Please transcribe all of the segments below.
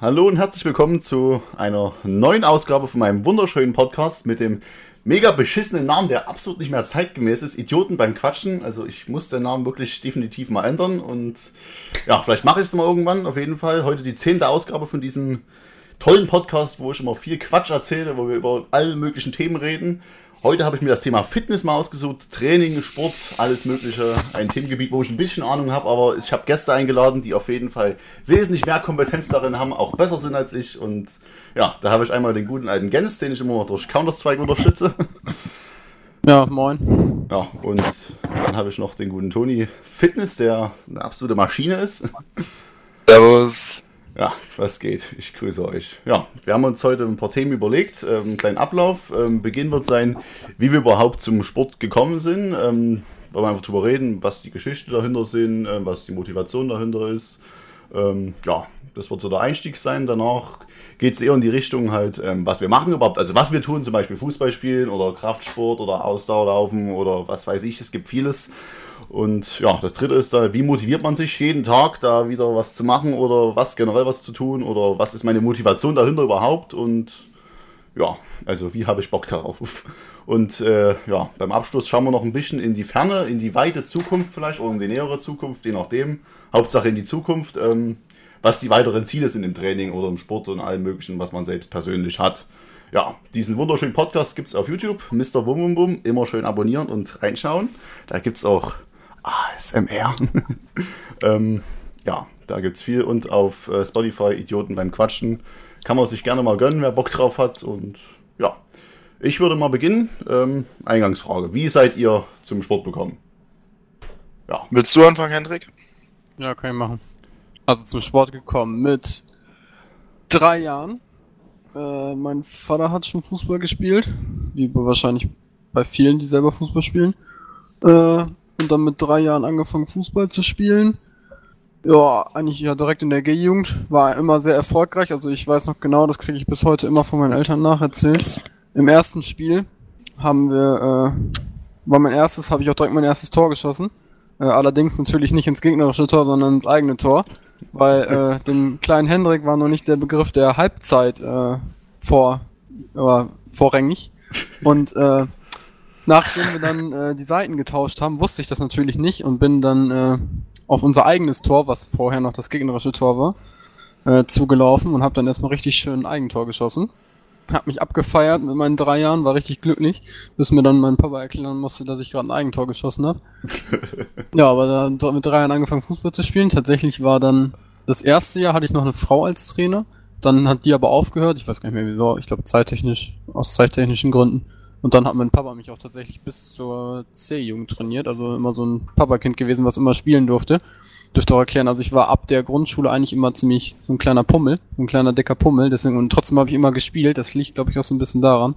hallo und herzlich willkommen zu einer neuen Ausgabe von meinem wunderschönen Podcast mit dem mega beschissenen Namen, der absolut nicht mehr zeitgemäß ist. Idioten beim Quatschen. Also ich muss den Namen wirklich definitiv mal ändern und ja, vielleicht mache ich es mal irgendwann. Auf jeden Fall heute die zehnte Ausgabe von diesem tollen Podcast, wo ich immer viel Quatsch erzähle, wo wir über alle möglichen Themen reden. Heute habe ich mir das Thema Fitness mal ausgesucht, Training, Sport, alles Mögliche. Ein Themengebiet, wo ich ein bisschen Ahnung habe, aber ich habe Gäste eingeladen, die auf jeden Fall wesentlich mehr Kompetenz darin haben, auch besser sind als ich. Und ja, da habe ich einmal den guten alten Gens, den ich immer noch durch Counter-Strike unterstütze. Ja, moin. Ja, und dann habe ich noch den guten Toni Fitness, der eine absolute Maschine ist. Servus. Ja, was geht? Ich grüße euch. Ja, wir haben uns heute ein paar Themen überlegt, ähm, einen kleinen Ablauf. Ähm, Beginn wird sein, wie wir überhaupt zum Sport gekommen sind. Ähm, wollen wir einfach drüber reden, was die Geschichte dahinter sind, äh, was die Motivation dahinter ist. Ähm, ja, das wird so der Einstieg sein. Danach geht es eher in die Richtung halt, ähm, was wir machen überhaupt. Also was wir tun, zum Beispiel Fußball spielen oder Kraftsport oder Ausdauerlaufen oder was weiß ich. Es gibt vieles. Und ja, das dritte ist da, wie motiviert man sich jeden Tag da wieder was zu machen oder was generell was zu tun oder was ist meine Motivation dahinter überhaupt und ja, also wie habe ich Bock darauf? Und äh, ja, beim Abschluss schauen wir noch ein bisschen in die Ferne, in die weite Zukunft vielleicht oder in die nähere Zukunft, je nachdem. Hauptsache in die Zukunft, ähm, was die weiteren Ziele sind im Training oder im Sport und allem möglichen, was man selbst persönlich hat. Ja, diesen wunderschönen Podcast gibt es auf YouTube, Mr. Bum Bum Bum. Immer schön abonnieren und reinschauen. Da gibt es auch ASMR. ähm, ja, da gibt es viel. Und auf äh, Spotify Idioten beim Quatschen. Kann man sich gerne mal gönnen, wer Bock drauf hat. Und ja, ich würde mal beginnen. Ähm, Eingangsfrage. Wie seid ihr zum Sport gekommen? Ja. Willst du anfangen, Hendrik? Ja, kann ich machen. Also zum Sport gekommen mit drei Jahren. Äh, mein Vater hat schon Fußball gespielt, wie wahrscheinlich bei vielen, die selber Fußball spielen. Äh, und dann mit drei Jahren angefangen Fußball zu spielen. Ja, eigentlich ja direkt in der G-Jugend. War immer sehr erfolgreich. Also ich weiß noch genau, das kriege ich bis heute immer von meinen Eltern nacherzählt. Im ersten Spiel haben wir, äh, war mein erstes, habe ich auch direkt mein erstes Tor geschossen. Äh, allerdings natürlich nicht ins gegnerische Tor, sondern ins eigene Tor. Weil äh, dem kleinen Hendrik war noch nicht der Begriff der Halbzeit äh, vor, äh, vorrangig. Und äh, nachdem wir dann äh, die Seiten getauscht haben, wusste ich das natürlich nicht und bin dann äh, auf unser eigenes Tor, was vorher noch das gegnerische Tor war, äh, zugelaufen und habe dann erstmal richtig schön ein Eigentor geschossen. Hab mich abgefeiert mit meinen drei Jahren, war richtig glücklich, bis mir dann mein Papa erklären musste, dass ich gerade ein Eigentor geschossen habe. ja, aber dann mit drei Jahren angefangen Fußball zu spielen. Tatsächlich war dann das erste Jahr hatte ich noch eine Frau als Trainer. Dann hat die aber aufgehört. Ich weiß gar nicht mehr wieso. Ich glaube zeittechnisch, aus zeittechnischen Gründen. Und dann hat mein Papa mich auch tatsächlich bis zur C-Jugend trainiert, also immer so ein Papakind gewesen, was immer spielen durfte. Dürfte auch erklären, also ich war ab der Grundschule eigentlich immer ziemlich so ein kleiner Pummel, so ein kleiner dicker Pummel, deswegen und trotzdem habe ich immer gespielt, das liegt glaube ich auch so ein bisschen daran.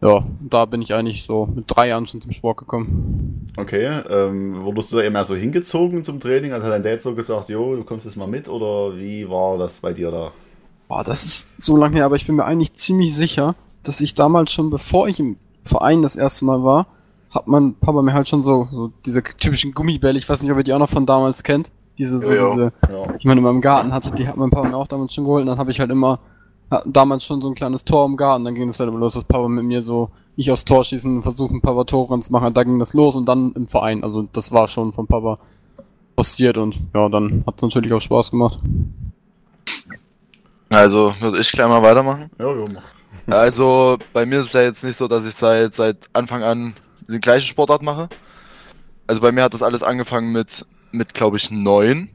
Ja, da bin ich eigentlich so mit drei Jahren schon zum Sport gekommen. Okay, ähm, wurdest du da immer so hingezogen zum Training? Also hat dein Dad so gesagt, jo, du kommst jetzt mal mit oder wie war das bei dir da? Boah, das ist so lange her, aber ich bin mir eigentlich ziemlich sicher, dass ich damals schon, bevor ich im Verein das erste Mal war, hat mein Papa mir halt schon so, so diese typischen Gummibälle, ich weiß nicht, ob ihr die auch noch von damals kennt, diese, so, ja, diese, ja. ich meine, in meinem Garten hatte, die hat mein Papa mir auch damals schon geholt und dann habe ich halt immer, damals schon so ein kleines Tor im Garten, dann ging es halt immer los, dass Papa mit mir so, ich aufs Tor schießen, versuchen, ein paar Tore zu machen, da ging das los und dann im Verein, also das war schon von Papa passiert und ja, dann hat es natürlich auch Spaß gemacht. Also, würde ich gleich mal weitermachen? Ja, ja, mach. Also bei mir ist es ja jetzt nicht so, dass ich seit, seit Anfang an die gleiche Sportart mache. Also bei mir hat das alles angefangen mit, mit glaube ich, neun.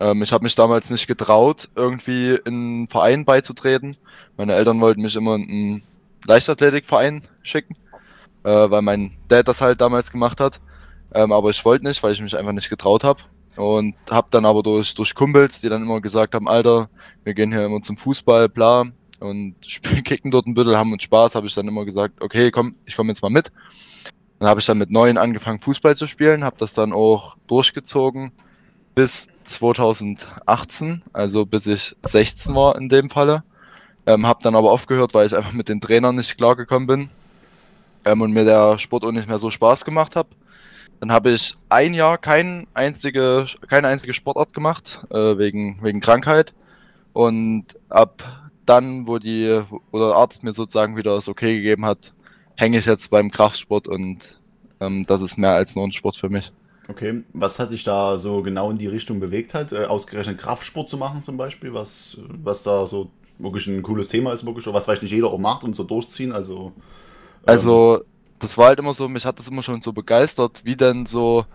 Ähm, ich habe mich damals nicht getraut, irgendwie in einen Verein beizutreten. Meine Eltern wollten mich immer in einen Leichtathletikverein schicken, äh, weil mein Dad das halt damals gemacht hat. Ähm, aber ich wollte nicht, weil ich mich einfach nicht getraut habe. Und habe dann aber durch, durch Kumpels, die dann immer gesagt haben, Alter, wir gehen hier immer zum Fußball, bla, und kicken dort ein bisschen, haben uns Spaß, habe ich dann immer gesagt, okay, komm, ich komme jetzt mal mit. Dann habe ich dann mit neun angefangen, Fußball zu spielen, habe das dann auch durchgezogen bis 2018, also bis ich 16 war in dem Falle. Ähm, habe dann aber aufgehört, weil ich einfach mit den Trainern nicht klargekommen bin ähm, und mir der Sport auch nicht mehr so Spaß gemacht hat. Dann habe ich ein Jahr kein einzige, keine einzige Sportart gemacht, äh, wegen, wegen Krankheit. Und ab dann, wo die, wo der Arzt mir sozusagen wieder das Okay gegeben hat, hänge ich jetzt beim Kraftsport und ähm, das ist mehr als nur ein Sport für mich. Okay, was hat dich da so genau in die Richtung bewegt hat, äh, ausgerechnet Kraftsport zu machen zum Beispiel, was, was da so wirklich ein cooles Thema ist, wirklich, was vielleicht nicht jeder auch macht und so durchziehen, also... Ähm, also, das war halt immer so, mich hat das immer schon so begeistert, wie denn so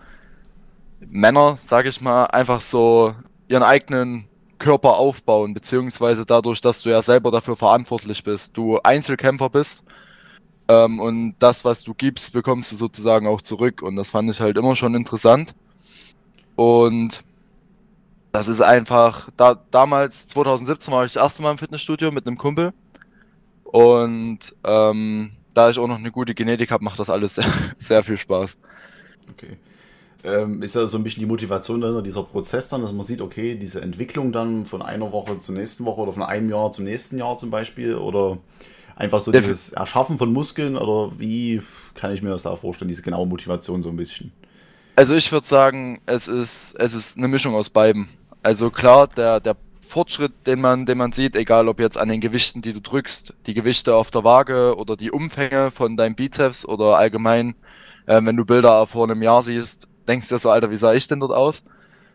Männer, sag ich mal, einfach so ihren eigenen Körper aufbauen, beziehungsweise dadurch, dass du ja selber dafür verantwortlich bist, du Einzelkämpfer bist ähm, und das, was du gibst, bekommst du sozusagen auch zurück. Und das fand ich halt immer schon interessant. Und das ist einfach, da, damals, 2017, war ich das erste Mal im Fitnessstudio mit einem Kumpel. Und ähm, da ich auch noch eine gute Genetik habe, macht das alles sehr, sehr viel Spaß. Okay. Ähm, ist ja so ein bisschen die Motivation dann, dieser Prozess dann, dass man sieht, okay, diese Entwicklung dann von einer Woche zur nächsten Woche oder von einem Jahr zum nächsten Jahr zum Beispiel oder Einfach so dieses Erschaffen von Muskeln oder wie kann ich mir das da vorstellen, diese genaue Motivation so ein bisschen? Also ich würde sagen, es ist, es ist eine Mischung aus beiden. Also klar, der, der Fortschritt, den man, den man sieht, egal ob jetzt an den Gewichten, die du drückst, die Gewichte auf der Waage oder die Umfänge von deinem Bizeps oder allgemein, äh, wenn du Bilder vor einem Jahr siehst, denkst du dir so, Alter, wie sah ich denn dort aus?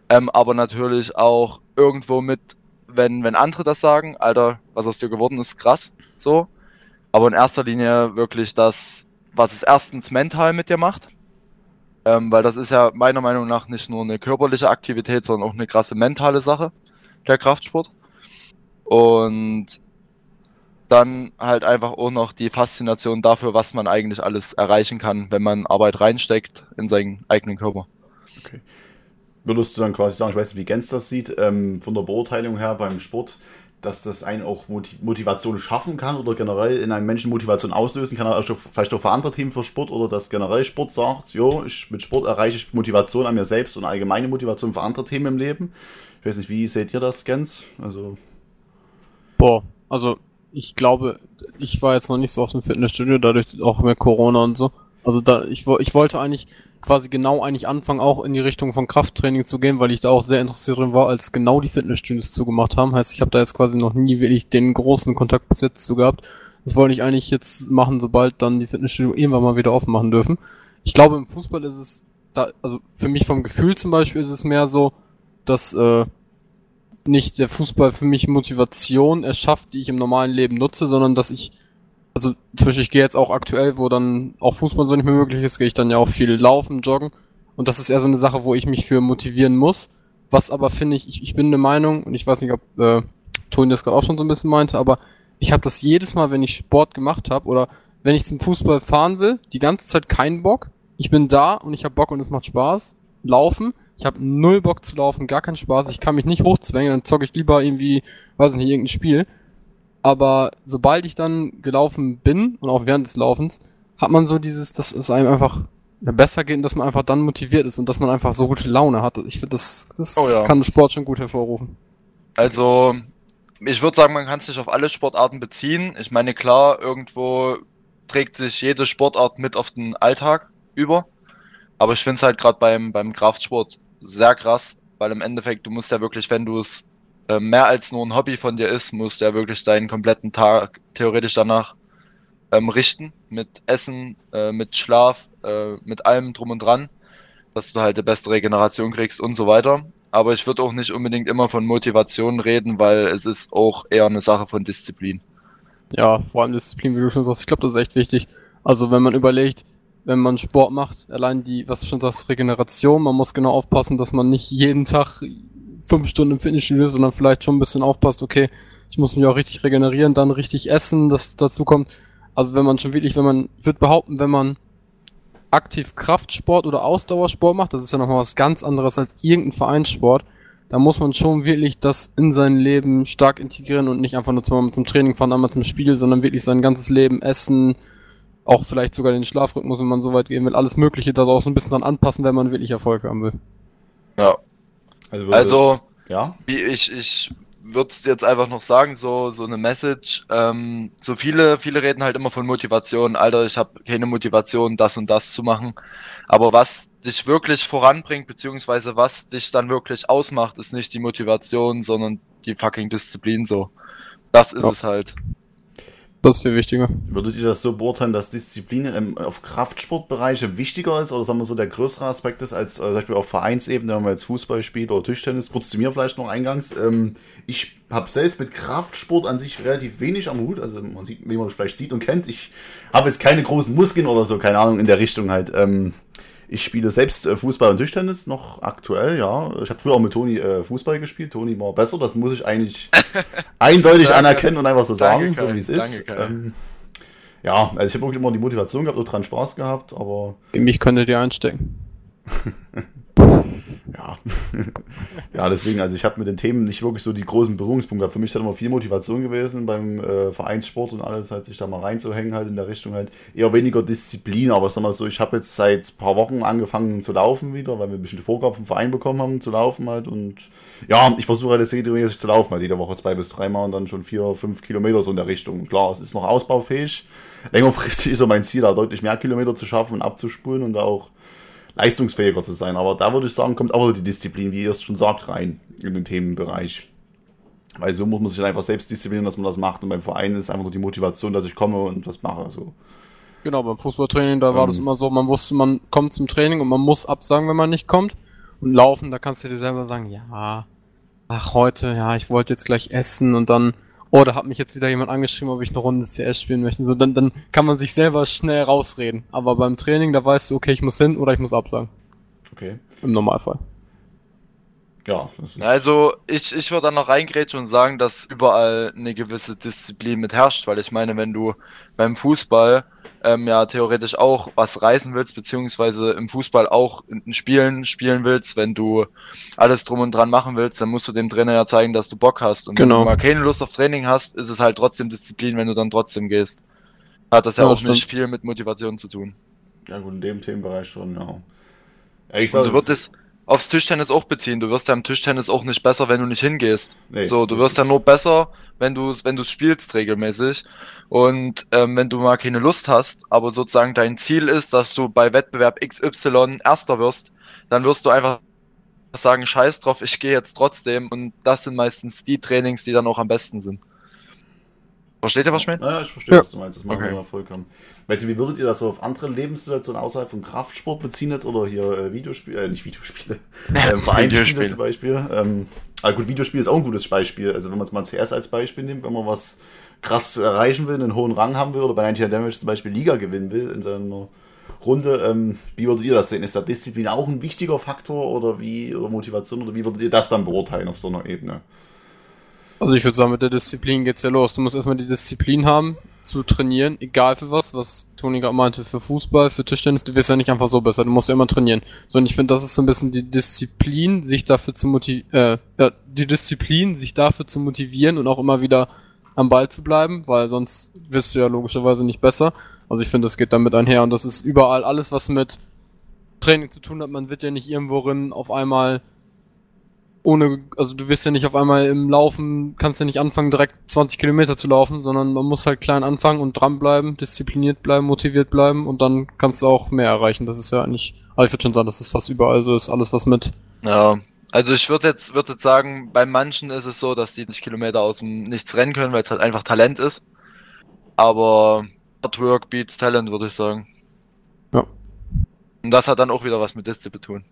Ähm, aber natürlich auch irgendwo mit, wenn, wenn andere das sagen, Alter, was aus dir geworden ist, krass, so. Aber in erster Linie wirklich das, was es erstens mental mit dir macht. Ähm, weil das ist ja meiner Meinung nach nicht nur eine körperliche Aktivität, sondern auch eine krasse mentale Sache, der Kraftsport. Und dann halt einfach auch noch die Faszination dafür, was man eigentlich alles erreichen kann, wenn man Arbeit reinsteckt in seinen eigenen Körper. Okay. Würdest du dann quasi sagen, ich weiß nicht, wie Gens das sieht, ähm, von der Beurteilung her beim Sport, dass das einen auch Motivation schaffen kann oder generell in einem Menschen Motivation auslösen kann, also vielleicht auch für andere Themen für Sport oder dass generell Sport sagt, jo, ich, mit Sport erreiche ich Motivation an mir selbst und allgemeine Motivation für andere Themen im Leben. Ich weiß nicht, wie seht ihr das, Gens? Also. Boah, also ich glaube, ich war jetzt noch nicht so auf dem Fitnessstudio, dadurch auch mehr Corona und so. Also da, ich, ich wollte eigentlich quasi genau eigentlich anfangen, auch in die Richtung von Krafttraining zu gehen, weil ich da auch sehr interessiert drin war, als genau die Fitnessstudios zugemacht haben. Heißt, ich habe da jetzt quasi noch nie wirklich den großen Kontakt bis jetzt zu gehabt. Das wollte ich eigentlich jetzt machen, sobald dann die Fitnessstudios irgendwann mal wieder aufmachen dürfen. Ich glaube, im Fußball ist es da, also für mich vom Gefühl zum Beispiel ist es mehr so, dass äh, nicht der Fußball für mich Motivation erschafft, die ich im normalen Leben nutze, sondern dass ich also zum Beispiel ich gehe jetzt auch aktuell, wo dann auch Fußball so nicht mehr möglich ist, gehe ich dann ja auch viel laufen, joggen. Und das ist eher so eine Sache, wo ich mich für motivieren muss. Was aber finde ich, ich, ich bin der Meinung, und ich weiß nicht, ob äh, Toni das gerade auch schon so ein bisschen meinte, aber ich habe das jedes Mal, wenn ich Sport gemacht habe oder wenn ich zum Fußball fahren will, die ganze Zeit keinen Bock. Ich bin da und ich habe Bock und es macht Spaß. Laufen, ich habe null Bock zu laufen, gar keinen Spaß. Ich kann mich nicht hochzwängen, dann zocke ich lieber irgendwie, weiß nicht, irgendein Spiel. Aber sobald ich dann gelaufen bin und auch während des Laufens, hat man so dieses, dass es einem einfach besser geht und dass man einfach dann motiviert ist und dass man einfach so gute Laune hat. Ich finde, das, das oh ja. kann Sport schon gut hervorrufen. Also, ich würde sagen, man kann es nicht auf alle Sportarten beziehen. Ich meine, klar, irgendwo trägt sich jede Sportart mit auf den Alltag über. Aber ich finde es halt gerade beim, beim Kraftsport sehr krass, weil im Endeffekt, du musst ja wirklich, wenn du es äh, mehr als nur ein Hobby von dir ist, musst du ja wirklich deinen kompletten Tag theoretisch danach ähm, richten. Mit Essen, äh, mit Schlaf, äh, mit allem drum und dran, dass du halt die beste Regeneration kriegst und so weiter. Aber ich würde auch nicht unbedingt immer von Motivation reden, weil es ist auch eher eine Sache von Disziplin. Ja, vor allem Disziplin, wie du schon sagst. Ich glaube, das ist echt wichtig. Also wenn man überlegt, wenn man Sport macht, allein die, was du schon sagst, Regeneration, man muss genau aufpassen, dass man nicht jeden Tag fünf Stunden im Fitnessstudio, sondern vielleicht schon ein bisschen aufpasst, okay, ich muss mich auch richtig regenerieren, dann richtig essen, das dazu kommt. Also wenn man schon wirklich, wenn man, ich würde behaupten, wenn man aktiv Kraftsport oder Ausdauersport macht, das ist ja nochmal was ganz anderes als irgendein Vereinssport, da muss man schon wirklich das in sein Leben stark integrieren und nicht einfach nur zweimal zum Training fahren, einmal zum Spiel, sondern wirklich sein ganzes Leben essen, auch vielleicht sogar den Schlafrhythmus, wenn man so weit gehen will, alles Mögliche da auch so ein bisschen dran anpassen, wenn man wirklich Erfolg haben will. Ja, also, also ja? ich, ich würde es jetzt einfach noch sagen, so, so eine Message. Ähm, so viele, viele reden halt immer von Motivation. Alter, ich habe keine Motivation, das und das zu machen. Aber was dich wirklich voranbringt, beziehungsweise was dich dann wirklich ausmacht, ist nicht die Motivation, sondern die fucking Disziplin so. Das ist Ja. es halt. Das ist viel wichtiger. Würdet ihr das so beurteilen, dass Disziplin ähm, auf Kraftsportbereiche wichtiger ist oder sagen wir so der größere Aspekt ist als äh, zum Beispiel auf Vereinsebene, wenn man jetzt Fußball spielt oder Tischtennis? Kurz zu mir vielleicht noch eingangs. Ähm, ich habe selbst mit Kraftsport an sich relativ wenig am Hut, also man sieht, wie man vielleicht sieht und kennt. Ich habe jetzt keine großen Muskeln oder so, keine Ahnung, in der Richtung halt. Ähm, ich spiele selbst äh, Fußball und Tischtennis noch aktuell, ja. Ich habe früher auch mit Toni äh, Fußball gespielt. Toni war besser, das muss ich eigentlich eindeutig Danke. anerkennen und einfach so Danke, sagen, so wie es ist. Ähm, ja, also ich habe wirklich immer die Motivation gehabt und dran Spaß gehabt, aber Mich könntet ihr einstecken. ja. ja, deswegen, also ich habe mit den Themen nicht wirklich so die großen Berührungspunkte. Für mich ist halt immer viel Motivation gewesen beim äh, Vereinssport und alles, halt sich da mal reinzuhängen, halt in der Richtung halt eher weniger Disziplin, aber sag mal so, ich habe jetzt seit ein paar Wochen angefangen zu laufen wieder, weil wir ein bisschen die Vorgabe vom Verein bekommen haben zu laufen halt und ja, ich versuche halt jetzt regelmäßig zu laufen, halt jede Woche zwei bis dreimal und dann schon vier, fünf Kilometer so in der Richtung. Klar, es ist noch ausbaufähig. Längerfristig ist so mein Ziel, da deutlich mehr Kilometer zu schaffen und abzuspulen und auch leistungsfähiger zu sein. Aber da würde ich sagen, kommt auch die Disziplin, wie ihr es schon sagt, rein in den Themenbereich. Weil so muss man sich einfach selbst disziplinieren, dass man das macht. Und beim Verein ist einfach nur die Motivation, dass ich komme und das mache. So. Genau, beim Fußballtraining, da war Ähm. das immer so, man wusste, man kommt zum Training und man muss absagen, wenn man nicht kommt. Und laufen, da kannst du dir selber sagen, ja, ach, heute, ja, ich wollte jetzt gleich essen und dann, oh, da hat mich jetzt wieder jemand angeschrieben, ob ich eine Runde CS spielen möchte. So, dann, dann kann man sich selber schnell rausreden. Aber beim Training, da weißt du, okay, ich muss hin oder ich muss absagen. Okay. Im Normalfall. Ja, Also ich, ich würde dann noch reingrätschen und sagen, dass überall eine gewisse Disziplin mit herrscht, weil ich meine, wenn du beim Fußball ähm, ja theoretisch auch was reißen willst, beziehungsweise im Fußball auch in Spielen spielen willst, wenn du alles drum und dran machen willst, dann musst du dem Trainer ja zeigen, dass du Bock hast. Und wenn Genau. du mal keine Lust auf Training hast, ist es halt trotzdem Disziplin, wenn du dann trotzdem gehst. Hat das ja, Ja, auch nicht viel mit Motivation zu tun. ja gut, in dem Themenbereich schon, ja. ich Und sag, du wirst es aufs Tischtennis auch beziehen. Du wirst ja im Tischtennis auch nicht besser, wenn du nicht hingehst. Nee, so, du wirst ja nur besser, wenn du wenn du spielst regelmäßig. Und ähm, wenn du mal keine Lust hast, aber sozusagen dein Ziel ist, dass du bei Wettbewerb XY Erster wirst, dann wirst du einfach sagen, scheiß drauf, ich gehe jetzt trotzdem. Und das sind meistens die Trainings, die dann auch am besten sind. Versteht ihr, was ich meine? Ja, ich verstehe, Ja. was du meinst. Das machen Okay. wir ja vollkommen. Weißt du, wie würdet ihr das so auf andere Lebenssituationen außerhalb von Kraftsport beziehen jetzt oder hier äh, Videospiele, äh, nicht Videospiele, ähm, Vereinsspiele Videospiele. zum Beispiel? Ähm, aber gut, Videospiel ist auch ein gutes Beispiel. Also wenn man es mal CS als Beispiel nimmt, wenn man was krass erreichen will, einen hohen Rang haben will oder bei 90 Damage zum Beispiel Liga gewinnen will in seiner Runde, ähm, wie würdet ihr das sehen? Ist da Disziplin auch ein wichtiger Faktor oder wie, oder Motivation oder wie würdet ihr das dann beurteilen auf so einer Ebene? Also ich würde sagen, mit der Disziplin geht's ja los. Du musst erstmal die Disziplin haben, zu trainieren, egal für was, was Toni gerade meinte, für Fußball, für Tischtennis, du wirst ja nicht einfach so besser, du musst ja immer trainieren. So, und ich finde, das ist so ein bisschen die Disziplin, sich dafür zu motivieren, äh, ja, die Disziplin, sich dafür zu motivieren und auch immer wieder am Ball zu bleiben, weil sonst wirst du ja logischerweise nicht besser. Also ich finde, das geht damit einher und das ist überall alles, was mit Training zu tun hat. Man wird ja nicht irgendworin auf einmal ohne, also du wirst ja nicht auf einmal im Laufen, kannst ja nicht anfangen, direkt 20 Kilometer zu laufen, sondern man muss halt klein anfangen und dranbleiben, diszipliniert bleiben, motiviert bleiben und dann kannst du auch mehr erreichen. Das ist ja eigentlich, aber ich würde schon sagen, das ist fast überall so ist, alles was mit. Ja, also ich würde jetzt, würd jetzt sagen, bei manchen ist es so, dass die nicht Kilometer aus dem Nichts rennen können, weil es halt einfach Talent ist. Aber Hard Work beats Talent, würde ich sagen. Ja. Und das hat dann auch wieder was mit Disziplin zu tun.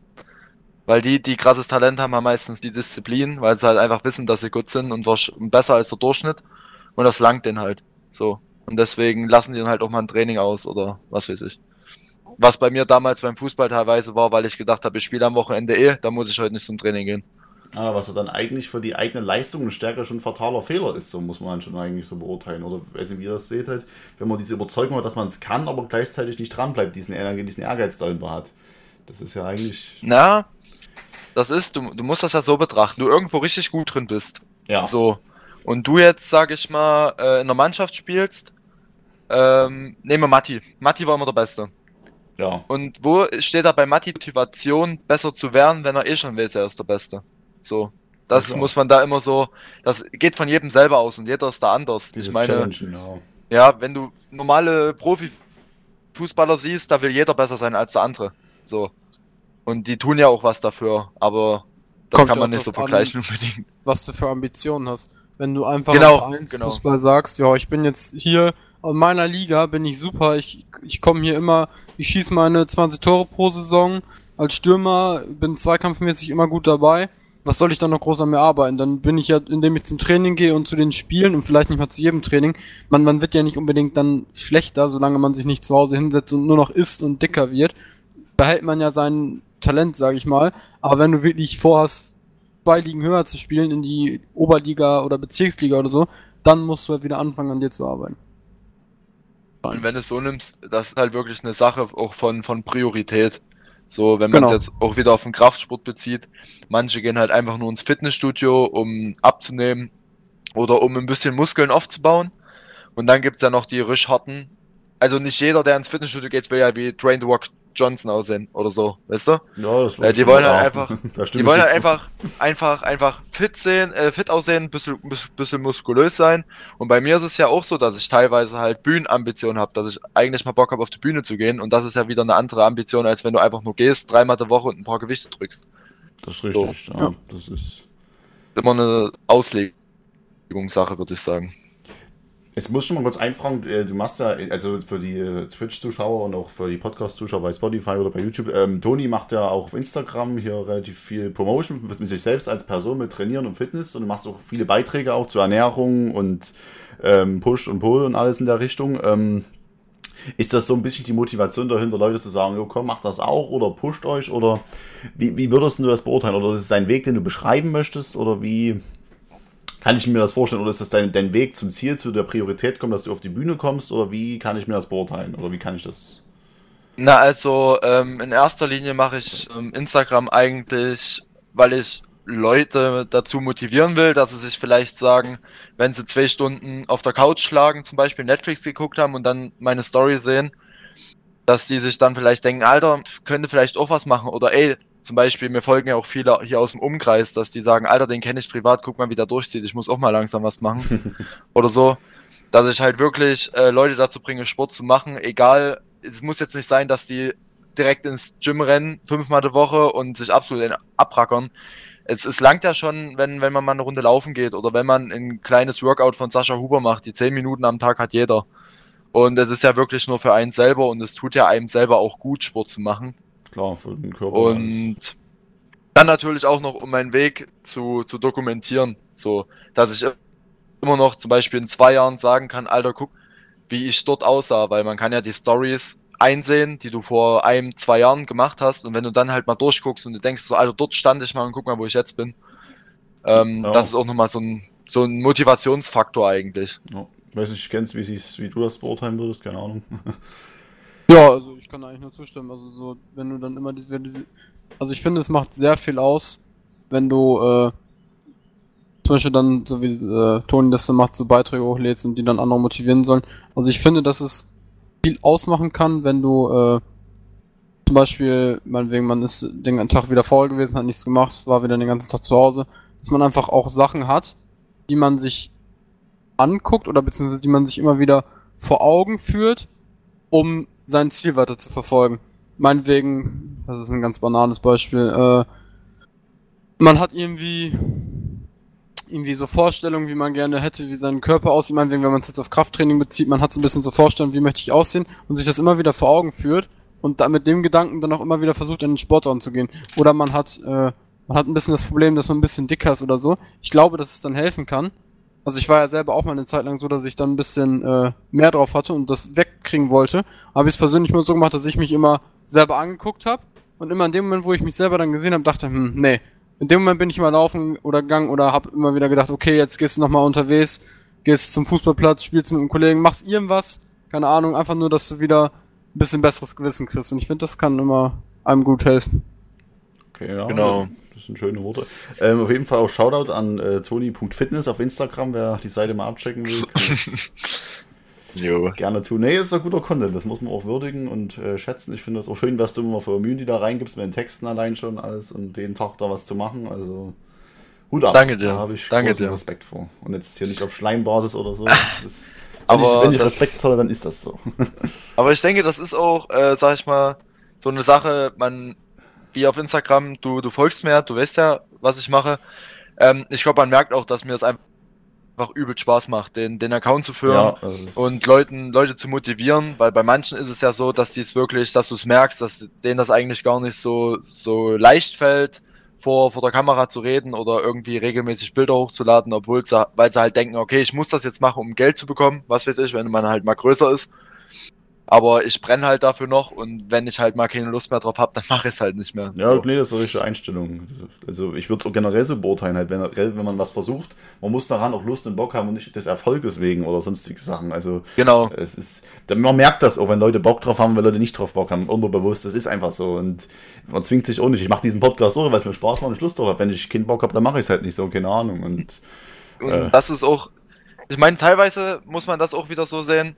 Weil die, die krasses Talent haben, haben meistens die Disziplin, weil sie halt einfach wissen, dass sie gut sind und besser als der Durchschnitt. Und das langt denen halt. So. Und deswegen lassen die dann halt auch mal ein Training aus oder was weiß ich. Was bei mir damals beim Fußball teilweise war, weil ich gedacht habe, ich spiele am Wochenende eh, da muss ich heute nicht zum Training gehen. Ah, was ja dann eigentlich für die eigene Leistung und Stärke schon ein fataler Fehler ist, so muss man schon eigentlich so beurteilen. Oder weiß nicht, wie ihr das seht halt, wenn man diese Überzeugung hat, dass man es kann, aber gleichzeitig nicht dranbleibt, diesen, Ehrge- diesen Ehrgeiz dahinter hat. Das ist ja eigentlich. Na, das ist, du, du musst das ja so betrachten, du irgendwo richtig gut drin bist. Ja. So. Und du jetzt, sag ich mal, äh, in der Mannschaft spielst, ähm, nehmen wir Matti. Matti war immer der Beste. Ja. Und wo steht da bei Matti Motivation, besser zu werden, wenn er eh schon weiß, er ist der Beste? So. Das Ja, muss man da immer so, das geht von jedem selber aus und jeder ist da anders. Dieses ich meine, ja. ja, wenn du normale Profifußballer siehst, da will jeder besser sein als der andere. So. Und die tun ja auch was dafür, aber das Kommt kann man nicht so drauf an. vergleichen unbedingt. was du für Ambitionen hast. Wenn du einfach Genau, im genau. Fußball sagst, ja, ich bin jetzt hier in meiner Liga, bin ich super, ich, ich komme hier immer, ich schieße meine 20 Tore pro Saison als Stürmer, bin zweikampfmäßig immer gut dabei. Was soll ich dann noch groß an mir arbeiten? Dann bin ich ja, indem ich zum Training gehe und zu den Spielen und vielleicht nicht mal zu jedem Training. Man, man wird ja nicht unbedingt dann schlechter, solange man sich nicht zu Hause hinsetzt und nur noch isst und dicker wird. Behält man ja sein Talent, sage ich mal. Aber wenn du wirklich vorhast, zwei Ligen höher zu spielen, in die Oberliga oder Bezirksliga oder so, dann musst du halt wieder anfangen, an dir zu arbeiten. Und wenn du es so nimmst, das ist halt wirklich eine Sache auch von, von Priorität. So, wenn man es Genau. jetzt auch wieder auf den Kraftsport bezieht, manche gehen halt einfach nur ins Fitnessstudio, um abzunehmen oder um ein bisschen Muskeln aufzubauen. Und dann gibt's ja noch die Rischharten. Also nicht jeder, der ins Fitnessstudio geht, will ja wie Dwayne The Rock Johnson aussehen oder so, weißt du? Ja, das Äh, die schon wollen halt einfach- Die wollen halt einfach, einfach, einfach fit sehen, äh, fit aussehen, bisschen, bisschen, bisschen muskulös sein. Und bei mir ist es ja auch so, dass ich teilweise halt Bühnenambitionen habe, dass ich eigentlich mal Bock habe, auf die Bühne zu gehen. Und das ist ja wieder eine andere Ambition, als wenn du einfach nur gehst, dreimal die Woche und ein paar Gewichte drückst. Das ist richtig, ja. Ja. Das ist. Immer eine Auslegungssache, würde ich sagen. Jetzt muss ich mal kurz einfragen, äh, du machst ja, also für die äh, Twitch-Zuschauer und auch für die Podcast-Zuschauer bei Spotify oder bei YouTube, ähm, Toni macht ja auch auf Instagram hier relativ viel Promotion mit sich selbst als Person mit Trainieren und Fitness und du machst auch viele Beiträge auch zur Ernährung und ähm, Push und Pull und alles in der Richtung. Ähm, ist das so ein bisschen die Motivation dahinter, Leute zu sagen, jo, komm, macht das auch oder pusht euch oder wie, wie würdest du das beurteilen? Oder ist es ein Weg, den du beschreiben möchtest oder wie kann ich mir das vorstellen? Oder ist das dein, dein Weg zum Ziel, zu der Priorität kommen, dass du auf die Bühne kommst oder wie kann ich mir das beurteilen oder wie kann ich das? Na, also ähm, in erster Linie mache ich ähm, Instagram eigentlich, weil ich Leute dazu motivieren will, dass sie sich vielleicht sagen, wenn sie zwei Stunden auf der Couch schlagen, zum Beispiel Netflix geguckt haben und dann meine Story sehen, dass die sich dann vielleicht denken, Alter, könnte vielleicht auch was machen oder ey, zum Beispiel, mir folgen ja auch viele hier aus dem Umkreis, dass die sagen, Alter, den kenne ich privat, guck mal, wie der durchzieht, ich muss auch mal langsam was machen oder so, dass ich halt wirklich äh, Leute dazu bringe, Sport zu machen, egal, es muss jetzt nicht sein, dass die direkt ins Gym rennen, fünfmal die Woche und sich absolut abrackern. Es, es langt ja schon, wenn, wenn man mal eine Runde laufen geht oder wenn man ein kleines Workout von Sascha Huber macht. Die zehn Minuten am Tag hat jeder. Und es ist ja wirklich nur für einen selber und es tut ja einem selber auch gut, Sport zu machen. Klar, für den Körper. Und dann natürlich auch noch, um meinen Weg zu, zu dokumentieren. So, dass ich immer noch zum Beispiel in zwei Jahren sagen kann, Alter, guck, wie ich dort aussah, weil man kann ja die Stories einsehen, die du vor einem, zwei Jahren gemacht hast. Und wenn du dann halt mal durchguckst und du denkst so, Alter, dort stand ich mal und guck mal, wo ich jetzt bin. Ähm, Ja. Das ist auch nochmal so ein, so ein Motivationsfaktor eigentlich. Ja. Weiß nicht, kennst, wie, sie's- wie du das beurteilen würdest, keine Ahnung. Ja, also ich kann da eigentlich nur zustimmen. Also so, wenn du dann immer diese, diese also ich finde, es macht sehr viel aus, wenn du äh, zum Beispiel dann, so wie äh, Toni das so macht, so Beiträge hochlädst und die dann andere motivieren sollen. Also ich finde, dass es viel ausmachen kann, wenn du äh, zum Beispiel, meinetwegen, man ist den ganzen Tag wieder faul gewesen, hat nichts gemacht, war wieder den ganzen Tag zu Hause, dass man einfach auch Sachen hat, die man sich anguckt oder beziehungsweise die man sich immer wieder vor Augen führt, um sein Ziel weiter zu verfolgen. Meinetwegen, das ist ein ganz banales Beispiel, äh, man hat irgendwie irgendwie so Vorstellungen, wie man gerne hätte, wie sein Körper aussieht. Meinetwegen, wenn man es jetzt auf Krafttraining bezieht, man hat so ein bisschen so Vorstellungen, wie möchte ich aussehen und sich das immer wieder vor Augen führt und da mit dem Gedanken dann auch immer wieder versucht, in den Sport ranzugehen. Oder man hat, äh, man hat ein bisschen das Problem, dass man ein bisschen dicker ist oder so. Ich glaube, dass es dann helfen kann. Also ich war ja selber auch mal eine Zeit lang so, dass ich dann ein bisschen äh, mehr drauf hatte und das wegkriegen wollte. Habe ich es persönlich mal so gemacht, dass ich mich immer selber angeguckt habe und immer in dem Moment, wo ich mich selber dann gesehen habe, dachte, hm, nee. In dem Moment bin ich mal laufen oder gegangen oder habe immer wieder gedacht, okay, jetzt gehst du nochmal unterwegs, gehst zum Fußballplatz, spielst mit einem Kollegen, machst irgendwas, keine Ahnung, einfach nur, dass du wieder ein bisschen besseres Gewissen kriegst. Und ich finde, das kann immer einem gut helfen. Okay, ja. Genau. Das sind schöne Worte. Ähm, auf jeden Fall auch Shoutout an äh, toni.fitness auf Instagram, wer die Seite mal abchecken will. Jo. gerne tun. Nee, ist doch guter Content, das muss man auch würdigen und äh, schätzen. Ich finde das auch schön, was du immer für Mühen, die da reingibst, mit den Texten allein schon alles und den Tag da was zu machen. Also Hut ab. Danke dir. Da habe ich Danke dir. Respekt vor. Und jetzt hier nicht auf Schleimbasis oder so. Ist, wenn Aber ich, wenn ich Respekt zolle, dann ist das so. Aber ich denke, das ist auch, äh, sag ich mal, so eine Sache, man, wie auf Instagram, du, du folgst mir, du weißt ja, was ich mache. Ähm, ich glaube, man merkt auch, dass mir das einfach übel Spaß macht, den, den Account zu führen Ja, also und Leuten, Leute zu motivieren, weil bei manchen ist es ja so, dass die es wirklich, dass du es merkst, dass denen das eigentlich gar nicht so, so leicht fällt, vor, vor der Kamera zu reden oder irgendwie regelmäßig Bilder hochzuladen, obwohl sie, weil sie halt denken, okay, ich muss das jetzt machen, um Geld zu bekommen, was weiß ich, wenn man halt mal größer ist. Aber ich brenne halt dafür noch und wenn ich halt mal keine Lust mehr drauf habe, dann mache ich es halt nicht mehr. Ja, so. nee, das ist eine richtige Einstellung. Also ich würde es auch generell so beurteilen, halt, wenn, wenn man was versucht, man muss daran auch Lust und Bock haben und nicht des Erfolges wegen oder sonstige Sachen. Also Genau. es ist, man merkt das auch, wenn Leute Bock drauf haben, wenn Leute nicht drauf Bock haben, unterbewusst, das ist einfach so und man zwingt sich auch nicht. Ich mache diesen Podcast auch, weil es mir Spaß macht und ich Lust drauf habe. Wenn ich keinen Bock habe, dann mache ich es halt nicht so, keine Ahnung. Und Und Äh. das ist auch, ich meine, teilweise muss man das auch wieder so sehen.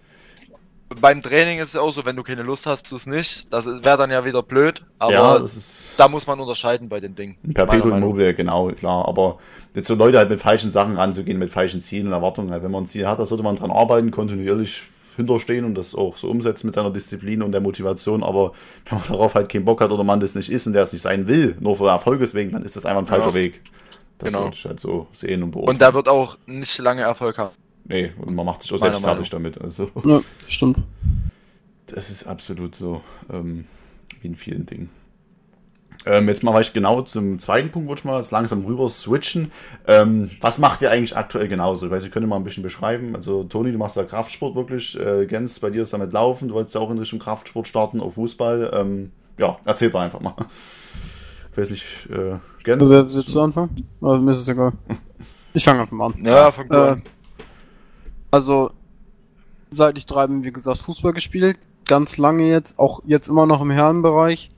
Beim Training ist es auch so, wenn du keine Lust hast, tu es nicht. Das wäre dann ja wieder blöd. Aber ja, ist da muss man unterscheiden bei den Dingen. Perpetuum mobile, genau, klar. Aber jetzt so Leute halt mit falschen Sachen ranzugehen, mit falschen Zielen und Erwartungen. Halt, wenn man ein Ziel hat, da sollte man dran arbeiten, kontinuierlich hinterstehen und das auch so umsetzen mit seiner Disziplin und der Motivation. Aber wenn man darauf halt keinen Bock hat oder man das nicht ist und der es nicht sein will, nur für Erfolges wegen, dann ist das einfach ein falscher Ja. Weg. Das Genau. würde ich halt so sehen und beurteilen. Und der wird auch nicht lange Erfolg haben. Nee, und man macht sich auch Meiner selbst fertig damit. Also, Ja, stimmt. das ist absolut so, ähm, wie in vielen Dingen. Ähm, jetzt mal ich genau zum zweiten Punkt, wollte ich mal langsam rüber switchen. Ähm, was macht ihr eigentlich aktuell genauso? Ich weiß, ihr könnt mal ein bisschen beschreiben. Also, Toni, du machst ja Kraftsport wirklich. Äh, Gens, bei dir ist damit Laufen. Du wolltest ja auch in Richtung Kraftsport starten, auf Fußball. Ähm, ja, erzähl doch einfach mal. Ich weiß nicht, äh, Gens. Wer willst du anfangen? Also, mir ist es egal. Ich fange einfach mal an. Ja, fang Äh, an. Also, seit ich drei bin, wie gesagt, Fußball gespielt. Ganz lange jetzt, auch jetzt immer noch im Herrenbereich.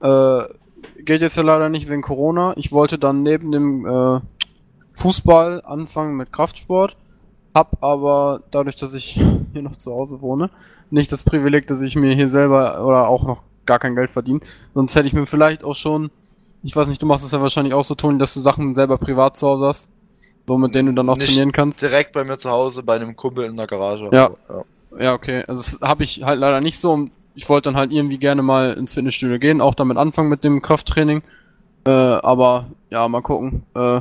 Äh, geht jetzt ja leider nicht wegen Corona. Ich wollte dann neben dem äh, Fußball anfangen mit Kraftsport. Hab aber dadurch, dass ich hier noch zu Hause wohne, nicht das Privileg, dass ich mir hier selber oder auch noch gar kein Geld verdiene. Sonst hätte ich mir vielleicht auch schon, ich weiß nicht, du machst es ja wahrscheinlich auch so, Toni, dass du Sachen selber privat zu Hause hast, so mit denen du dann auch Nicht trainieren kannst. Direkt bei mir zu Hause, bei einem Kumpel in der Garage. Ja. ja. Ja, okay. Also das habe ich halt leider nicht so. Ich wollte dann halt irgendwie gerne mal ins Fitnessstudio gehen, auch damit anfangen mit dem Krafttraining. Äh, aber ja, mal gucken. Äh,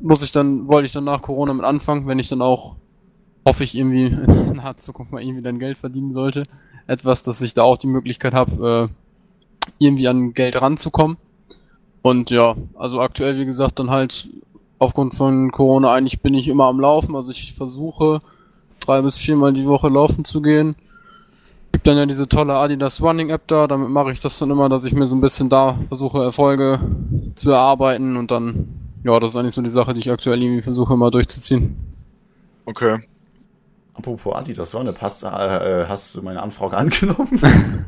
muss ich dann, wollte ich dann nach Corona mit anfangen, wenn ich dann auch, hoffe ich irgendwie in naher Zukunft mal irgendwie dann Geld verdienen sollte. Etwas, dass ich da auch die Möglichkeit habe, äh, irgendwie an Geld ranzukommen. Und ja, also aktuell, wie gesagt, dann halt aufgrund von Corona eigentlich bin ich immer am Laufen. Also ich versuche drei bis viermal die Woche laufen zu gehen. Gibt dann ja diese tolle Adidas Running App da, damit mache ich das dann immer, dass ich mir so ein bisschen da versuche, Erfolge zu erarbeiten und dann, ja, das ist eigentlich so die Sache, die ich aktuell irgendwie versuche immer durchzuziehen. Okay. Apropos Adi, das war eine Pass. Äh, äh, hast du meine Anfrage angenommen?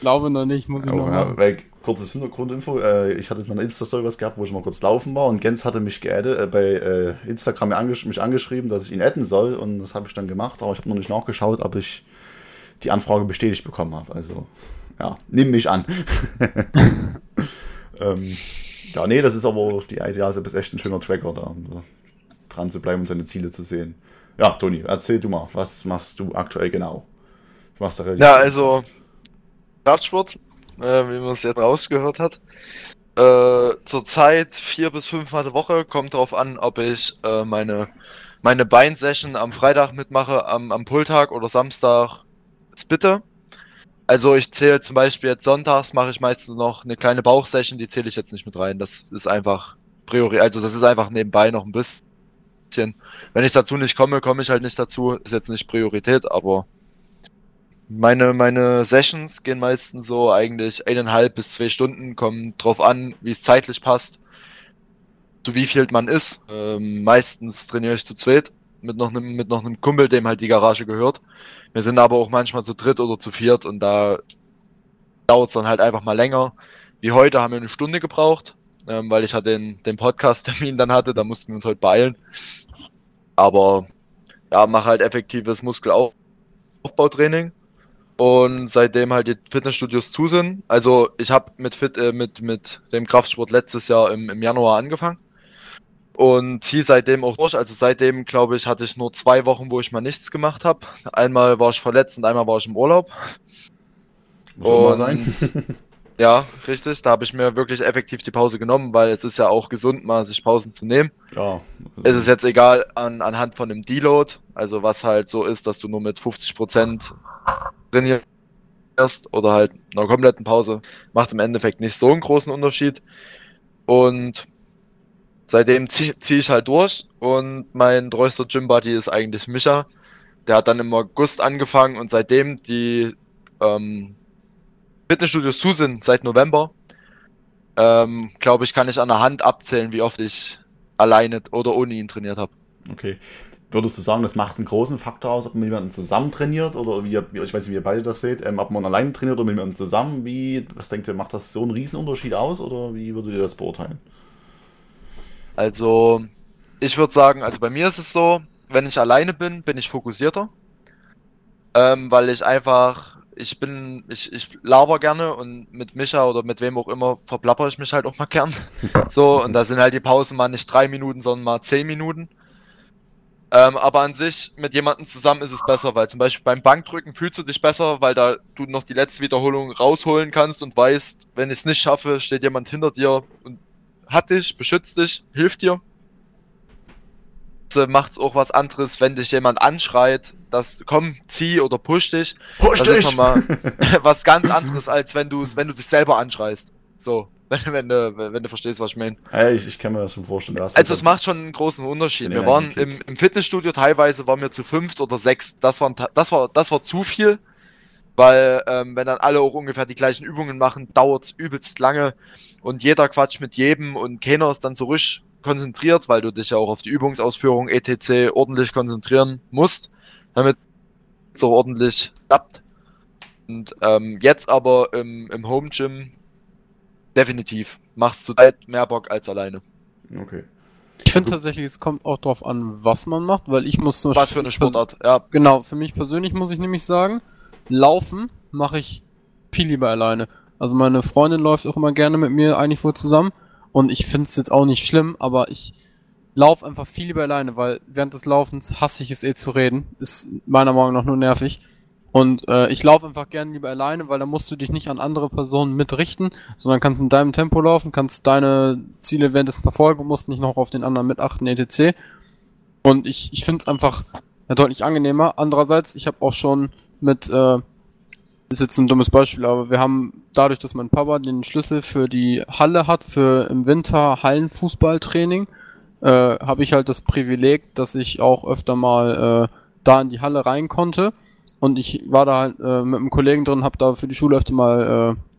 Glaube noch nicht, muss ich Oh, noch ja, machen. Kurzes Hintergrundinfo, äh, ich hatte jetzt meine Insta-Story was gehabt, wo ich mal kurz laufen war und Gens hatte mich geaddet, äh, bei äh, Instagram angesch mich angeschrieben, dass ich ihn adden soll und das habe ich dann gemacht, aber ich habe noch nicht nachgeschaut, ob ich die Anfrage bestätigt bekommen habe. Also, ja, nimm mich an. ähm, ja, nee, das ist aber die Idee, also ist echt ein schöner Tracker da, um dran zu bleiben und seine Ziele zu sehen. Ja, Toni, erzähl du mal, was machst du aktuell genau? Du machst da relativ Ja, also Kraftsport, äh, wie man es jetzt rausgehört hat. Äh, zurzeit vier bis fünfmal die Woche, kommt drauf an, ob ich äh, meine, meine Beinsession am Freitag mitmache, am, am Pulltag oder Samstag Spitte. Also ich zähle zum Beispiel jetzt sonntags mache ich meistens noch eine kleine Bauchsession, die zähle ich jetzt nicht mit rein. Das ist einfach Priori, also das ist einfach nebenbei noch ein bisschen. Wenn ich dazu nicht komme, komme ich halt nicht dazu. Ist jetzt nicht Priorität, aber meine, meine Sessions gehen meistens so eigentlich eineinhalb bis zwei Stunden, kommen drauf an, wie es zeitlich passt, zu wie viel man ist. Ähm, meistens trainiere ich zu zweit mit noch einem, mit noch einem Kumpel, dem halt die Garage gehört. Wir sind aber auch manchmal zu dritt oder zu viert und da dauert es dann halt einfach mal länger. Wie heute haben wir eine Stunde gebraucht, ähm, weil ich halt den, den Podcast-Termin dann hatte, da mussten wir uns heute beeilen. Aber ja, mache halt effektives Muskelaufbautraining und seitdem halt die Fitnessstudios zu sind. Also ich habe mit, Fit, äh, mit, mit dem Kraftsport letztes Jahr im, im Januar angefangen und ziehe seitdem auch durch. Also seitdem, glaube ich, hatte ich nur zwei Wochen, wo ich mal nichts gemacht habe. Einmal war ich verletzt und einmal war ich im Urlaub. Muss auch mal und- sein. Ja, richtig. Da habe ich mir wirklich effektiv die Pause genommen, weil es ist ja auch gesund, mal sich Pausen zu nehmen. Ja. Es ist jetzt egal an, anhand von dem Deload, also was halt so ist, dass du nur mit 50% trainierst oder halt einer kompletten Pause, macht im Endeffekt nicht so einen großen Unterschied. Und seitdem ziehe zieh ich halt durch und mein treuester Gym-Buddy ist eigentlich Micha. Der hat dann im August angefangen und seitdem die ähm, Fitnessstudios zu sind, seit November, ähm, glaube ich, kann ich an der Hand abzählen, wie oft ich alleine oder ohne ihn trainiert habe. Okay. Würdest du sagen, das macht einen großen Faktor aus, ob man jemanden zusammen trainiert oder wie, ihr- ich weiß nicht, wie ihr beide das seht, ähm, ob man alleine trainiert oder mit jemandem zusammen? Wie, was denkt ihr, macht das so einen Riesenunterschied aus oder wie würdet ihr das beurteilen? Also, ich würde sagen, also bei mir ist es so, wenn ich alleine bin, bin ich fokussierter. Ähm, weil ich einfach, ich bin, ich, ich laber gerne und mit Micha oder mit wem auch immer verplapper ich mich halt auch mal gern. So, und da sind halt die Pausen mal nicht drei Minuten, sondern mal zehn Minuten. Ähm, aber an sich, mit jemandem zusammen ist es besser, weil zum Beispiel beim Bankdrücken fühlst du dich besser, weil da du noch die letzte Wiederholung rausholen kannst und weißt, wenn ich es nicht schaffe, steht jemand hinter dir und hat dich, beschützt dich, hilft dir. Macht es auch was anderes, wenn dich jemand anschreit, dass komm, zieh oder push dich. Push Das ist nochmal was ganz anderes, als wenn du wenn du dich selber anschreist. So, wenn, wenn, du, wenn du verstehst, was ich meine. Hey, ich, ich kann mir das schon vorstellen. Du hast Also es macht schon einen großen Unterschied. Wir waren im, im Fitnessstudio teilweise waren wir zu fünft oder sechs. Das war, das war, das war zu viel. Weil ähm, wenn dann alle auch ungefähr die gleichen Übungen machen, dauert's übelst lange und jeder quatscht mit jedem und keiner ist dann so ruhig konzentriert, weil du dich ja auch auf die Übungsausführung etc. ordentlich konzentrieren musst, damit es so ordentlich klappt. Und ähm, jetzt aber im, im Home Gym definitiv machst du Zeit mehr Bock als alleine. Okay. Ich finde tatsächlich, es kommt auch drauf an, was man macht, weil ich muss zum Was für eine Sportart, ja. Genau, für mich persönlich muss ich nämlich sagen, laufen mache ich viel lieber alleine. Also meine Freundin läuft auch immer gerne mit mir eigentlich wohl zusammen und ich finde es jetzt auch nicht schlimm, aber ich laufe einfach viel lieber alleine, weil während des Laufens hasse ich es eh zu reden. Ist meiner Meinung nach nur nervig. Und äh, ich laufe einfach gerne lieber alleine, weil da musst du dich nicht an andere Personen mitrichten, sondern kannst in deinem Tempo laufen, kannst deine Ziele währenddessen verfolgen musst nicht noch auf den anderen mitachten, etc. Und ich, ich finde es einfach ja, deutlich angenehmer. Andererseits, ich habe auch schon mit, äh, ist jetzt ein dummes Beispiel, aber wir haben dadurch, dass mein Papa den Schlüssel für die Halle hat, für im Winter Hallenfußballtraining, äh, habe ich halt das Privileg, dass ich auch öfter mal äh, da in die Halle rein konnte. Und ich war da halt äh, mit einem Kollegen drin, habe da für die Schule öfter mal, äh,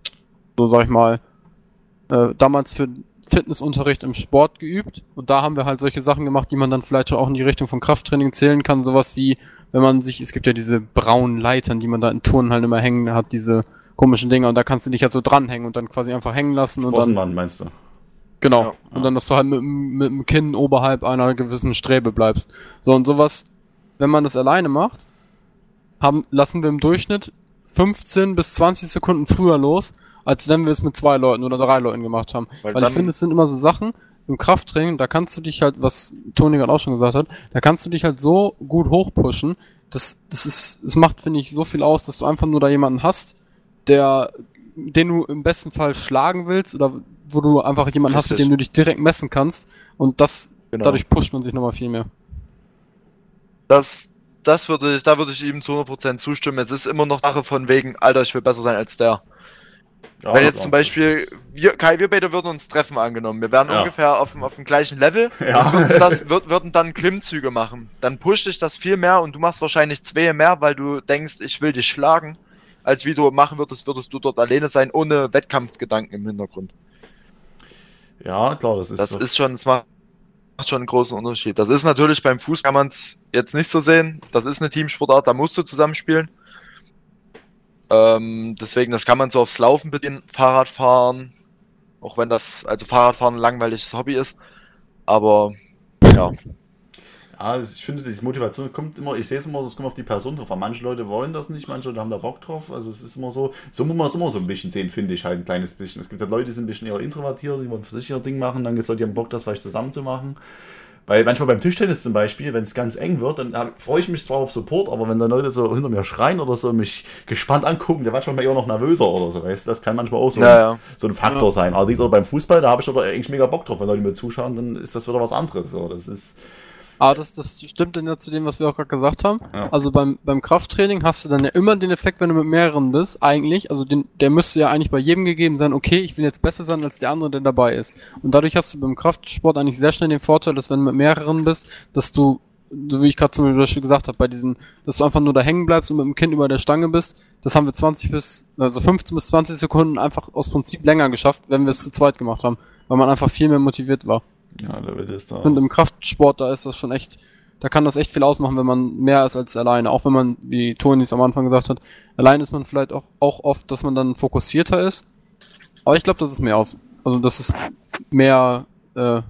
so sag ich mal, äh, damals für Fitnessunterricht im Sport geübt. Und da haben wir halt solche Sachen gemacht, die man dann vielleicht auch in die Richtung von Krafttraining zählen kann. Sowas wie, wenn man sich, es gibt ja diese braunen Leitern, die man da in Turnen halt immer hängen hat, diese komischen Dinger. Und da kannst du dich halt so dranhängen und dann quasi einfach hängen lassen. Und dann, meinst du? genau. Ja. Und dann, dass du halt mit, dem- mit dem Kinn oberhalb einer gewissen Strebe bleibst. So und sowas, wenn man das alleine macht, haben, lassen wir im Durchschnitt 15 bis 20 Sekunden früher los, als wenn wir es mit zwei Leuten oder drei Leuten gemacht haben. Weil Weil ich finde, es sind immer so Sachen im Krafttraining, da kannst du dich halt, was Toni gerade auch schon gesagt hat, da kannst du dich halt so gut hochpushen, das, das ist, es macht, finde ich, so viel aus, dass du einfach nur da jemanden hast, der, den du im besten Fall schlagen willst oder wo du einfach jemanden hast, mit Richtig. dem du dich direkt messen kannst und das, Genau. dadurch pusht man sich nochmal viel mehr. Das, das würde ich, da würde ich ihm zu 100% zustimmen. Es ist immer noch Sache von wegen, Alter, ich will besser sein als der. Ja, Wenn jetzt zum Beispiel, wir, Kai, wir beide würden uns treffen angenommen. Wir wären Ja. ungefähr auf, dem- auf dem gleichen Level. Ja. Würden, das, würd, würden dann Klimmzüge machen. Dann pusht dich das viel mehr und du machst wahrscheinlich zwei mehr, weil du denkst, ich will dich schlagen. Als wie du machen würdest, würdest du dort alleine sein, ohne Wettkampfgedanken im Hintergrund. Ja, klar, das ist. Das so. ist schon, das macht macht schon einen großen Unterschied. Das ist natürlich beim Fuß kann man es jetzt nicht so sehen. Das ist eine Teamsportart, da musst du zusammenspielen. Ähm, deswegen, das kann man so aufs Laufen bedienen, Fahrradfahren, auch wenn das, also Fahrradfahren ein langweiliges Hobby ist. Aber ja, Das- ich finde, diese Motivation kommt immer, ich sehe es immer, das kommt auf die Person drauf. Manche Leute wollen das nicht, manche Leute haben da Bock drauf. Also es ist immer so, so muss man es immer so ein bisschen sehen, finde ich halt ein kleines bisschen. Es gibt halt Leute, die sind ein bisschen eher introvertiert, die wollen für sich ihr Ding machen, dann gibt es Leute, die haben Bock, das vielleicht zusammen zu machen. Weil manchmal beim Tischtennis zum Beispiel, wenn es ganz eng wird, dann freue ich mich zwar auf Support, aber wenn da Leute so hinter mir schreien oder so mich gespannt angucken, der manchmal eher noch nervöser oder so, weißt du, das kann manchmal auch so, Ja, ja. so ein Faktor Ja. sein. Allerdings oder beim Fußball, da habe ich aber eigentlich mega Bock drauf, wenn Leute mir zuschauen, dann ist das wieder was anderes. So. Das ist, Aber das, das stimmt dann ja zu dem, was wir auch gerade gesagt haben. Ja. Also beim, beim Krafttraining hast du dann ja immer den Effekt, wenn du mit mehreren bist, eigentlich, also den, der müsste ja eigentlich bei jedem gegeben sein, okay, ich will jetzt besser sein als der andere, der dabei ist. Und dadurch hast du beim Kraftsport eigentlich sehr schnell den Vorteil, dass wenn du mit mehreren bist, dass du, so wie ich gerade zum Beispiel gesagt habe, bei diesen, dass du einfach nur da hängen bleibst und mit dem Kind über der Stange bist, das haben wir 20 bis, also 15 bis 20 Sekunden einfach aus Prinzip länger geschafft, wenn wir es zu zweit gemacht haben, weil man einfach viel mehr motiviert war. Ja, da wird es da. Und im Kraftsport, da ist das schon echt, da kann das echt viel ausmachen, wenn man mehr ist als alleine. Auch wenn man, wie Toni es am Anfang gesagt hat, allein ist man vielleicht auch, auch oft, dass man dann fokussierter ist. Aber ich glaube, das ist mehr aus. Also, dass es mehr, äh,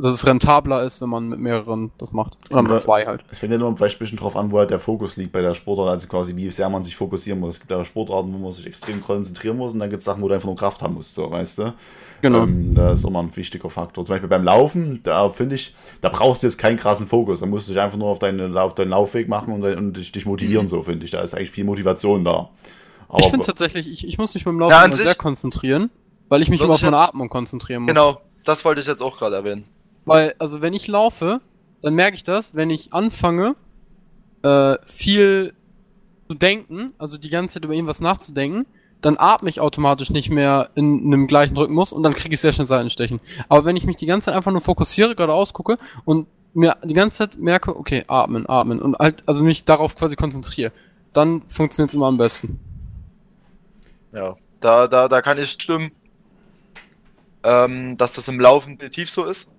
dass es rentabler ist, wenn man mit mehreren das macht. Oder mit zwei halt. Es fängt ja nur vielleicht ein bisschen drauf an, wo halt der Fokus liegt bei der Sportart, also quasi wie sehr man sich fokussieren muss. Es gibt ja Sportarten, wo man sich extrem konzentrieren muss und dann gibt es Sachen, wo du einfach nur Kraft haben musst, so, weißt du? Genau. Ähm, da ist immer ein wichtiger Faktor. Zum Beispiel beim Laufen, da finde ich, da brauchst du jetzt keinen krassen Fokus. Da musst du dich einfach nur auf deinen, auf deinen Laufweg machen und, und dich, dich motivieren, so finde ich. Da ist eigentlich viel Motivation da. Aber ich finde tatsächlich, ich, ich muss mich beim Laufen Ja, sehr konzentrieren, weil ich mich immer auf meine jetzt- Atmung konzentrieren muss. Genau, das wollte ich jetzt auch gerade erwähnen. Weil, also wenn ich laufe, dann merke ich das, wenn ich anfange, äh, viel zu denken, also die ganze Zeit über irgendwas nachzudenken, dann atme ich automatisch nicht mehr in einem gleichen Rhythmus und dann kriege ich sehr schnell Seitenstechen. Aber wenn ich mich die ganze Zeit einfach nur fokussiere, geradeaus gucke und mir die ganze Zeit merke, okay, atmen, atmen und halt, also mich darauf quasi konzentriere, dann funktioniert es immer am besten. Ja, da, da, da kann ich stimmen, ähm, dass das im Laufen definitiv so ist.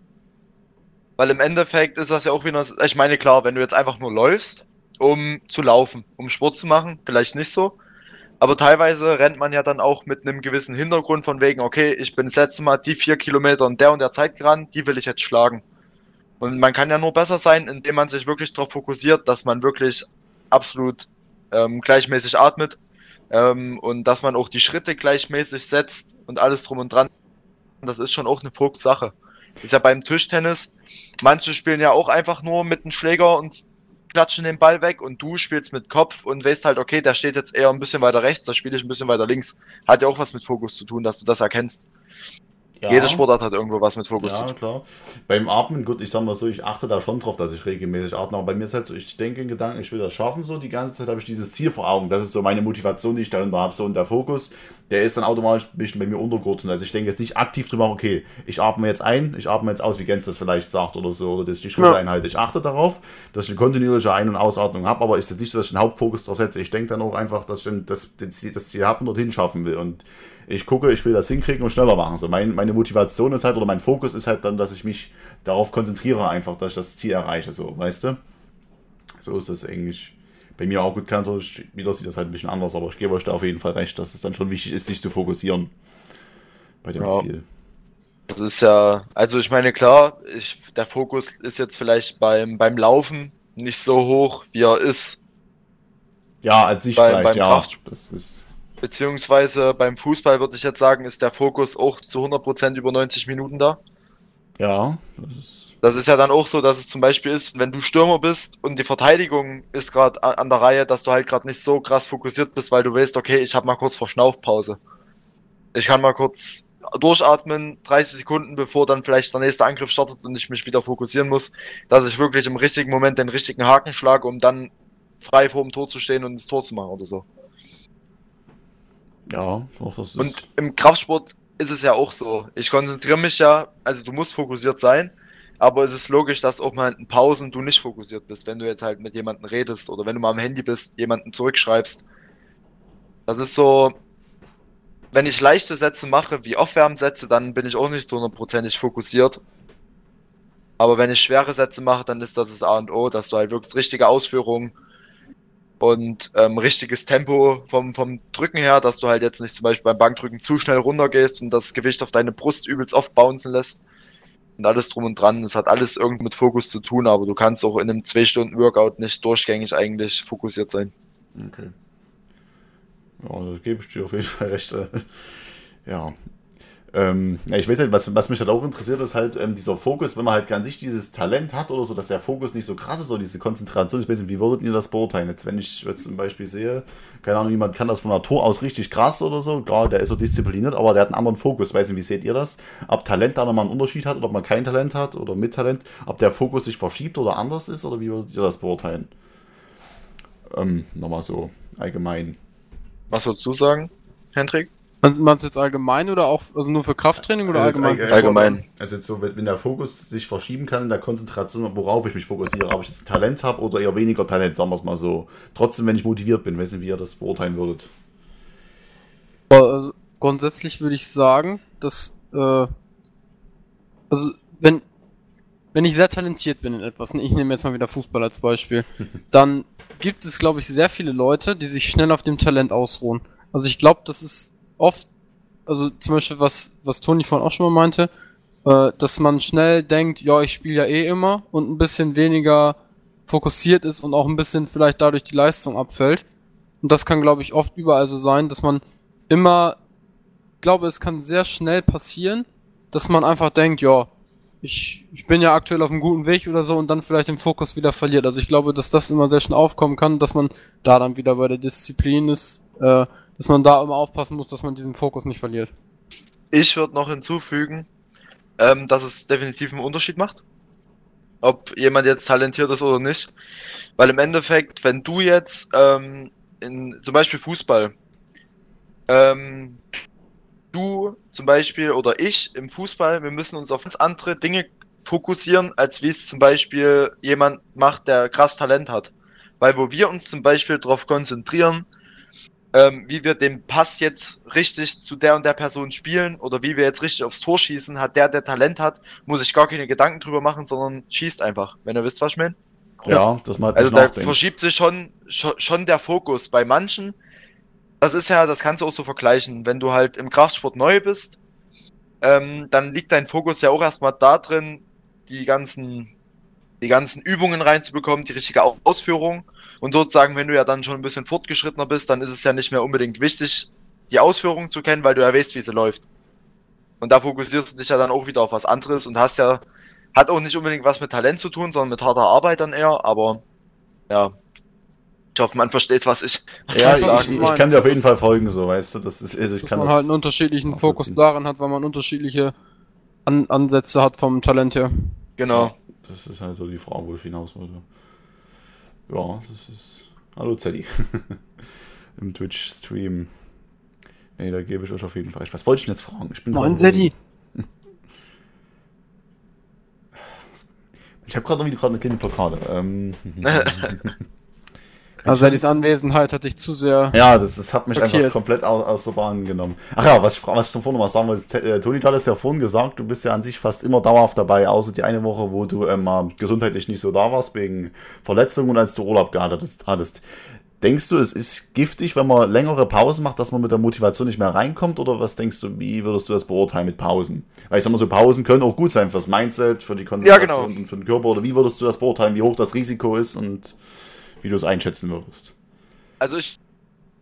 Weil im Endeffekt ist das ja auch wieder, ich meine, klar, wenn du jetzt einfach nur läufst, um zu laufen, um Sport zu machen, vielleicht nicht so. Aber teilweise rennt man ja dann auch mit einem gewissen Hintergrund von wegen, okay, ich bin das letzte Mal die vier Kilometer in der und der Zeit gerannt, die will ich jetzt schlagen. Und man kann ja nur besser sein, indem man sich wirklich darauf fokussiert, dass man wirklich absolut ähm, gleichmäßig atmet, ähm, und dass man auch die Schritte gleichmäßig setzt und alles drum und dran. Das ist schon auch eine Fokus-Sache. Ist ja beim Tischtennis. Manche spielen ja auch einfach nur mit einem Schläger und klatschen den Ball weg und du spielst mit Kopf und weißt halt, okay, der steht jetzt eher ein bisschen weiter rechts, da spiele ich ein bisschen weiter links. Hat ja auch was mit Fokus zu tun, dass du das erkennst. Ja. Jede Sportart hat irgendwo was mit Fokus zu Ja, tun. klar. Beim Atmen, gut, ich sag mal so, ich achte da schon drauf, dass ich regelmäßig atme, aber bei mir ist halt so, ich denke in Gedanken, ich will das schaffen, so die ganze Zeit habe ich dieses Ziel vor Augen. Das ist so meine Motivation, die ich dahinter habe. So, und der Fokus, der ist dann automatisch ein bisschen bei mir untergeordnet. Also ich denke jetzt nicht aktiv drüber, okay, ich atme jetzt ein, ich atme jetzt aus, wie Gens das vielleicht sagt oder so, oder dass ich die Schritte Ja. einhalte. Ich achte darauf, dass ich eine kontinuierliche Ein- und Ausatmung habe, aber ist es nicht so, dass ich den Hauptfokus drauf setze. Ich denke dann auch einfach, dass ich dann das, das Ziel habe und dorthin schaffen will. Und ich gucke, ich will das hinkriegen und schneller machen. So mein, meine Motivation ist halt, oder mein Fokus ist halt dann, dass ich mich darauf konzentriere, einfach, dass ich das Ziel erreiche, so, weißt du? So ist das eigentlich bei mir auch gut kann. Wieder sieht das halt ein bisschen anders, aber ich gebe euch da auf jeden Fall recht, dass es dann schon wichtig ist, sich zu fokussieren bei dem Ja. Ziel. Das ist ja, also ich meine, klar, ich, der Fokus ist jetzt vielleicht beim, beim Laufen nicht so hoch, wie er ist Ja, als sich Bei- vielleicht, beim ja. Kraft- Das ist, Beziehungsweise beim Fußball würde ich jetzt sagen, ist der Fokus auch zu 100% über 90 Minuten da. ja, das ist, Das ist ja dann auch so, dass es zum Beispiel ist, wenn du Stürmer bist und die Verteidigung ist gerade an der Reihe, dass du halt gerade nicht so krass fokussiert bist, weil du weißt, okay, ich habe mal kurz Verschnaufpause. Ich kann mal kurz durchatmen, 30 Sekunden, bevor dann vielleicht der nächste Angriff startet und ich mich wieder fokussieren muss, dass ich wirklich im richtigen Moment den richtigen Haken schlage, um dann frei vor dem Tor zu stehen und das Tor zu machen oder so. Ja, doch, das ist. Und im Kraftsport ist es ja auch so. Ich konzentriere mich ja, also du musst fokussiert sein, aber es ist logisch, dass auch mal in Pausen du nicht fokussiert bist, wenn du jetzt halt mit jemandem redest oder wenn du mal am Handy bist, jemanden zurückschreibst. Das ist so, wenn ich leichte Sätze mache, wie Aufwärmsätze, dann bin ich auch nicht so hundertprozentig fokussiert. Aber wenn ich schwere Sätze mache, dann ist das das A und O, dass du halt wirklich richtige Ausführungen und ähm, richtiges Tempo vom, vom Drücken her, dass du halt jetzt nicht zum Beispiel beim Bankdrücken zu schnell runtergehst und das Gewicht auf deine Brust übelst oft bouncen lässt. Und alles drum und dran. Es hat alles irgendwie mit Fokus zu tun, aber du kannst auch in einem 2-Stunden-Workout nicht durchgängig eigentlich fokussiert sein. Okay. Ja, da gebe ich dir auf jeden Fall recht. äh, Ja. Ähm, ich weiß nicht, was, was mich halt auch interessiert, ist halt ähm, dieser Fokus, wenn man halt an sich dieses Talent hat oder so, dass der Fokus nicht so krass ist oder diese Konzentration. Ich weiß nicht, wie würdet ihr das beurteilen? Jetzt, wenn ich jetzt zum Beispiel sehe, keine Ahnung, jemand kann das von Natur aus richtig krass oder so, klar, der ist so diszipliniert, aber der hat einen anderen Fokus. Weiß nicht, wie seht ihr das? Ob Talent da nochmal einen Unterschied hat oder ob man kein Talent hat oder mit Talent, ob der Fokus sich verschiebt oder anders ist oder wie würdet ihr das beurteilen? Ähm, nochmal so allgemein. Was würdest du sagen, Hendrik? Meinst du jetzt allgemein oder auch also nur für Krafttraining oder Also allgemein? allg- Allgemein. Also jetzt so, wenn der Fokus sich verschieben kann in der Konzentration, worauf ich mich fokussiere, ob ich jetzt Talent habe oder eher weniger Talent, sagen wir es mal so. Trotzdem, wenn ich motiviert bin, weiß nicht, wie ihr das beurteilen würdet. Also, grundsätzlich würde ich sagen, dass äh, also wenn wenn ich sehr talentiert bin in etwas, ne, ich nehme jetzt mal wieder Fußball als Beispiel, dann gibt es, glaube ich, sehr viele Leute, die sich schnell auf dem Talent ausruhen. Also ich glaube, das ist oft, also zum Beispiel was was Toni vorhin auch schon mal meinte, äh, dass man schnell denkt, ja, ich spiele ja eh immer und ein bisschen weniger fokussiert ist und auch ein bisschen vielleicht dadurch die Leistung abfällt. Und das kann, glaube ich, oft überall so sein, dass man immer, ich glaube, es kann sehr schnell passieren, dass man einfach denkt, ja, ich, ich bin ja aktuell auf einem guten Weg oder so und dann vielleicht den Fokus wieder verliert. Also ich glaube, dass das immer sehr schnell aufkommen kann, dass man da dann wieder bei der Disziplin ist, äh, dass man da immer aufpassen muss, dass man diesen Fokus nicht verliert. Ich würde noch hinzufügen, ähm, dass es definitiv einen Unterschied macht. Ob jemand jetzt talentiert ist oder nicht. Weil im Endeffekt, wenn du jetzt ähm, in zum Beispiel Fußball, ähm, du zum Beispiel oder ich im Fußball, wir müssen uns auf ganz andere Dinge fokussieren, als wie es zum Beispiel jemand macht, der krass Talent hat. Weil wo wir uns zum Beispiel darauf konzentrieren, ähm, wie wir den Pass jetzt richtig zu der und der Person spielen oder wie wir jetzt richtig aufs Tor schießen, hat der, der Talent hat, muss ich gar keine Gedanken drüber machen, sondern schießt einfach, wenn ihr wisst, was ich meine. Ja, dass man halt Also da nachdenkt. verschiebt sich schon, schon, der Fokus. Bei manchen, das ist ja, das kannst du auch so vergleichen, wenn du halt im Kraftsport neu bist, ähm, dann liegt dein Fokus ja auch erstmal da drin, die ganzen, die ganzen Übungen reinzubekommen, die richtige Au- Ausführung. Und sozusagen, wenn du ja dann schon ein bisschen fortgeschrittener bist, dann ist es ja nicht mehr unbedingt wichtig, die Ausführung zu kennen, weil du ja weißt, wie sie läuft. Und da fokussierst du dich ja dann auch wieder auf was anderes und hast ja, hat auch nicht unbedingt was mit Talent zu tun, sondern mit harter Arbeit dann eher, aber ja. Ich hoffe, man versteht, was ich, was Ja, ich ich, ich, kann dir auf jeden Fall folgen, so, weißt du, das ist, also ich Dass kann man das, halt einen unterschiedlichen Fokus darin hat, weil man unterschiedliche An Ansätze hat vom Talent her. Genau. das ist halt so die Frage, wo ich hinaus wollte. Ja, das ist, hallo Zeddy, im Twitch-Stream. Nee, da gebe ich euch auf jeden Fall recht. Was wollte ich denn jetzt fragen? Ich bin Moin, Sadie. Ich habe gerade noch wieder gerade eine kleine Blockade. Ähm, Also Sadies Anwesenheit hat dich zu sehr. ja, das, das hat mich Blockiert. einfach komplett aus, aus der Bahn genommen. Ach ja, was ich, was ich davor noch mal sagen wollte, äh, Toni, du hattest ja vorhin gesagt, du bist ja an sich fast immer dauerhaft dabei, außer die eine Woche, wo du ähm, mal gesundheitlich nicht so da warst, wegen Verletzungen und als du Urlaub gehabt hattest. Denkst du, es ist giftig, wenn man längere Pausen macht, dass man mit der Motivation nicht mehr reinkommt? Oder was denkst du, wie würdest du das beurteilen mit Pausen? Weil ich sag mal so, Pausen können auch gut sein fürs Mindset, für die Konzentration genau. und für den Körper. Oder wie würdest du das beurteilen, wie hoch das Risiko ist und wie du es einschätzen würdest? Also ich,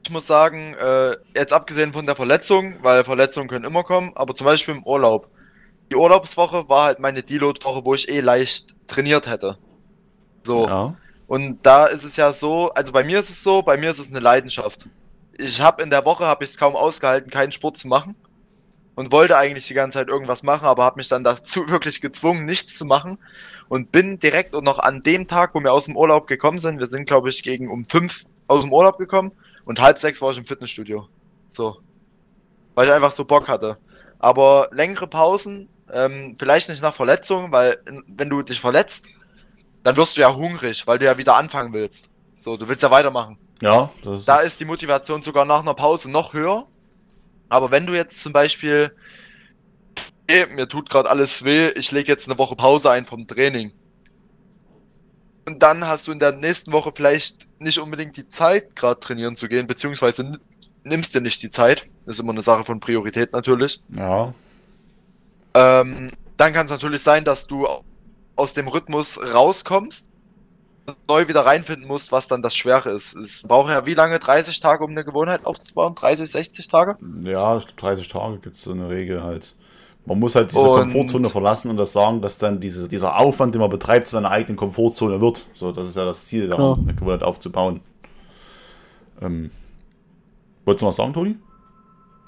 ich muss sagen, äh, jetzt abgesehen von der Verletzung, weil Verletzungen können immer kommen, aber zum Beispiel im Urlaub. Die Urlaubswoche war halt meine Deload-Woche, wo ich eh leicht trainiert hätte. So. Ja. Und da ist es ja so, also bei mir ist es so, bei mir ist es eine Leidenschaft. Ich habe in der Woche habe ich es kaum ausgehalten, keinen Sport zu machen und wollte eigentlich die ganze Zeit irgendwas machen, aber habe mich dann dazu wirklich gezwungen, nichts zu machen und bin direkt und noch an dem Tag, wo wir aus dem Urlaub gekommen sind, wir sind glaube ich gegen um fünf aus dem Urlaub gekommen und halb sechs war ich im Fitnessstudio. So, weil ich einfach so Bock hatte. Aber längere Pausen, ähm, vielleicht nicht nach Verletzungen, weil wenn du dich verletzt, dann wirst du ja hungrig, weil du ja wieder anfangen willst. So, du willst ja weitermachen. Ja, das Da ist die Motivation sogar nach einer Pause noch höher. Aber wenn du jetzt zum Beispiel, hey, mir tut gerade alles weh, ich lege jetzt eine Woche Pause ein vom Training. Und dann hast du in der nächsten Woche vielleicht nicht unbedingt die Zeit, gerade trainieren zu gehen, beziehungsweise nimmst dir nicht die Zeit. Das ist immer eine Sache von Priorität natürlich. Ja, Ähm, dann kann es natürlich sein, dass du aus dem Rhythmus rauskommst neu wieder reinfinden musst, was dann das Schwere ist. Es braucht ja wie lange? 30 Tage, um eine Gewohnheit aufzubauen? 30, 60 Tage? Ja, 30 Tage gibt es so eine Regel halt. Man muss halt diese Und- Komfortzone verlassen und das sagen, dass dann diese, dieser Aufwand, den man betreibt, zu seiner eigenen Komfortzone wird. So, das ist ja das Ziel, Klar. eine Gewohnheit aufzubauen. Ähm, wolltest du noch was sagen, Toni?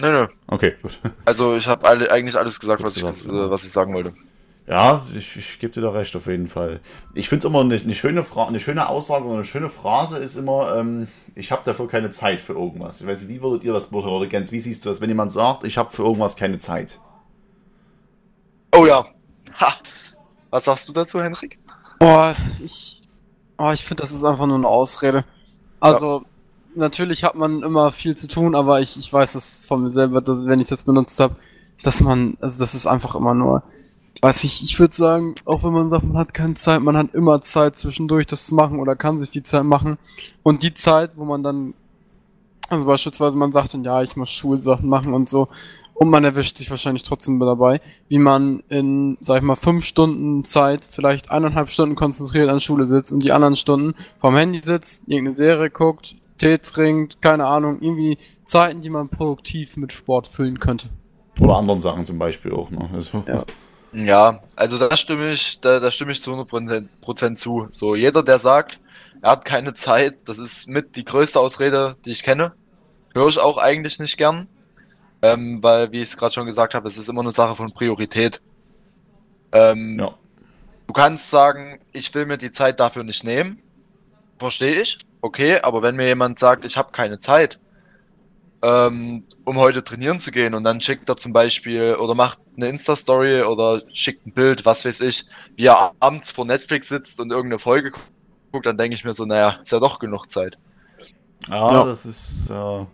Nö, nö. Okay, gut. Also ich habe alle, eigentlich alles gesagt, was ich, Gesagt, äh, was ich sagen wollte. Ja, ich, ich gebe dir da recht, auf jeden Fall. Ich finde es immer eine, eine, schöne Fra eine schöne Aussage oder eine schöne Phrase ist immer, ähm, ich habe dafür keine Zeit für irgendwas. Ich weiß nicht, wie würdet ihr das beurteilen oder Gens, wie siehst du das, wenn jemand sagt, ich habe für irgendwas keine Zeit? Oh ja. Ha! Was sagst du dazu, Henrik? Boah, ich. Oh, ich finde, das ist einfach nur eine Ausrede. Also, natürlich hat man immer viel zu tun, aber ich, ich weiß es von mir selber, dass, wenn ich das benutzt habe, dass man, also das ist einfach immer nur. Weiß ich, ich würde sagen, auch wenn man sagt, man hat keine Zeit, man hat immer Zeit zwischendurch das zu machen oder kann sich die Zeit machen. Und die Zeit, wo man dann, also beispielsweise man sagt dann, ja, ich muss Schulsachen machen und so, und man erwischt sich wahrscheinlich trotzdem dabei, wie man in, sag ich mal, fünf Stunden Zeit vielleicht eineinhalb Stunden konzentriert an Schule sitzt und die anderen Stunden vom Handy sitzt, irgendeine Serie guckt, Tee trinkt, keine Ahnung, irgendwie Zeiten, die man produktiv mit Sport füllen könnte. Oder anderen Sachen zum Beispiel auch. Ne? Also, Ja. Ja, also da stimme ich, da, da stimme ich zu 100 Prozent zu. So, jeder, der sagt, er hat keine Zeit, das ist mit die größte Ausrede, die ich kenne. Höre ich auch eigentlich nicht gern. Ähm, weil, wie ich es gerade schon gesagt habe, es ist immer eine Sache von Priorität. Ähm, Ja. Du kannst sagen, ich will mir die Zeit dafür nicht nehmen. Verstehe ich. Okay, aber wenn mir jemand sagt, ich habe keine Zeit, ähm, um heute trainieren zu gehen und dann schickt er zum Beispiel oder macht eine Insta-Story oder schickt ein Bild, was weiß ich, wie er abends vor Netflix sitzt und irgendeine Folge guckt, dann denke ich mir so, naja, ist ja doch genug Zeit. ja, Ja. das ist. Äh,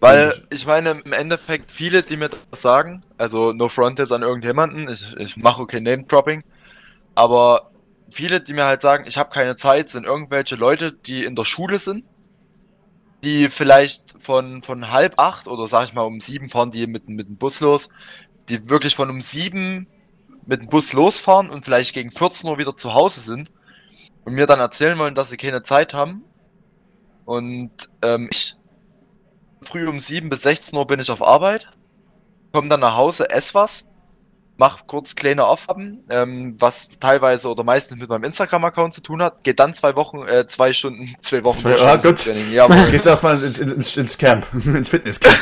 Weil ich meine, im Endeffekt viele, die mir das sagen, also no front jetzt an irgendjemanden, ich, ich mache okay Name-Dropping, aber viele, die mir halt sagen, ich habe keine Zeit, sind irgendwelche Leute, die in der Schule sind, die vielleicht von, von halb acht oder sag ich mal um sieben fahren die mit, mit dem Bus los, die wirklich von um sieben mit dem Bus losfahren und vielleicht gegen 14 Uhr wieder zu Hause sind und mir dann erzählen wollen, dass sie keine Zeit haben. Und ähm, ich früh um 7 bis 16 Uhr bin ich auf Arbeit, komme dann nach Hause, ess was, mach kurz kleine Aufgaben, ähm, was teilweise oder meistens mit meinem Instagram-Account zu tun hat, geht dann zwei Wochen, äh, zwei Stunden, zwei Wochen Zwei- ah, gut. Training. Jawohl. gehst du erstmal ins, ins, ins, ins Camp, ins Fitnesscamp.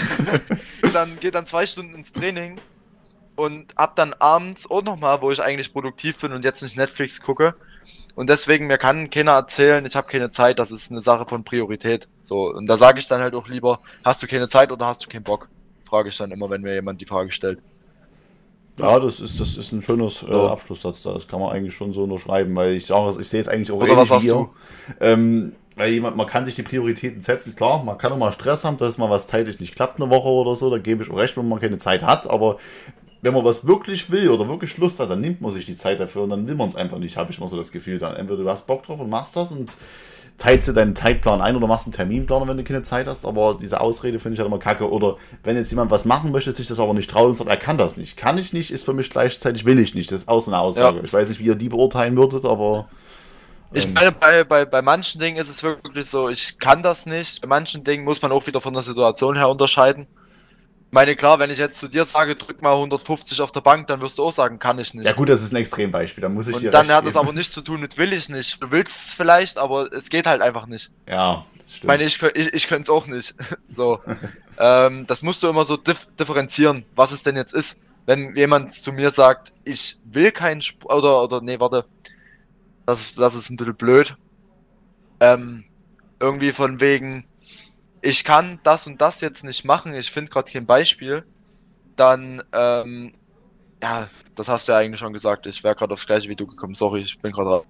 dann geht dann zwei Stunden ins Training und hab dann abends auch nochmal, wo ich eigentlich produktiv bin und jetzt nicht Netflix gucke. Und deswegen, mir kann keiner erzählen, ich habe keine Zeit, das ist eine Sache von Priorität. So, und da sage ich dann halt auch lieber, hast du keine Zeit oder hast du keinen Bock? Frage ich dann immer, wenn mir jemand die Frage stellt. Ja, das ist, das ist ein schönes äh. Abschlusssatz da. Das kann man eigentlich schon so unterschreiben, weil ich sage, ich sehe es eigentlich auch Oder was sagst ihr. Ähm, weil jemand, man kann sich die Prioritäten setzen, klar, man kann auch mal Stress haben, dass mal was zeitlich nicht klappt, eine Woche oder so, da gebe ich auch recht, wenn man keine Zeit hat, aber wenn man was wirklich will oder wirklich Lust hat, dann nimmt man sich die Zeit dafür und dann will man es einfach nicht, habe ich immer so das Gefühl dann. Entweder du hast Bock drauf und machst das und teilst dir deinen Zeitplan ein oder machst einen Terminplaner, wenn du keine Zeit hast, aber diese Ausrede finde ich halt immer kacke. Oder wenn jetzt jemand was machen möchte, sich das aber nicht traut und sagt, er kann das nicht. Kann ich nicht, ist für mich gleichzeitig will ich nicht. Das ist auch so eine Aussage. Ja. Ich weiß nicht, wie ihr die beurteilen würdet, aber. Ich ähm, meine, bei, bei, bei manchen Dingen ist es wirklich so, ich kann das nicht. Bei manchen Dingen muss man auch wieder von der Situation her unterscheiden. Meine, klar, wenn ich jetzt zu dir sage, drück mal 150 auf der Bank, dann wirst du auch sagen, kann ich nicht. Ja gut, das ist ein Extrembeispiel, da muss ich dir Und dann recht hat es geben. aber nichts zu tun mit will ich nicht. Du willst es vielleicht, aber es geht halt einfach nicht. Ja, das stimmt. meine, ich, ich, ich könnte es auch nicht. so. ähm, das musst du immer so dif differenzieren, was es denn jetzt ist. Wenn jemand zu mir sagt, ich will keinen Sport, oder, oder, nee, warte. Das, ist- das ist ein bisschen blöd. Ähm, irgendwie von wegen, ich kann das und das jetzt nicht machen, ich finde gerade kein Beispiel, dann, ähm, ja, das hast du ja eigentlich schon gesagt, ich wäre gerade aufs gleiche wie du gekommen, sorry, ich bin gerade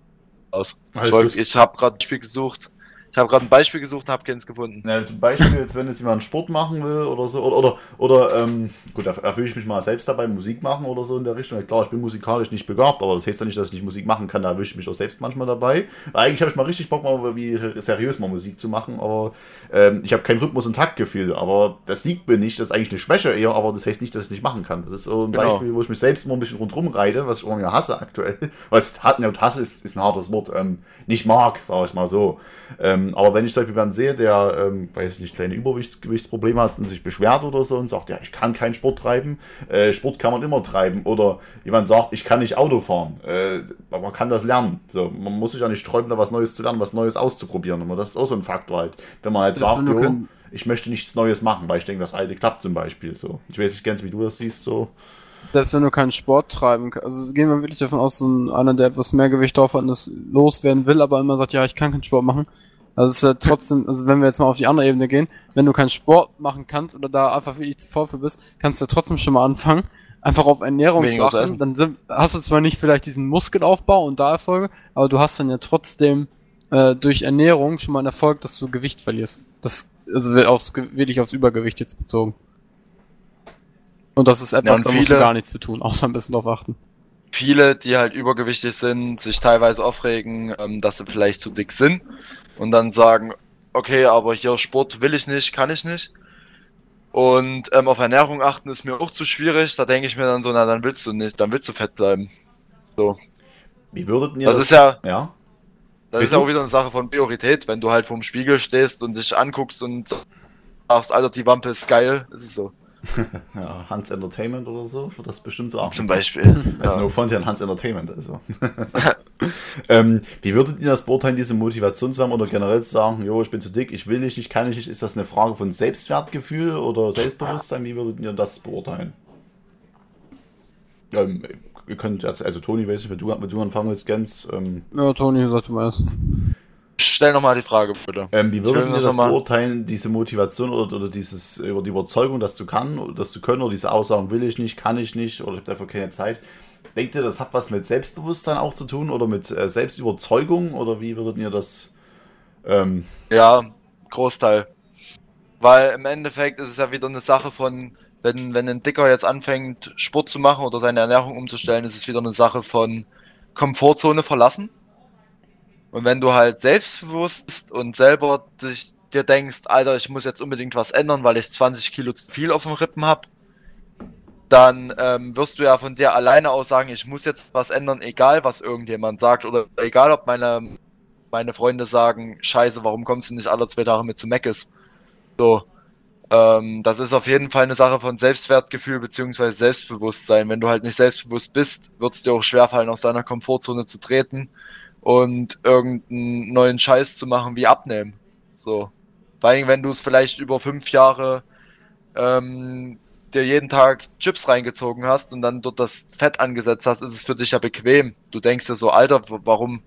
raus. Alles Ich, ich habe gerade ein Spiel gesucht. Ich habe gerade ein Beispiel gesucht und habe keins gefunden. Ja, zum Beispiel, jetzt, wenn jetzt jemand Sport machen will oder so, oder, oder, oder ähm, gut, da erfülle ich mich mal selbst dabei, Musik machen oder so in der Richtung. Klar, ich bin musikalisch nicht begabt, aber das heißt ja nicht, dass ich nicht Musik machen kann, da erwische ich mich auch selbst manchmal dabei. Eigentlich habe ich mal richtig Bock, mal wie seriös mal Musik zu machen, aber ähm, ich habe kein Rhythmus- und Taktgefühl, aber das liegt mir nicht, das ist eigentlich eine Schwäche eher, aber das heißt nicht, dass ich nicht machen kann. Das ist so ein Genau. Beispiel, wo ich mich selbst immer ein bisschen rundherum reite, was ich irgendwie hasse aktuell. Was hat, ne, und hasse ist, ist ein hartes Wort, ähm, nicht mag, sage ich mal so. Ähm, aber wenn ich zum Beispiel jemanden sehe, der, ähm, weiß ich nicht, kleine Übergewichtsprobleme hat und sich beschwert oder so und sagt, ja, ich kann keinen Sport treiben, äh, Sport kann man immer treiben. Oder jemand sagt, ich kann nicht Auto fahren, äh, aber man kann das lernen. So, man muss sich ja nicht sträuben, da was Neues zu lernen, was Neues auszuprobieren. Aber das ist auch so ein Faktor halt. Wenn man halt Das sagt, jo, ich möchte nichts Neues machen, weil ich denke, das alte klappt zum Beispiel so. Ich weiß nicht ganz, wie du das siehst, so. Selbst wenn du keinen Sport treiben kannst, also gehen wir wirklich davon aus, so ein, einer, der etwas mehr Gewicht drauf hat und das loswerden will, aber immer sagt, ja, ich kann keinen Sport machen. Also es ist ja trotzdem, also wenn wir jetzt mal auf die andere Ebene gehen, wenn du keinen Sport machen kannst oder da einfach wirklich zu faul für bist, kannst du trotzdem schon mal anfangen, einfach auf Ernährung Weniger zu achten. essen. Dann sind, hast du zwar nicht vielleicht diesen Muskelaufbau und da Erfolge, aber du hast dann ja trotzdem äh, durch Ernährung schon mal einen Erfolg, dass du Gewicht verlierst. Das, also aufs, wirklich aufs Übergewicht jetzt bezogen. Und das ist etwas, und da musst du gar nichts zu tun, außer ein bisschen drauf achten. viele, die halt übergewichtig sind, sich teilweise aufregen, ähm, dass sie vielleicht zu dick sind und dann sagen, okay, aber hier Sport will ich nicht, kann ich nicht. Und ähm, auf Ernährung achten ist mir auch zu schwierig. Da denke ich mir dann so, na dann willst du nicht, dann willst du fett bleiben. So. Wie würdet ihr Das ist ja, ja? das ist ja auch wieder eine Sache von Priorität. Wenn du halt vorm Spiegel stehst und dich anguckst und sagst, Alter, die Wampe ist geil, ist es so. ja, Hans Entertainment oder so, wird das bestimmt sagen. Zum Beispiel. Also ja. no front an Hans Entertainment, also. ähm, wie würdet ihr das beurteilen, diese Motivation zu haben oder generell zu sagen, jo, ich bin zu dick, ich will nicht, ich kann nicht, ist das eine Frage von Selbstwertgefühl oder Selbstbewusstsein? Wie würdet ihr das beurteilen? Ähm, ihr könnt, jetzt- also Toni, weiß ich, wenn du, wenn du anfangen willst, Gens, ähm, Ja, Toni, sag du mal erst. Stell nochmal die Frage, bitte. ähm, wie würdet ihr das mal- beurteilen, diese Motivation oder, oder dieses, über die Überzeugung, dass du kann, dass du können oder diese Aussagen will ich nicht, kann ich nicht oder ich habe dafür keine Zeit? Denkt ihr, das hat was mit Selbstbewusstsein auch zu tun oder mit äh, Selbstüberzeugung oder wie würdet ihr das? Ähm, Ja, Großteil. Weil im Endeffekt ist es ja wieder eine Sache von, wenn, wenn ein Dicker jetzt anfängt, Sport zu machen oder seine Ernährung umzustellen, ist es wieder eine Sache von Komfortzone verlassen. Und wenn du halt selbstbewusst bist und selber dich, dir denkst, Alter, ich muss jetzt unbedingt was ändern, weil ich 20 Kilo zu viel auf dem Rippen habe, dann ähm, wirst du ja von dir alleine aus sagen, ich muss jetzt was ändern, egal was irgendjemand sagt oder egal ob meine meine Freunde sagen, scheiße, warum kommst du nicht alle zwei Tage mit zu Meckes? So, ähm, das ist auf jeden Fall eine Sache von Selbstwertgefühl beziehungsweise Selbstbewusstsein. Wenn du halt nicht selbstbewusst bist, wird es dir auch schwerfallen, aus deiner Komfortzone zu treten und irgendeinen neuen Scheiß zu machen wie abnehmen. So. Vor allem, wenn du es vielleicht über fünf Jahre ähm, dir jeden Tag Chips reingezogen hast und dann dort das Fett angesetzt hast, ist es für dich ja bequem. Du denkst dir so, Alter, warum,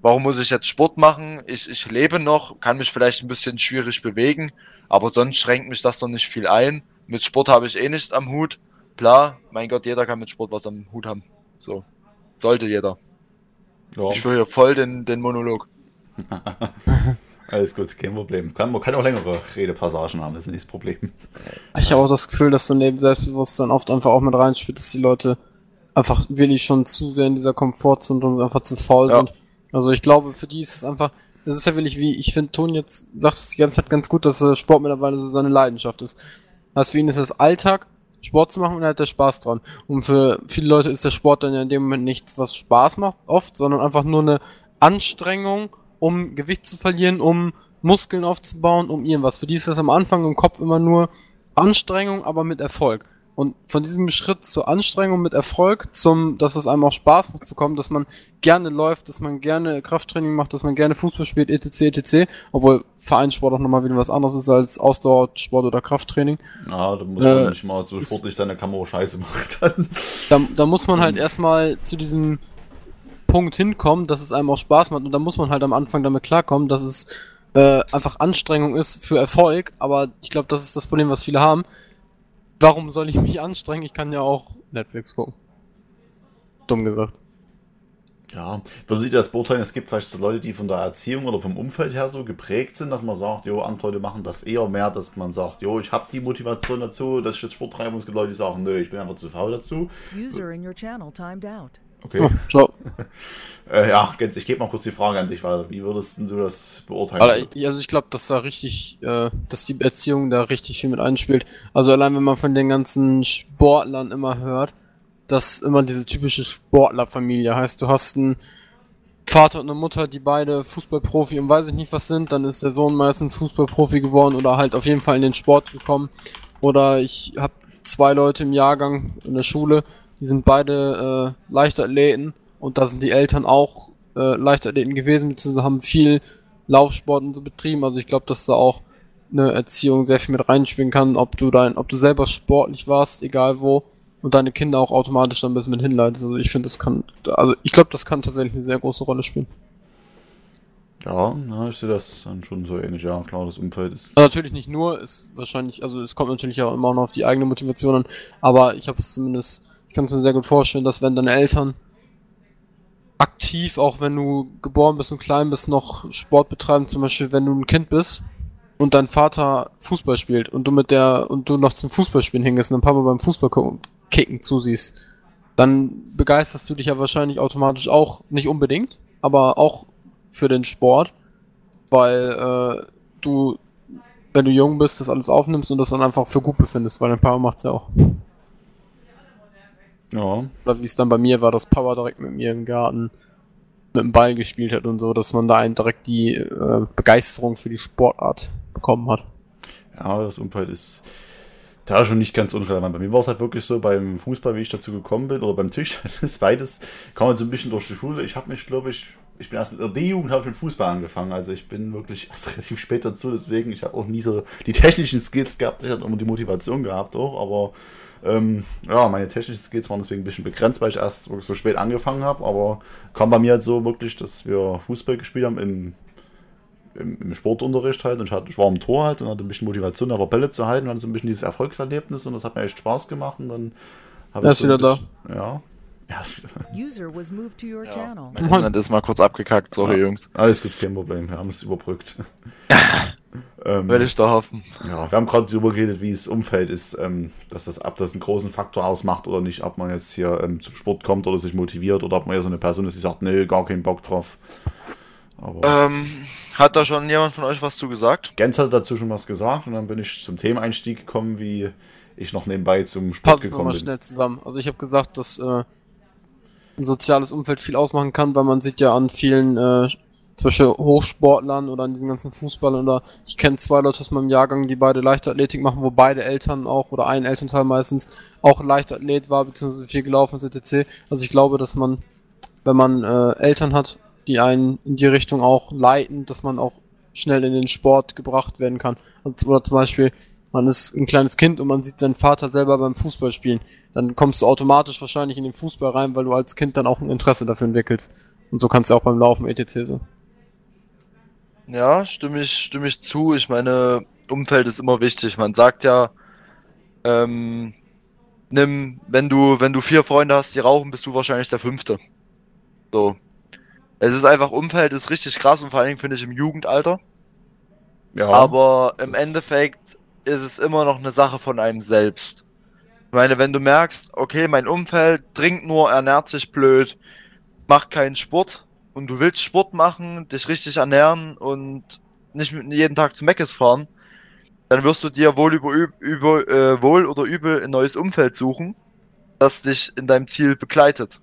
warum muss ich jetzt Sport machen? Ich, ich lebe noch, kann mich vielleicht ein bisschen schwierig bewegen, aber sonst schränkt mich das doch nicht viel ein. Mit Sport habe ich eh nichts am Hut. Klar, mein Gott, jeder kann mit Sport was am Hut haben. So. Sollte jeder. Ja, Ich hier voll den, den Monolog. alles gut, kein Problem. Kann, man kann auch längere Redepassagen haben, das ist nicht das Problem. Ich habe auch das Gefühl, dass dann neben Selbstbewusstsein oft einfach auch mit reinspielt, dass die Leute einfach wirklich schon zu sehr in dieser Komfortzone und einfach zu faul Ja. sind. Also ich glaube, für die ist es einfach, das ist ja wirklich wie, ich finde, Ton jetzt sagt es die ganze Zeit ganz gut, dass Sport mittlerweile so seine Leidenschaft ist. Also für ihn ist es Alltag, Sport zu machen und hat der Spaß dran. Und für viele Leute ist der Sport dann ja in dem Moment nichts, was Spaß macht, oft, sondern einfach nur eine Anstrengung, um Gewicht zu verlieren, um Muskeln aufzubauen, um irgendwas. Für die ist das am Anfang im Kopf immer nur Anstrengung, aber mit Erfolg. Und von diesem Schritt zur Anstrengung mit Erfolg, zum, dass es einem auch Spaß macht zu kommen, dass man gerne läuft, dass man gerne Krafttraining macht, dass man gerne Fußball spielt, etc., etc., obwohl Vereinssport auch nochmal wieder was anderes ist als Ausdauersport oder Krafttraining. Ja, da muss man Äh, nicht mal so sportlich seine Kamera scheiße machen. Da, da muss man halt erstmal zu diesem Punkt hinkommen, dass es einem auch Spaß macht und da muss man halt am Anfang damit klarkommen, dass es äh, einfach Anstrengung ist für Erfolg, aber ich glaube, das ist das Problem, was viele haben. Warum soll ich mich anstrengen? Ich kann ja auch Netflix gucken. Dumm gesagt. Ja, würdet ihr das beurteilen? Es gibt vielleicht so Leute, die von der Erziehung oder vom Umfeld her so geprägt sind, dass man sagt, jo, andere Leute machen das eher mehr, dass man sagt, jo, ich habe die Motivation dazu, dass ich jetzt Sport treibe und es gibt Leute, die sagen, nö, ich bin einfach zu faul dazu. User in your channel timed out. Okay. Oh, ciao. Äh, ja, Gens, ich gebe mal kurz die Frage an dich weiter. Wie würdest du das beurteilen? Also ich glaube, dass da richtig, äh, dass die Erziehung da richtig viel mit einspielt. Also allein wenn man von den ganzen Sportlern immer hört, dass immer diese typische Sportlerfamilie heißt, du hast einen Vater und eine Mutter, die beide Fußballprofi und weiß ich nicht was sind, dann ist der Sohn meistens Fußballprofi geworden oder halt auf jeden Fall in den Sport gekommen. Oder ich habe zwei Leute im Jahrgang in der Schule, die sind beide äh, Leichtathleten und da sind die Eltern auch äh, Leichtathleten gewesen, beziehungsweise haben viel Laufsport und so betrieben. Also ich glaube, dass da auch eine Erziehung sehr viel mit reinspielen kann, ob du dein, ob du selber sportlich warst, egal wo, und deine Kinder auch automatisch dann ein bisschen mit hinleitest. Also ich finde, das kann, also ich glaube, das kann tatsächlich eine sehr große Rolle spielen. ja, na, ich sehe das dann schon so ähnlich. Ja, klar, das Umfeld ist. Also natürlich nicht nur, ist wahrscheinlich, also es kommt natürlich auch immer noch auf die eigene Motivation an, aber ich habe es zumindest, kann es mir sehr gut vorstellen, dass wenn deine Eltern aktiv, auch wenn du geboren bist und klein bist, noch Sport betreiben, zum Beispiel wenn du ein Kind bist und dein Vater Fußball spielt und du mit der und du noch zum Fußballspielen hingehst und dein Papa beim Fußball gucken- kicken zusiehst, dann begeisterst du dich ja wahrscheinlich automatisch auch, nicht unbedingt, aber auch für den Sport, weil äh, du, wenn du jung bist, das alles aufnimmst und das dann einfach für gut befindest, weil dein Papa macht's ja auch. Ja, Oder wie es dann bei mir war, dass Papa direkt mit mir im Garten mit dem Ball gespielt hat und so, dass man da einen direkt die äh, Begeisterung für die Sportart bekommen hat. ja, das Umfeld ist da schon nicht ganz unrelevant. Bei mir war es halt wirklich so beim Fußball, wie ich dazu gekommen bin, oder beim Tisch. Das beides, kam halt so ein bisschen durch die Schule. Ich habe mich, glaube ich, ich bin erst mit der D-Jugend habe ich mit Fußball angefangen. Also ich bin wirklich erst relativ spät dazu, deswegen, ich habe auch nie so die technischen Skills gehabt. Ich hatte immer die Motivation gehabt auch, aber ähm, ja, meine technischen Skills waren deswegen ein bisschen begrenzt, weil ich erst so spät angefangen habe. Aber kam bei mir halt so wirklich, dass wir Fußball gespielt haben im, im, im Sportunterricht halt. Und ich, hatte, ich war im Tor halt und hatte ein bisschen Motivation, aber Bälle zu halten und hatte so ein bisschen dieses Erfolgserlebnis und das hat mir echt Spaß gemacht. Und dann habe ich ist so ein wieder da. Ja. Ja, ist wieder. User was moved to your Ja, channel. mein Internet ist mal kurz abgekackt, sorry Ja. Jungs. Alles gut, kein Problem. Wir haben es überbrückt. ähm, Will ich da hoffen. Ja, wir haben gerade darüber geredet, wie es Umfeld ist, ähm, dass das, ob das einen großen Faktor ausmacht oder nicht, ob man jetzt hier ähm, zum Sport kommt oder sich motiviert oder ob man eher so eine Person ist, die sagt, nee, gar keinen Bock drauf. Aber Ähm, hat da schon jemand von euch was zu gesagt? Gens hat dazu schon was gesagt und dann bin ich zum Themeneinstieg gekommen, wie ich noch nebenbei zum Sport Passt gekommen nochmal bin. schnell zusammen. Also ich habe gesagt, dass äh, ein soziales Umfeld viel ausmachen kann, weil man sieht ja an vielen, äh, zum Beispiel Hochsportlern oder an diesen ganzen Fußballern oder ich kenne zwei Leute aus meinem Jahrgang, die beide Leichtathletik machen, wo beide Eltern auch oder ein Elternteil meistens auch Leichtathlet war, beziehungsweise viel gelaufen ist, etc. Also ich glaube, dass man, wenn man äh, Eltern hat, die einen in die Richtung auch leiten, dass man auch schnell in den Sport gebracht werden kann. Also, Oder zum Beispiel, man ist ein kleines Kind und man sieht seinen Vater selber beim Fußball spielen. Dann kommst du automatisch wahrscheinlich in den Fußball rein, weil du als Kind dann auch ein Interesse dafür entwickelst. Und so kannst du auch beim Laufen etc. so. Ja, stimme ich, stimme ich zu. Ich meine, Umfeld ist immer wichtig. Man sagt ja, ähm, nimm, wenn du, wenn du vier Freunde hast, die rauchen, bist du wahrscheinlich der fünfte. So. Es ist einfach, Umfeld ist richtig krass und vor allen Dingen finde ich im Jugendalter. Ja, Aber im Endeffekt ist es immer noch eine Sache von einem selbst. Ich meine, wenn du merkst, okay, mein Umfeld trinkt nur, ernährt sich blöd, macht keinen Sport und du willst Sport machen, dich richtig ernähren und nicht jeden Tag zu Meckes fahren, dann wirst du dir wohl über, über äh, wohl oder übel ein neues Umfeld suchen, das dich in deinem Ziel begleitet.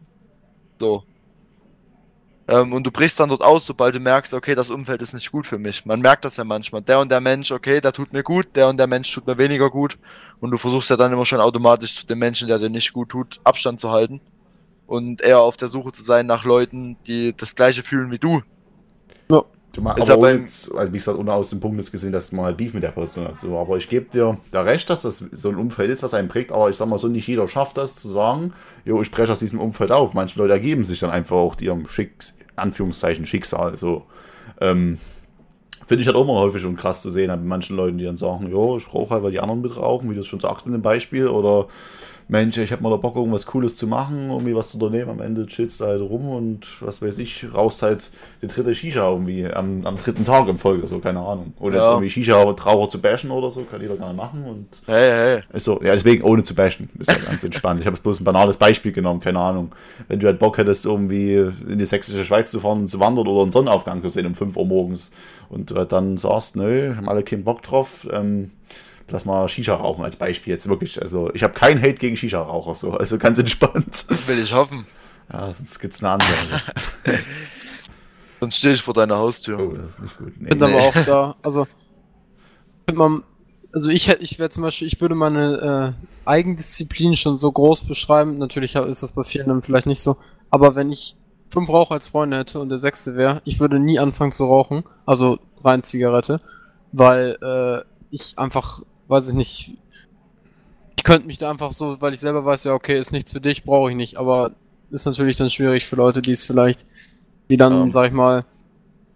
So. Ähm, und du brichst dann dort aus, sobald du merkst, okay, das Umfeld ist nicht gut für mich. Man merkt das ja manchmal. Der und der Mensch, okay, der tut mir gut, der und der Mensch tut mir weniger gut. Und du versuchst ja dann immer schon automatisch zu dem Menschen, der dir nicht gut tut, Abstand zu halten. Und eher auf der Suche zu sein nach Leuten, die das gleiche fühlen wie du. Du ma- Ist aber aber jetzt, also wie gesagt, ohne aus dem Punkt gesehen, dass man halt Beef mit der Person hat. So. Aber ich gebe dir da recht, dass das so ein Umfeld ist, was einen prägt. Aber ich sag mal so, nicht jeder schafft das zu sagen, jo, ich breche aus diesem Umfeld auf. Manche Leute ergeben sich dann einfach auch ihrem Schicks, Anführungszeichen Schicksal. So. Ähm, Finde ich halt auch immer häufig und krass zu sehen, an manchen Leuten, die dann sagen, jo, ich rauche halt, weil die anderen mit rauchen, wie du es schon sagst in dem Beispiel. Oder Mensch, ich habe mal da Bock, irgendwas Cooles zu machen, irgendwie was zu unternehmen. Am Ende chillst du halt rum und was weiß ich, raust halt die dritte Shisha irgendwie am, am dritten Tag in Folge, so, keine Ahnung. Oder jetzt Ja. irgendwie Shisha-Trauer zu bashen oder so, kann jeder gerne machen und Hey, hey. ist so, ja, deswegen ohne zu bashen. Ist ja ganz entspannt. Ich habe jetzt bloß ein banales Beispiel genommen, keine Ahnung. Wenn du halt Bock hättest, irgendwie in die sächsische Schweiz zu fahren und zu wandern oder einen Sonnenaufgang zu sehen um 5 Uhr morgens und halt dann sagst, nö, haben alle keinen Bock drauf, ähm, lass mal Shisha rauchen als Beispiel jetzt wirklich. Also ich habe keinen Hate gegen Shisha-Raucher, so, also ganz entspannt. Will ich hoffen. Ja, sonst gibt's eine Ansage. Sonst stehe ich vor deiner Haustür. Oh, das ist nicht gut. Nee. Ich finde Nee. aber auch da, also, man, also ich hätte, ich wäre zum Beispiel, ich würde meine äh, Eigendisziplin schon so groß beschreiben. Natürlich ist das bei vielen dann vielleicht nicht so, aber wenn ich fünf Raucher als Freunde hätte und der sechste wäre, ich würde nie anfangen zu rauchen, also rein Zigarette, weil äh, ich einfach, weiß ich nicht, ich könnte mich da einfach so, weil ich selber weiß, ja okay, ist nichts für dich, brauche ich nicht, aber ist natürlich dann schwierig für Leute, die es vielleicht, die dann, Ja. sag ich mal,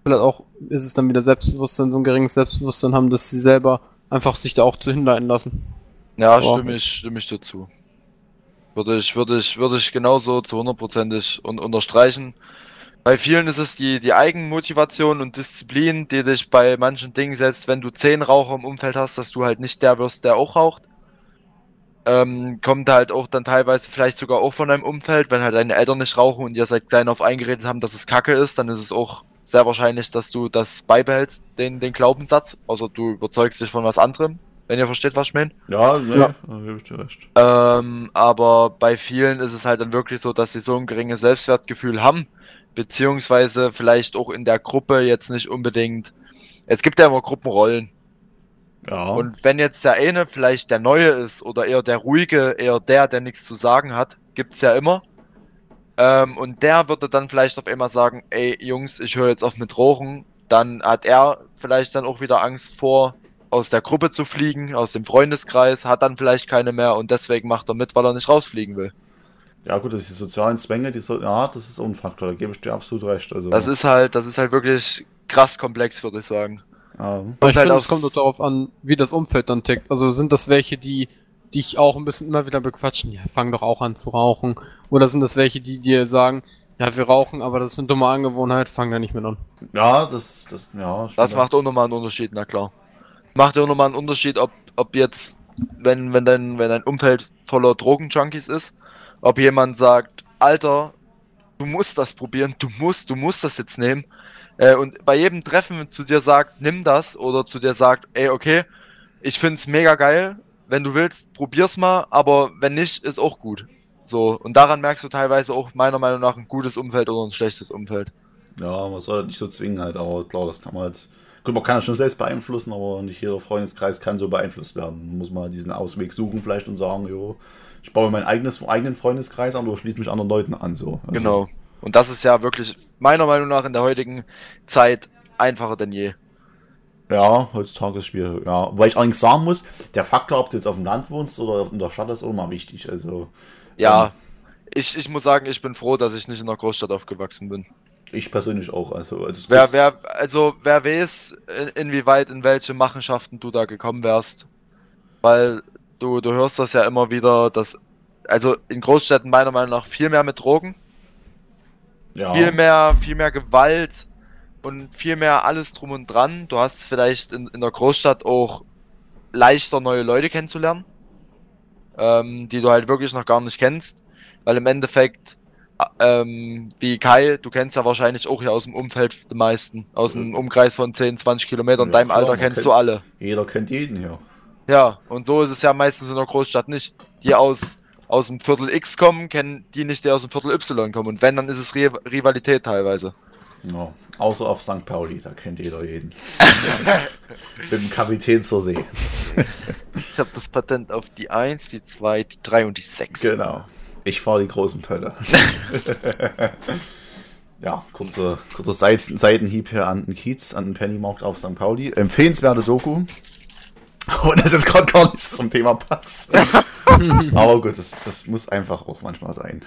vielleicht auch ist es dann wieder Selbstbewusstsein, so ein geringes Selbstbewusstsein haben, dass sie selber einfach sich da auch zu hinleiten lassen. Ja, Boah. stimme ich, stimme ich dazu. Würde ich, würde ich, würde ich genauso zu hundertprozentig un unterstreichen. Bei vielen ist es die, die Eigenmotivation und Disziplin, die dich bei manchen Dingen, selbst wenn du zehn Raucher im Umfeld hast, dass du halt nicht der wirst, der auch raucht. Ähm, kommt halt auch dann teilweise vielleicht sogar auch von deinem Umfeld, wenn halt deine Eltern nicht rauchen und ihr seit klein auf eingeredet haben, dass es Kacke ist, dann ist es auch sehr wahrscheinlich, dass du das beibehältst, den, den Glaubenssatz. Also du überzeugst dich von was anderem, wenn ihr versteht, was ich meine. Ja, nee, Ja. da gebe ich dir recht. Ähm, aber bei vielen ist es halt dann wirklich so, dass sie so ein geringes Selbstwertgefühl haben, beziehungsweise vielleicht auch in der Gruppe jetzt nicht unbedingt. Es gibt ja immer Gruppenrollen. Ja. Und wenn jetzt der eine vielleicht der Neue ist oder eher der Ruhige, eher der, der nichts zu sagen hat, gibt's ja immer. Ähm, und der würde dann vielleicht auf einmal sagen, ey Jungs, ich höre jetzt auf mit Rauchen. Dann hat er vielleicht dann auch wieder Angst vor, aus der Gruppe zu fliegen, aus dem Freundeskreis, hat dann vielleicht keine mehr und deswegen macht er mit, weil er nicht rausfliegen will. Ja, gut, das ist die sozialen Zwänge, die so, ja, das ist auch ein Faktor, da gebe ich dir absolut recht. Also, Das ist halt, das ist halt wirklich krass komplex, würde ich sagen. ja, Aber Und ich halt finde, es kommt auch darauf an, wie das Umfeld dann tickt. Also sind das welche, die dich auch ein bisschen immer wieder bequatschen, ja, fang doch auch an zu rauchen. Oder sind das welche, die dir sagen, ja, wir rauchen, aber das ist eine dumme Angewohnheit, fang da nicht mehr an. ja, das, das, ja. Das macht auch nochmal einen Unterschied, na klar. Macht auch nochmal einen Unterschied, ob, ob jetzt, wenn, wenn dein, wenn dein Umfeld voller Drogenjunkies ist, ob jemand sagt, Alter, du musst das probieren, du musst, du musst das jetzt nehmen. Äh, und bei jedem Treffen zu dir sagt, nimm das, oder zu dir sagt, ey, okay, ich find's mega geil, wenn du willst, probier's mal, aber wenn nicht, ist auch gut. So, und daran merkst du teilweise auch meiner Meinung nach ein gutes Umfeld oder ein schlechtes Umfeld. Ja, man soll halt nicht so zwingen halt, aber klar, das kann man halt. Gut, man kann das schon selbst beeinflussen, aber nicht jeder Freundeskreis kann so beeinflusst werden. Man muss mal diesen Ausweg suchen vielleicht und sagen, jo, ich baue meinen eigenes, eigenen Freundeskreis an oder schließe mich anderen Leuten an. So. Also, Genau. Und das ist ja wirklich meiner Meinung nach in der heutigen Zeit einfacher denn je. Ja, heutzutage ist es schwierig. Ja, weil ich allerdings sagen muss, der Faktor, ob du jetzt auf dem Land wohnst oder in der Stadt, ist auch mal wichtig. Also, Ja, ich, ich muss sagen, ich bin froh, dass ich nicht in einer Großstadt aufgewachsen bin. Ich persönlich auch. Also, also Wer, wer, also wer weiß, in, inwieweit, in welche Machenschaften du da gekommen wärst. Weil du, du hörst das ja immer wieder, dass, also in Großstädten meiner Meinung nach viel mehr mit Drogen, ja, viel mehr, viel mehr Gewalt und viel mehr alles drum und dran. Du hast vielleicht in, in der Großstadt auch leichter neue Leute kennenzulernen, ähm, die du halt wirklich noch gar nicht kennst, weil im Endeffekt, ähm, wie Kai, du kennst ja wahrscheinlich auch hier aus dem Umfeld die meisten, aus einem Umkreis von 10, 20 Kilometern, Ja, deinem klar, Alter kennst kennt- du alle. jeder kennt jeden hier. Ja, und so ist es ja meistens in der Großstadt nicht. Die aus, aus dem Viertel X kommen, kennen die nicht, die aus dem Viertel Y kommen. Und wenn, dann ist es Ri Rivalität teilweise. Ja, außer auf St. Pauli, da kennt jeder jeden. Mit dem Kapitän zur See. Ich habe das Patent auf die 1, die 2, die 3 und die 6. Genau. Ich fahre die großen Pölle. ja, kurzer, Seit Seitenhieb hier an den Kiez, an den Pennymarkt auf St. Pauli. Empfehlenswerte Doku. Und das jetzt gerade gar nicht zum Thema passt. Aber gut, das, das muss einfach auch manchmal sein.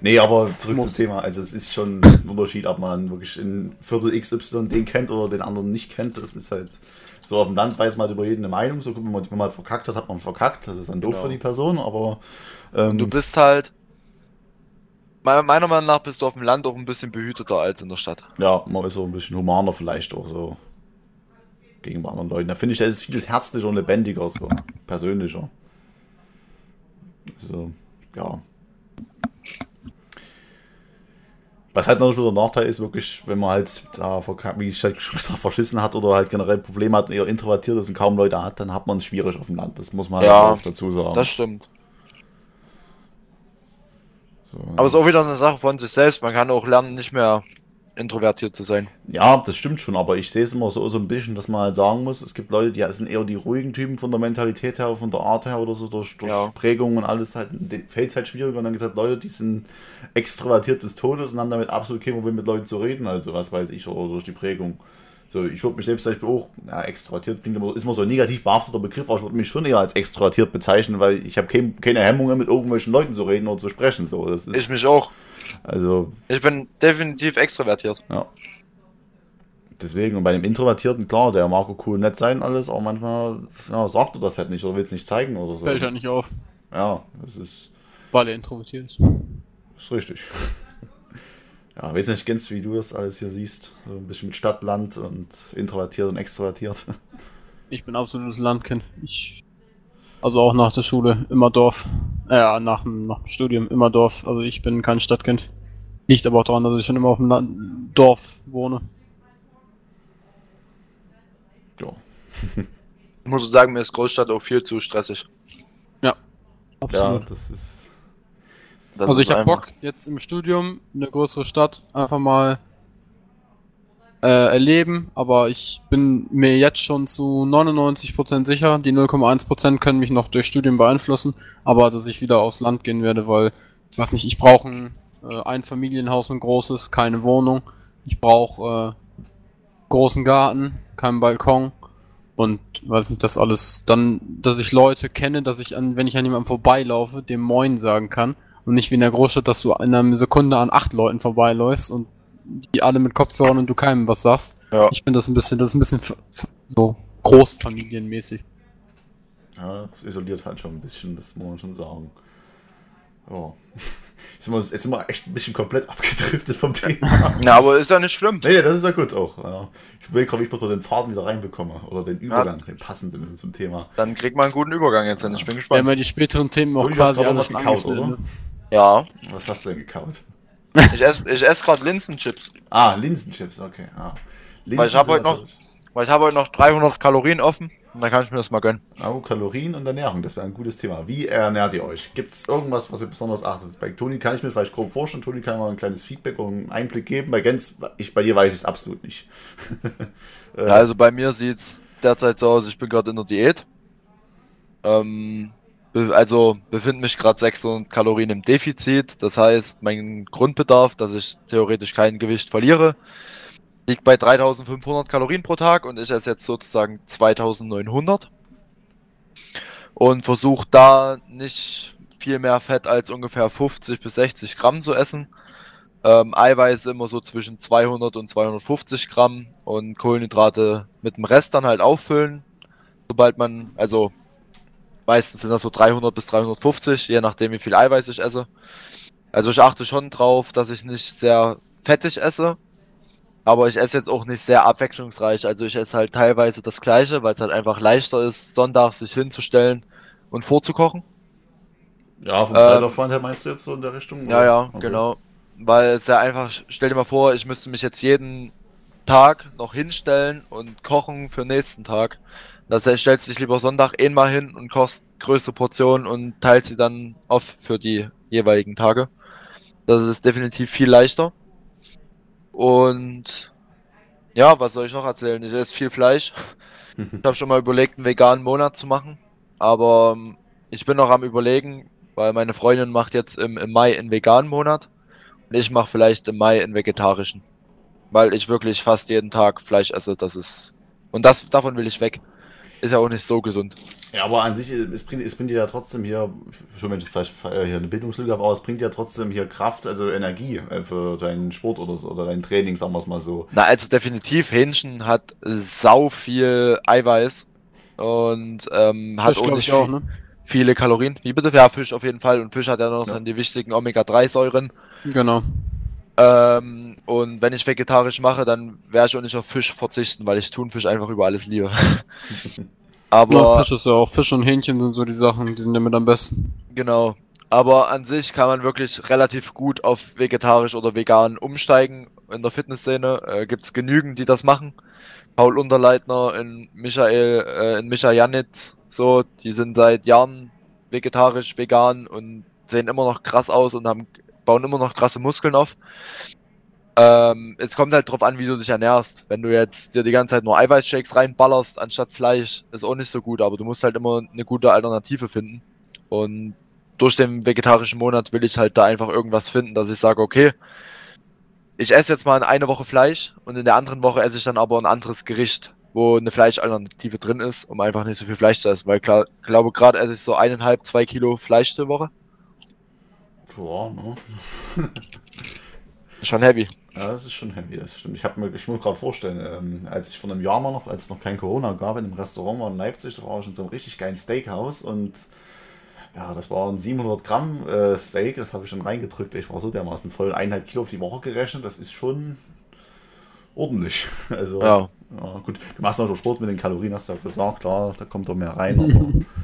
nee, aber zurück Muss. zum Thema. Also es ist schon ein Unterschied, ob man wirklich in Viertel XY den kennt oder den anderen nicht kennt. Das ist halt so auf dem Land weiß man halt über jeden eine Meinung. So, wenn man, wenn man halt verkackt hat, hat man verkackt. Das ist dann doof Genau. für die Person, aber ähm, Du bist halt. me- Meiner Meinung nach bist du auf dem Land auch ein bisschen behüteter als in der Stadt. ja, man ist so ein bisschen humaner vielleicht auch so gegenüber anderen Leuten. Da finde ich, da ist vieles herzlicher und lebendiger, so persönlicher. Also, ja. Was halt noch so der Nachteil ist, wirklich, wenn man halt da, wie ich halt schon gesagt, verschissen hat oder halt generell Probleme hat und eher introvertiert ist und kaum Leute hat, dann hat man es schwierig auf dem Land. Das muss man Ja, halt auch dazu sagen. Das stimmt. so, Aber es ist auch wieder eine Sache von sich selbst. Man kann auch lernen, nicht mehr introvertiert zu sein. Ja, das stimmt schon, aber ich sehe es immer so, so ein bisschen, dass man halt sagen muss, es gibt Leute, die sind eher die ruhigen Typen von der Mentalität her, von der Art her oder so, durch, durch Ja. Prägung und alles halt, fällt es halt schwieriger. Und dann gesagt, Leute, die sind extrovertiert des Todes und haben damit absolut kein Problem mit Leuten zu reden, also was weiß ich, oder durch die Prägung. So, ich würde mich selbst zum Beispiel auch, ja, extrovertiert klingt immer, ist immer so ein negativ behafteter Begriff, aber ich würde mich schon eher als extrovertiert bezeichnen, weil ich habe kein, keine Hemmungen, mit irgendwelchen Leuten zu reden oder zu sprechen. So, das ist, Ich mich auch. Also, Ich bin definitiv extrovertiert. ja. Deswegen, und bei dem Introvertierten, klar, der mag auch cool nett sein, alles, aber manchmal ja, sagt er das halt nicht oder will es nicht zeigen oder so. Fällt halt nicht auf, Ja, das ist, weil er introvertiert ist. ist richtig. ja, weiß nicht ganz, wie du das alles hier siehst. So ein bisschen mit Stadt, Land und introvertiert und extrovertiert. Ich bin absolutes Landkind. Ich, also auch nach der Schule immer Dorf. Äh, Ja, nach, dem- nach dem Studium immer Dorf. Also ich bin kein Stadtkind. Liegt aber auch daran, dass ich schon immer auf dem Land Dorf wohne. ja. Ich muss sagen, mir ist Großstadt auch viel zu stressig. ja, Absolut. das ist. Das also ist ich habe Bock, jetzt im Studium eine größere Stadt einfach mal äh, erleben, aber ich bin mir jetzt schon zu 99% sicher, die 0,1% können mich noch durch Studium beeinflussen, aber dass ich wieder aufs Land gehen werde, weil, ich weiß nicht, ich brauche ein äh, Einfamilienhaus, ein großes, keine Wohnung, ich brauche äh, großen Garten, keinen Balkon und weiß nicht, das alles, dann, dass ich Leute kenne, dass ich an, wenn ich an jemandem vorbeilaufe, dem Moin sagen kann und nicht wie in der Großstadt, dass du in einer Sekunde an acht Leuten vorbeiläufst und die alle mit Kopfhörern und du keinem was sagst. Ja. Ich finde das ein bisschen, das ist ein bisschen so großfamilienmäßig. Ja, das isoliert halt schon ein bisschen, das muss man schon sagen. Ja. Jetzt sind wir, jetzt sind wir echt ein bisschen komplett abgedriftet vom Thema. Ja, aber ist ja nicht schlimm. Nee, das ist ja gut auch. Ja. Ich will gerade, wie ich bloß den Faden wieder reinbekomme. Oder den Übergang, den passenden zum Thema. Dann kriegt man einen guten Übergang jetzt hin. Ich bin Wir gespannt. haben ja die späteren Themen auch hast quasi alles was gekaut, oder? Ja, Was hast du denn gekaut? Ich esse ich ess gerade Linsenchips. Ah, Linsenchips, okay. Ah. Weil ich hab sind heute noch- Weil ich habe heute noch 300 Kalorien offen und dann kann ich mir das mal gönnen. Oh, Kalorien und Ernährung, das wäre ein gutes Thema. Wie ernährt ihr euch? Gibt es irgendwas, was ihr besonders achtet? Bei Toni kann ich mir vielleicht grob vorstellen. Toni kann mal ein kleines Feedback und einen Einblick geben. Bei Gens, ich, bei dir weiß ich es absolut nicht. Ja, also bei mir sieht's derzeit so aus, ich bin gerade in der Diät. Ähm, also befinde mich gerade 600 Kalorien im Defizit. Das heißt, mein Grundbedarf, dass ich theoretisch kein Gewicht verliere, liegt bei 3500 Kalorien pro Tag und ich esse jetzt sozusagen 2900. Und versuche da nicht viel mehr Fett als ungefähr 50 bis 60 Gramm zu essen. Ähm, Eiweiße immer so zwischen 200 und 250 Gramm und Kohlenhydrate mit dem Rest dann halt auffüllen. Sobald man, also meistens sind das so 300 bis 350, je nachdem wie viel Eiweiß ich esse. Also ich achte schon drauf, dass ich nicht sehr fettig esse. Aber ich esse jetzt auch nicht sehr abwechslungsreich. Also ich esse halt teilweise das gleiche, weil es halt einfach leichter ist, sonntags sich hinzustellen und vorzukochen. ja, vom ähm, Zeitaufwand her meinst du jetzt so in der Richtung? Ja, oder? ja, Okay. genau. Weil es ja einfach, stell dir mal vor, ich müsste mich jetzt jeden Tag noch hinstellen und kochen für den nächsten Tag. Das heißt, stellst dich lieber Sonntag einmal hin und kochst größte Portionen und teilst sie dann auf für die jeweiligen Tage. Das ist definitiv viel leichter. Und ja, was soll ich noch erzählen? Ich esse viel Fleisch. Ich habe schon mal überlegt, einen veganen Monat zu machen, aber ähm, ich bin noch am überlegen, weil meine Freundin macht jetzt im, im Mai einen veganen Monat und ich mache vielleicht im Mai einen vegetarischen, weil ich wirklich fast jeden Tag Fleisch esse. Das ist und das davon will ich weg. Ist ja auch nicht so gesund. Ja, aber an sich, es bringt, es bringt dir ja trotzdem hier, schon wenn ich vielleicht äh, hier eine Bildungslücke habe, aber es bringt ja trotzdem hier Kraft, also Energie äh, für deinen Sport oder so, oder dein Training, sagen wir es mal so. Na, also definitiv, Hähnchen hat sau viel Eiweiß und ähm, hat auch nicht ich auch, ne? viele Kalorien. Wie bitte? Ja, Fisch auf jeden Fall. Und Fisch hat ja noch Ja. dann die wichtigen Omega-3-Säuren. Genau. Ähm, und wenn ich vegetarisch mache, dann werde ich auch nicht auf Fisch verzichten, weil ich Thunfisch einfach über alles liebe. Ja, Aber Fisch ist ja auch. Fisch und Hähnchen sind so die Sachen, die sind damit am besten. genau. Aber an sich kann man wirklich relativ gut auf vegetarisch oder vegan umsteigen. In der Fitnessszene äh, gibt es genügend, die das machen. Paul Unterleitner, in Michael, äh, in Micha Janitz, so, die sind seit Jahren vegetarisch, vegan und sehen immer noch krass aus und haben, bauen immer noch krasse Muskeln auf. Ähm, es kommt halt drauf an, wie du dich ernährst. Wenn du jetzt dir die ganze Zeit nur Eiweißshakes reinballerst anstatt Fleisch, ist auch nicht so gut, aber du musst halt immer eine gute Alternative finden. Und durch den vegetarischen Monat will ich halt da einfach irgendwas finden, dass ich sage, okay, ich esse jetzt mal eine Woche Fleisch und in der anderen Woche esse ich dann aber ein anderes Gericht, wo eine Fleischalternative drin ist, um einfach nicht so viel Fleisch zu essen. Weil klar, glaube gerade esse ich so eineinhalb, zwei Kilo Fleisch die Woche. Ja, ne? Schon heavy. Ja, das ist schon heavy, das stimmt. Ich, hab mir, ich muss mir gerade vorstellen, ähm, als ich vor einem Jahr mal noch, als es noch kein Corona gab, in einem Restaurant war in Leipzig, da war ich in so einem richtig geilen Steakhouse und ja, das war ein 700 Gramm äh, Steak, das habe ich schon reingedrückt. Ich war so dermaßen voll, eineinhalb Kilo auf die Woche gerechnet, das ist schon ordentlich. Also, Ja. ja, gut, du machst noch Sport mit den Kalorien, hast du ja gesagt, klar, da kommt doch mehr rein, aber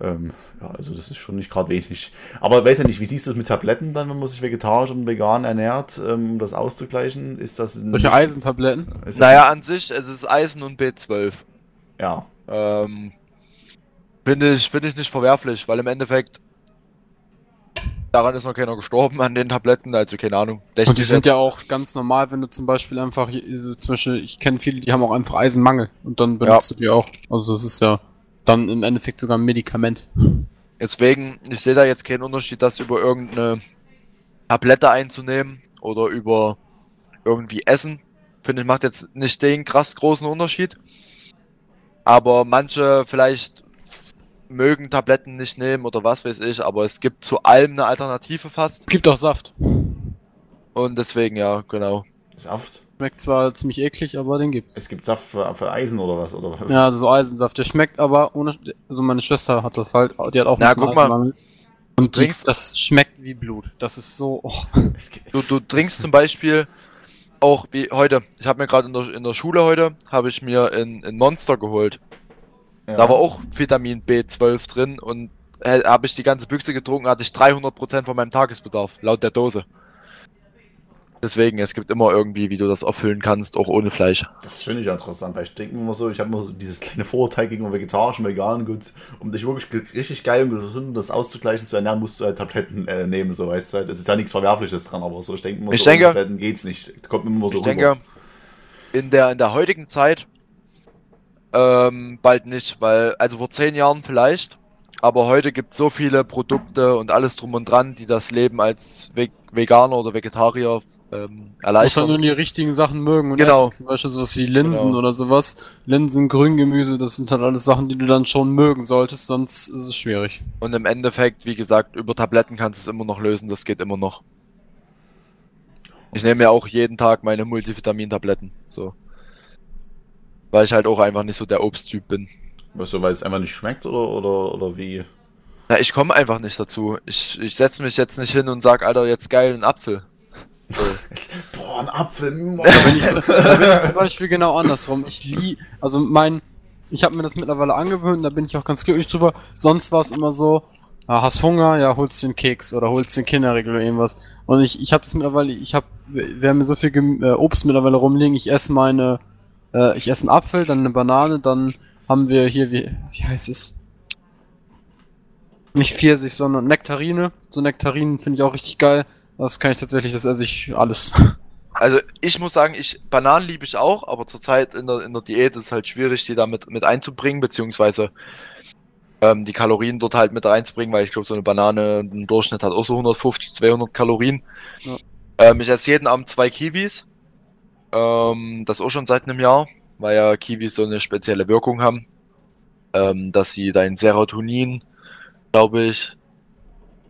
ähm, ja, also das ist schon nicht gerade wenig. Aber weiß ja nicht, wie siehst du es mit Tabletten dann, wenn man sich vegetarisch und vegan ernährt, ähm, um das auszugleichen? Ist das Solche Eisentabletten. Ist Naja, an sich, es ist Eisen und B12. Ja, Ähm, finde ich, finde ich nicht verwerflich, weil im Endeffekt daran ist noch keiner gestorben an den Tabletten, also keine Ahnung. Und die sind ja auch ganz normal, wenn du zum Beispiel einfach, so, zum Beispiel, ich kenne viele, die haben auch einfach Eisenmangel und dann benutzt du die auch. Also das ist ja dann im Endeffekt sogar ein Medikament. Deswegen, ich sehe da jetzt keinen Unterschied, das über irgendeine Tablette einzunehmen oder über irgendwie Essen. Finde ich, macht jetzt nicht den krass großen Unterschied. Aber manche vielleicht mögen Tabletten nicht nehmen oder was weiß ich, aber es gibt zu allem eine Alternative fast. Es gibt auch Saft. Und deswegen, ja, genau. Saft. Schmeckt zwar ziemlich eklig, aber den gibt's. Es gibt Saft für, für Eisen oder was? Oder was? Ja, so Eisensaft. Der schmeckt aber ohne. Also meine Schwester hat das halt. Die hat auch Na, guck mal. Und Trinkst- das schmeckt wie Blut. Das ist so. Oh. Du, du trinkst zum Beispiel auch wie heute. Ich habe mir gerade in der, in der Schule heute, habe ich mir in, in Monster geholt. ja. Da war auch Vitamin B12 drin und äh, habe ich die ganze Büchse getrunken, hatte ich 300% von meinem Tagesbedarf, laut der Dose. Deswegen, es gibt immer irgendwie, wie du das auffüllen kannst, auch ohne Fleisch. Das finde ich interessant, weil ich denke immer so, ich habe immer so dieses kleine Vorurteil gegenüber vegetarisch und vegan. Gut, um dich wirklich richtig geil und gesund das auszugleichen, zu ernähren, musst du halt Tabletten äh, nehmen, so weißt du halt. Es ist ja nichts Verwerfliches dran, aber so, ich denke immer Ich so, denke- ohne Tabletten geht's nicht. Kommt immer so ich rüber. denke, in der, in der heutigen Zeit ähm, bald nicht, weil, also vor zehn Jahren vielleicht, aber heute gibt es so viele Produkte und alles drum und dran, die das Leben als Ve Veganer oder Vegetarier ähm, Muss halt erleichtern. nur die richtigen Sachen mögen und Genau. essen. Zum Beispiel sowas wie Linsen Genau. oder sowas. Linsen, Grüngemüse, das sind halt alles Sachen, die du dann schon mögen solltest, sonst ist es schwierig. Und im Endeffekt, wie gesagt, über Tabletten kannst du es immer noch lösen, das geht immer noch. Ich nehme ja auch jeden Tag meine Multivitamin-Tabletten. So. Weil ich halt auch einfach nicht so der Obsttyp bin. Was so, weil es einfach nicht schmeckt oder, oder, oder wie? Na, ich komme einfach nicht dazu. Ich, ich setze mich jetzt nicht hin und sag, Alter, jetzt geil, ein Apfel. Boah, ein Apfel. boah. Da bin ich, da bin ich zum Beispiel genau andersrum. Ich lieb, also mein, ich habe mir das mittlerweile angewöhnt, da bin ich auch ganz glücklich drüber. Sonst war es immer so, ah, hast Hunger, ja, holst einen Keks oder holst dir einen Kinderriegel oder irgendwas. Und ich, ich habe das mittlerweile, ich habe, wir haben mir so viel Gem äh, Obst mittlerweile rumliegen, ich esse meine, äh, ich esse einen Apfel, dann eine Banane, dann haben wir hier, wie, wie heißt es? Nicht Pfirsich, sondern Nektarine. So Nektarinen finde ich auch richtig geil. Das kann ich tatsächlich, das esse ich alles. Also ich muss sagen, ich Bananen liebe ich auch, aber zurzeit in der, in der Diät ist es halt schwierig, die da mit, mit einzubringen, beziehungsweise ähm, die Kalorien dort halt mit reinzubringen, weil ich glaube, so eine Banane im Durchschnitt hat auch so 150, 200 Kalorien. Ja. Ähm, ich esse jeden Abend zwei Kiwis. Ähm, das auch schon seit einem Jahr, weil ja Kiwis so eine spezielle Wirkung haben. ähm, dass sie dein Serotonin, glaube ich,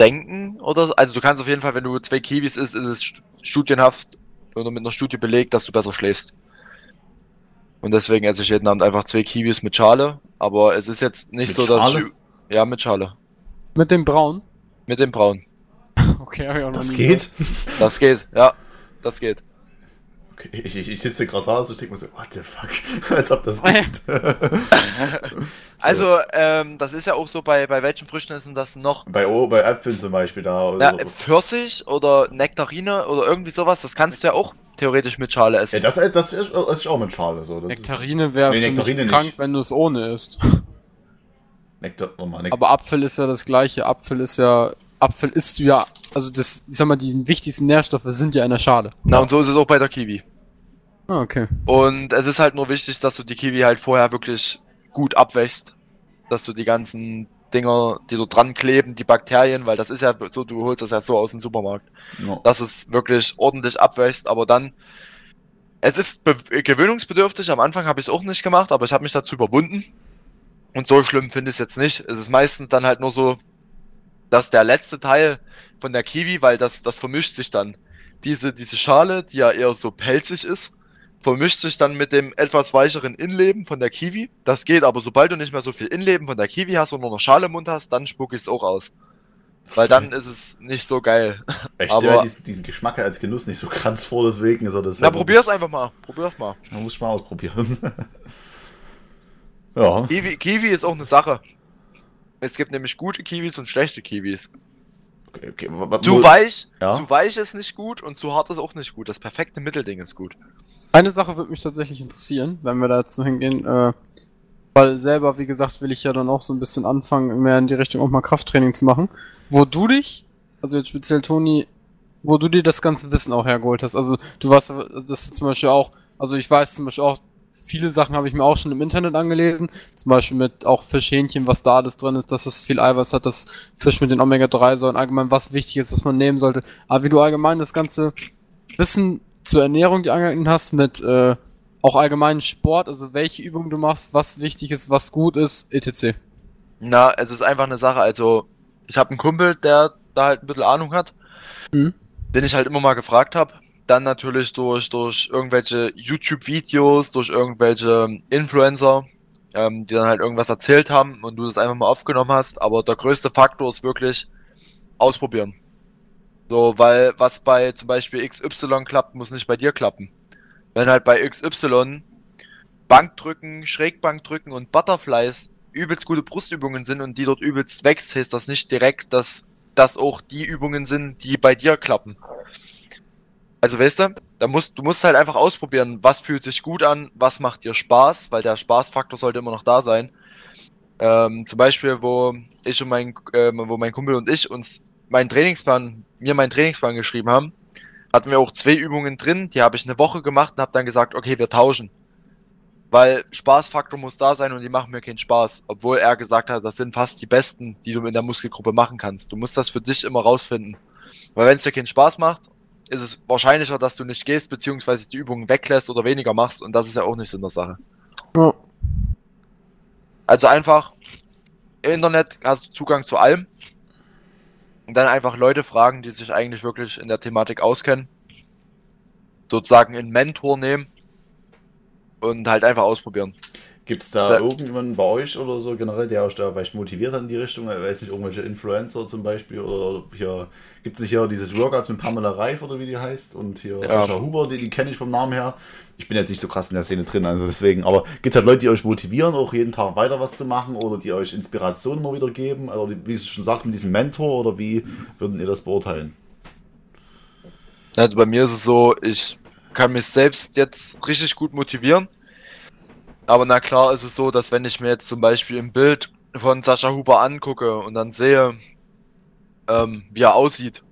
denken oder so. Also du kannst auf jeden Fall, wenn du zwei Kiwis isst, ist es st- studienhaft oder mit einer Studie belegt, dass du besser schläfst. Und deswegen esse ich jeden Abend einfach zwei Kiwis mit Schale. Aber es ist jetzt nicht Mit so, dass Schale? ich. Ja, mit Schale. Mit dem Braun? Mit dem Braun. Okay, hab ich auch noch Das nie geht? Das geht, ja. Das geht. Okay, ich, ich, ich sitze gerade da, so ich denke mir so, what the fuck? Als ob das geht. Also, ähm, das ist ja auch so, bei, bei welchen Früchten ist denn das noch? bei, oh, bei Äpfeln zum Beispiel da. Ja, Oder, Pfirsich oder Nektarine oder irgendwie sowas, das kannst du ja auch theoretisch mit Schale ja, essen. das, das ist, das ist auch mit Schale so. Das Nektarine wäre Nee, Nektarine mich nicht. krank, wenn du es ohne isst. Ist, Nektar, nochmal, Nektar. Aber Apfel ist ja das gleiche. Apfel ist ja. Apfel isst du ja. Also das, ich sag mal, die wichtigsten Nährstoffe sind ja in der Schale. Na, und so ist es auch bei der Kiwi. Ah, okay. Und es ist halt nur wichtig, dass du die Kiwi halt vorher wirklich gut abwächst. Dass du die ganzen Dinger, die so dran kleben, die Bakterien, weil das ist ja so, du holst das ja so aus dem Supermarkt, Ja. dass es wirklich ordentlich abwächst, aber dann. Es ist be- gewöhnungsbedürftig, am Anfang habe ich es auch nicht gemacht, aber ich habe mich dazu überwunden. Und so schlimm finde ich es jetzt nicht. Es ist meistens dann halt nur so, dass der letzte Teil von der Kiwi, weil das, das vermischt sich dann. Diese, diese Schale, die ja eher so pelzig ist, vermischt sich dann mit dem etwas weicheren Innenleben von der Kiwi. Das geht, aber sobald du nicht mehr so viel Innenleben von der Kiwi hast und nur noch Schale im Mund hast, dann spuck ich es auch aus. Weil dann ist es nicht so geil. Ich stelle diesen, diesen Geschmack als Genuss nicht so krass vor, deswegen ist er das. Na, probier's einfach mal. Probier's mal. Man muss mal ausprobieren. ja. Kiwi, Kiwi ist auch eine Sache. Es gibt nämlich gute Kiwis und schlechte Kiwis. Okay, okay. Zu weich, Ja. zu weich ist nicht gut und zu hart ist auch nicht gut. Das perfekte Mittelding ist gut. Eine Sache würde mich tatsächlich interessieren, wenn wir da jetzt so hingehen, äh, weil selber, wie gesagt, will ich ja dann auch so ein bisschen anfangen, mehr in die Richtung auch mal Krafttraining zu machen. Wo du dich, also jetzt speziell Toni, wo du dir das ganze Wissen auch hergeholt hast. Also du warst, das zum Beispiel auch, also ich weiß zum Beispiel auch, viele Sachen habe ich mir auch schon im Internet angelesen, zum Beispiel mit auch Fischhähnchen, was da alles drin ist, dass es viel Eiweiß hat, dass Fisch mit den Omega-3-Säuren allgemein was wichtig ist, was man nehmen sollte. Aber wie du allgemein das ganze Wissen zur Ernährung, die angeeignet hast, mit äh, auch allgemeinen Sport, also welche Übungen du machst, was wichtig ist, was gut ist, etc. Na, es ist einfach eine Sache. Also, ich habe einen Kumpel, der da halt ein bisschen Ahnung hat, Mhm. den ich halt immer mal gefragt habe. Dann natürlich durch, durch irgendwelche YouTube-Videos, durch irgendwelche Influencer, ähm, die dann halt irgendwas erzählt haben und du das einfach mal aufgenommen hast. Aber der größte Faktor ist wirklich ausprobieren. So, weil was bei zum Beispiel XY klappt, muss nicht bei dir klappen. Wenn halt bei XY Bankdrücken, Schrägbankdrücken und Butterflies übelst gute Brustübungen sind und die dort übelst wächst, heißt das nicht direkt, dass das auch die Übungen sind, die bei dir klappen. Also weißt du, da musst, du musst halt einfach ausprobieren, was fühlt sich gut an, was macht dir Spaß, weil der Spaßfaktor sollte immer noch da sein. Ähm, zum Beispiel, wo ich und mein, ähm, wo mein Kumpel und ich uns meinen Trainingsplan, mir meinen Trainingsplan geschrieben haben, hatten wir auch zwei Übungen drin, die habe ich eine Woche gemacht und habe dann gesagt, okay, wir tauschen. Weil Spaßfaktor muss da sein und die machen mir keinen Spaß. Obwohl er gesagt hat, das sind fast die besten, die du in der Muskelgruppe machen kannst. Du musst das für dich immer rausfinden. Weil wenn es dir keinen Spaß macht, ist es wahrscheinlicher, dass du nicht gehst, beziehungsweise die Übungen weglässt oder weniger machst. Und das ist ja auch nicht Sinn der Sache. Ja. Also einfach, im Internet hast du Zugang zu allem. Und dann einfach Leute fragen, die sich eigentlich wirklich in der Thematik auskennen. Sozusagen einen Mentor nehmen. Und halt einfach ausprobieren. Gibt es da Da- irgendjemanden bei euch oder so generell, der euch da vielleicht motiviert hat in die Richtung? Ich weiß nicht, irgendwelche Influencer zum Beispiel oder hier gibt es nicht hier dieses Workouts mit Pamela Reif oder wie die heißt und hier Ja. Sascha Huber, die, die kenne ich vom Namen her. Ich bin jetzt nicht so krass in der Szene drin, also deswegen, aber gibt es halt Leute, die euch motivieren, auch jeden Tag weiter was zu machen oder die euch Inspiration immer wieder geben? Also wie es schon sagt, mit diesem Mentor oder wie würden ihr das beurteilen? Also bei mir ist es so, ich kann mich selbst jetzt richtig gut motivieren. Aber na klar ist es so, dass wenn ich mir jetzt zum Beispiel ein Bild von Sascha Huber angucke und dann sehe, ähm, wie er aussieht,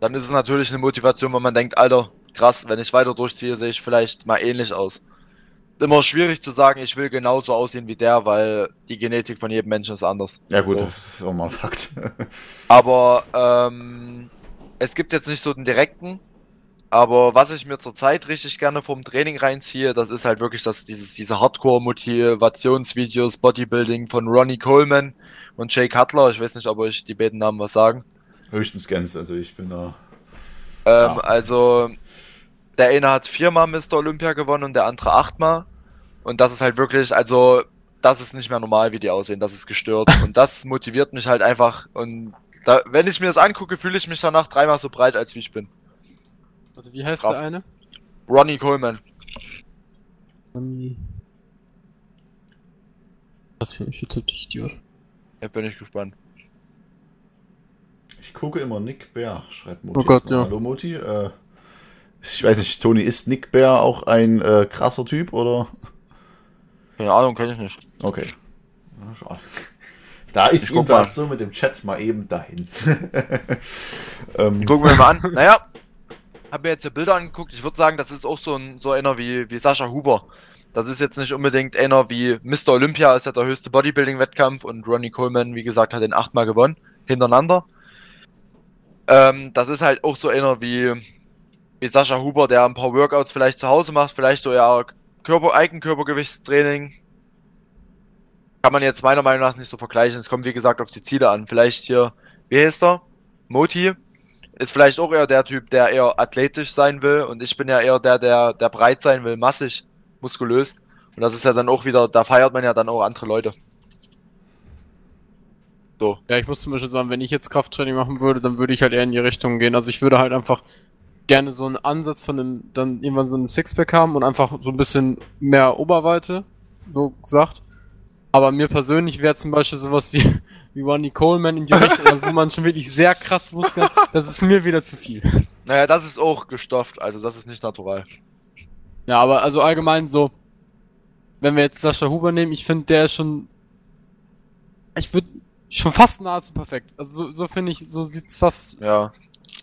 dann ist es natürlich eine Motivation, wenn man denkt, Alter, krass, wenn ich weiter durchziehe, sehe ich vielleicht mal ähnlich aus. Ist immer schwierig zu sagen, ich will genauso aussehen wie der, weil die Genetik von jedem Menschen ist anders. Ja gut, So. das ist auch mal ein Fakt. Aber ähm, es gibt jetzt nicht so den direkten, Aber was ich mir zurzeit richtig gerne vom Training reinziehe, das ist halt wirklich das, dieses, diese Hardcore-Motivationsvideos, Bodybuilding von Ronnie Coleman und Jay Cutler. Ich weiß nicht, ob euch die beiden Namen was sagen. Höchstens Gänse, also ich bin da. Ähm, Ja. Also, der eine hat viermal Mr. Olympia gewonnen und der andere achtmal. Und das ist halt wirklich, also, das ist nicht mehr normal, wie die aussehen. Das ist gestört. Und das motiviert mich halt einfach. Und da, wenn ich mir das angucke, fühle ich mich danach dreimal so breit, als wie ich bin. Also wie heißt Krass. der eine? Ronnie Coleman. Was hier für ein Idiot. Jetzt bin ich gespannt. Ich gucke immer Nick Bär, schreibt Moti. Oh Gott, ja. Hallo Moti. Äh, ich weiß nicht, Toni, ist Nick Bär auch ein äh, krasser Typ oder? Keine Ahnung, kenne ich nicht. Okay. Ja, schade. Da ist die. Interaktion mit dem Chat mal eben dahin. ähm, Gucken wir mal an. Naja, habe mir jetzt die Bilder angeguckt. Ich würde sagen, das ist auch so ein so einer wie, wie Sascha Huber. Das ist jetzt nicht unbedingt einer wie Mr. Olympia, ist ja der höchste Bodybuilding-Wettkampf und Ronnie Coleman, wie gesagt, hat den achtmal gewonnen, hintereinander. Ähm, das ist halt auch so einer wie, wie Sascha Huber, der ein paar Workouts vielleicht zu Hause macht, vielleicht so ja Körper, Eigenkörpergewichtstraining. Kann man jetzt meiner Meinung nach nicht so vergleichen. Es kommt wie gesagt auf die Ziele an. Vielleicht hier, wie heißt er? Moti, ist vielleicht auch eher der Typ, der eher athletisch sein will und ich bin ja eher der, der, der breit sein will, massig, muskulös. Und das ist ja dann auch wieder, da feiert man ja dann auch andere Leute. So. Ja, ich muss zum Beispiel sagen, wenn ich jetzt Krafttraining machen würde, dann würde ich halt eher in die Richtung gehen. Also ich würde halt einfach gerne so einen Ansatz von einem, dann irgendwann so einem Sixpack haben und einfach so ein bisschen mehr Oberweite, so gesagt. Aber mir persönlich wäre zum Beispiel sowas wie, wie Ronnie Coleman in die Richtung, also wo man schon wirklich sehr krass Muskeln, das ist mir wieder zu viel. Naja, das ist auch gestofft, also das ist nicht natural. Ja, aber also allgemein so, wenn wir jetzt Sascha Huber nehmen, ich finde, der ist schon, ich würde schon fast nahezu perfekt. Also so, so finde ich, so sieht's fast Ja.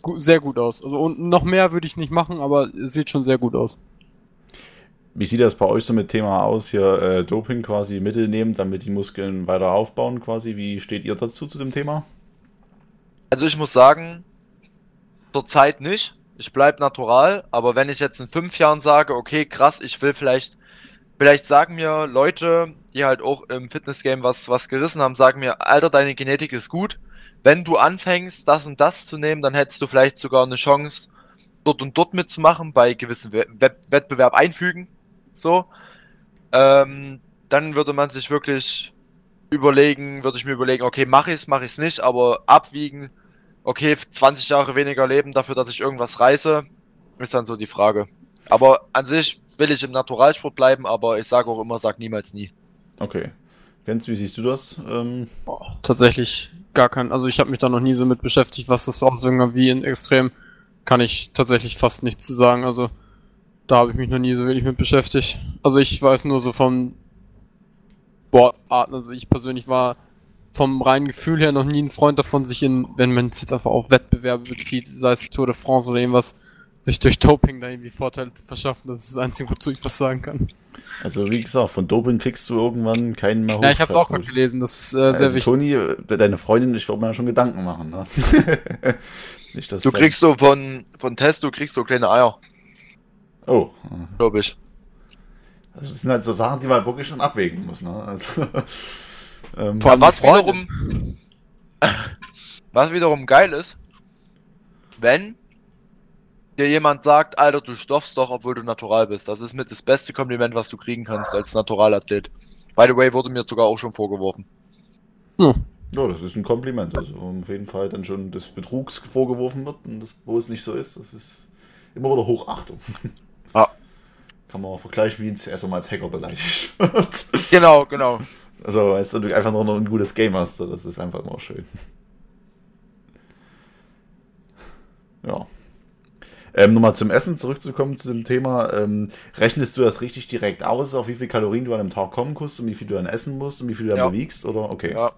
gu sehr gut aus. Also und noch mehr würde ich nicht machen, aber es sieht schon sehr gut aus. Wie sieht das bei euch so mit Thema aus, hier äh, Doping quasi Mittel nehmen, damit die Muskeln weiter aufbauen quasi? Wie steht ihr dazu zu dem Thema? Also ich muss sagen, zurzeit nicht. Ich bleib natural, aber wenn ich jetzt in fünf Jahren sage, okay, krass, ich will vielleicht, vielleicht sagen mir Leute, die halt auch im Fitnessgame was, was gerissen haben, sagen mir, Alter, deine Genetik ist gut. Wenn du anfängst, das und das zu nehmen, dann hättest du vielleicht sogar eine Chance, dort und dort mitzumachen, bei gewissen We Wett Wettbewerb einfügen. So. Ähm, dann würde man sich wirklich überlegen, würde ich mir überlegen, okay, mache ich's, mache ich's nicht, aber abwiegen, okay, 20 Jahre weniger leben dafür, dass ich irgendwas reiße, ist dann so die Frage. Aber an sich will ich im Naturalsport bleiben, aber ich sage auch immer, sag niemals nie. Okay. Jens, wie siehst du das? Ähm, Boah, tatsächlich gar kein, also ich habe mich da noch nie so mit beschäftigt, was das für Auswirkungen hat, wie in Extrem, kann ich tatsächlich fast nichts zu sagen. Also da habe ich mich noch nie so wirklich mit beschäftigt. Also ich weiß nur so von Sportarten, also ich persönlich war vom reinen Gefühl her noch nie ein Freund davon, sich in, wenn man es jetzt einfach auf Wettbewerbe bezieht, sei es Tour de France oder irgendwas, sich durch Doping da irgendwie Vorteile zu verschaffen. Das ist das Einzige, wozu ich was sagen kann. also wie gesagt, von Doping kriegst du irgendwann keinen mehr hoch. Ja, ich habe es auch gerade gelesen, das ist äh, sehr also wichtig. Toni, äh, deine Freundin, ich würde mir ja schon Gedanken machen. Ne? Nicht, Du kriegst so von, von Testo kriegst so kleine Eier, Oh, glaube ich. also das sind halt so Sachen, die man wirklich schon abwägen muss. Ne? Also, ähm, Vor allem was Freundin. wiederum, was wiederum geil ist, wenn dir jemand sagt, Alter, du stoffst doch, obwohl du natural bist. Das ist mit das beste Kompliment, was du kriegen kannst als Naturalathlet. By the way, wurde mir sogar auch schon vorgeworfen. Hm. ja, das ist ein Kompliment. Also auf jeden Fall dann schon des Betrugs vorgeworfen wird und das, wo es nicht so ist, das ist immer wieder Hochachtung. Kann man auch vergleichen, wie es erst mal als Hacker beleidigt wird. Genau, genau. Also, weißt du, du einfach noch ein gutes Game hast, das ist einfach immer schön. Ja. Ähm, Nochmal zum Essen zurückzukommen zu dem Thema. Ähm, rechnest du das richtig direkt aus, auf wie viel Kalorien du an einem Tag kommen musst und wie viel du dann essen musst und wie viel du dann Ja. bewegst? Oder okay. Ja.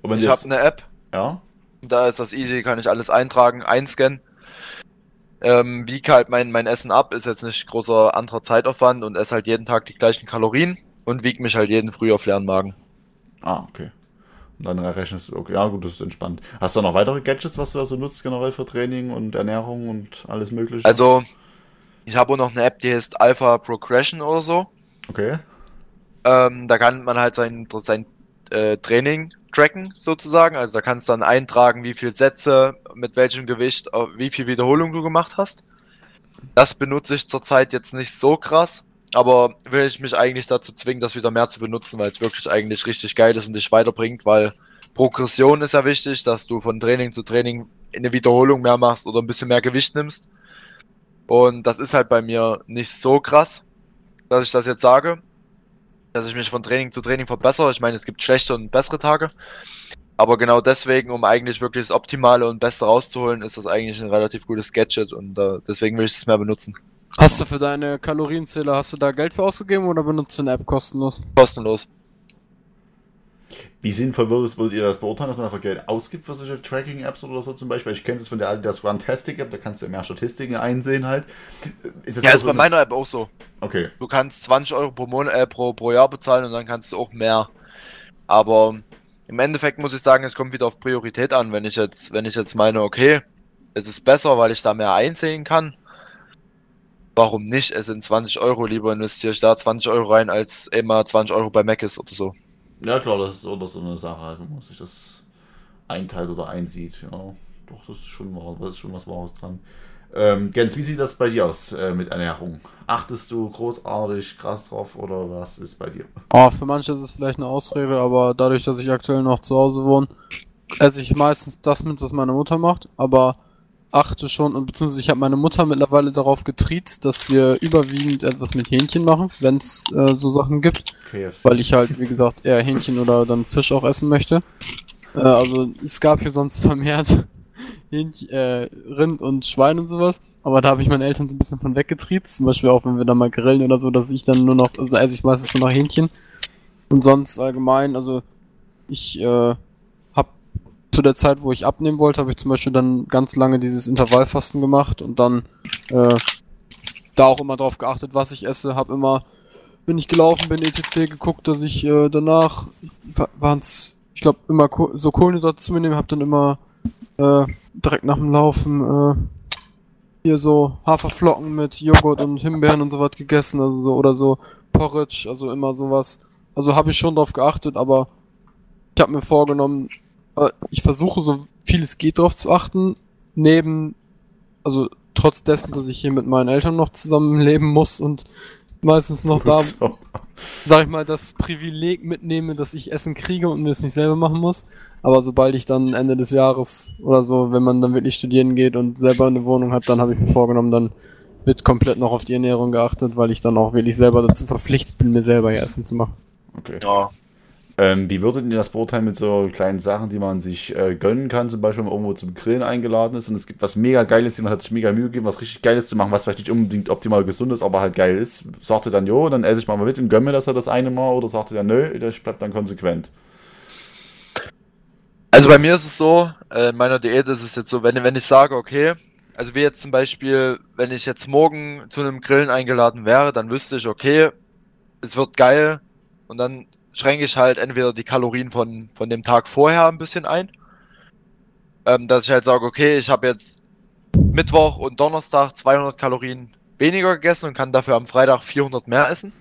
Und wenn Ich habe eine App, ja, da ist das easy, kann ich alles eintragen, einscannen. Ähm, wiege halt mein, mein Essen ab, ist jetzt nicht großer anderer Zeitaufwand und esse halt jeden Tag die gleichen Kalorien und wiege mich halt jeden Früh auf leeren Magen. Ah, okay. Und dann rechnest du, okay, ja gut, das ist entspannt. Hast du noch weitere Gadgets, was du da so nutzt, generell für Training und Ernährung und alles mögliche? Also, ich habe auch noch eine App, die heißt Alpha Progression oder so. Okay. Ähm, da kann man halt sein, sein äh, Training tracken, sozusagen. Also da kannst du dann eintragen, wie viel Sätze, mit welchem Gewicht, wie viel Wiederholung du gemacht hast. Das benutze ich zurzeit jetzt nicht so krass, aber will ich mich eigentlich dazu zwingen, das wieder mehr zu benutzen, weil es wirklich eigentlich richtig geil ist und dich weiterbringt, weil Progression ist ja wichtig, dass du von Training zu Training eine Wiederholung mehr machst oder ein bisschen mehr Gewicht nimmst. Und das ist halt bei mir nicht so krass, dass ich das jetzt sage, dass ich mich von Training zu Training verbessere. Ich meine, es gibt schlechte und bessere Tage. Aber genau deswegen, um eigentlich wirklich das Optimale und Beste rauszuholen, ist das eigentlich ein relativ gutes Gadget und äh, deswegen will ich es mehr benutzen. Hast du für deine Kalorienzähler, hast du da Geld für ausgegeben oder benutzt du eine App kostenlos? Kostenlos. Wie sinnvoll würdet, würdet ihr das beurteilen, dass man einfach Geld ausgibt für solche Tracking-Apps oder so zum Beispiel? Ich kenne es von der Adidas Runtastic-App, da kannst du mehr Statistiken einsehen halt. Ist das ja, ist so bei meiner App auch so. Okay. Du kannst 20 Euro pro, Monat, äh, pro, pro Jahr bezahlen und dann kannst du auch mehr. Aber im Endeffekt muss ich sagen, es kommt wieder auf Priorität an. Wenn ich jetzt, wenn ich jetzt meine, okay, es ist besser, weil ich da mehr einsehen kann, warum nicht? Es sind 20 Euro, lieber investiere ich da 20 Euro rein, als immer 20 Euro bei Mac ist oder so. Ja, klar, das ist oder so eine Sache, wenn man sich das einteilt oder einsieht. Ja, doch, das ist schon, wahr, das ist schon was Wahres dran. Ähm, Gens, wie sieht das bei dir aus äh, mit Ernährung? Achtest du großartig krass drauf oder was ist bei dir? Oh, für manche ist es vielleicht eine Ausrede, aber dadurch, dass ich aktuell noch zu Hause wohne, esse ich meistens das mit, was meine Mutter macht, aber achte schon und beziehungsweise ich habe meine Mutter mittlerweile darauf getriezt, dass wir überwiegend etwas mit Hähnchen machen, wenn es äh, so Sachen gibt, KFC. weil ich halt wie gesagt eher Hähnchen oder dann Fisch auch essen möchte. Äh, also es gab hier sonst vermehrt Hähnchen, äh, Rind und Schwein und sowas, aber da habe ich meine Eltern so ein bisschen von weggetriezt, zum Beispiel auch wenn wir da mal grillen oder so, dass ich dann nur noch, also esse ich meistens nur noch Hähnchen und sonst allgemein, also ich äh, zu der Zeit, wo ich abnehmen wollte, habe ich zum Beispiel dann ganz lange dieses Intervallfasten gemacht und dann äh, da auch immer drauf geachtet, was ich esse. Habe immer, bin ich gelaufen, bin etc. geguckt, dass ich äh, danach waren es, ich glaube, immer so Kohlenhydrate zu mir nehmen. Habe dann immer äh, direkt nach dem Laufen äh, hier so Haferflocken mit Joghurt und Himbeeren und so was gegessen, also so oder so Porridge, also immer sowas. Also habe ich schon drauf geachtet, aber ich habe mir vorgenommen, äh, ich versuche so viel es geht drauf zu achten, neben, also trotz dessen, dass ich hier mit meinen Eltern noch zusammenleben muss und meistens noch da, So. sag ich mal, das Privileg mitnehme, dass ich Essen kriege und mir es nicht selber machen muss. Aber sobald ich dann Ende des Jahres oder so, wenn man dann wirklich studieren geht und selber eine Wohnung hat, dann habe ich mir vorgenommen, dann wird komplett noch auf die Ernährung geachtet, weil ich dann auch wirklich selber dazu verpflichtet bin, mir selber ihr Essen zu machen. Okay. Ja. Ähm, wie würdet ihr das beurteilen mit so kleinen Sachen, die man sich äh, gönnen kann? Zum Beispiel, wenn man irgendwo zum Grillen eingeladen ist und es gibt was mega Geiles, jemand hat sich mega Mühe gegeben, was richtig Geiles zu machen, was vielleicht nicht unbedingt optimal gesund ist, aber halt geil ist. Sagt ihr dann, jo, dann esse ich mal mit und gönne mir das halt das eine Mal oder sagt ihr dann, nö, ich bleib dann konsequent? Also bei mir ist es so, äh, in meiner Diät ist es jetzt so, wenn, wenn ich sage, okay, also wie jetzt zum Beispiel, wenn ich jetzt morgen zu einem Grillen eingeladen wäre, dann wüsste ich, okay, es wird geil und dann schränke ich halt entweder die Kalorien von, von dem Tag vorher ein bisschen ein, ähm, dass ich halt sage, okay, ich habe jetzt Mittwoch und Donnerstag 200 Kalorien weniger gegessen und kann dafür am Freitag 400 mehr essen.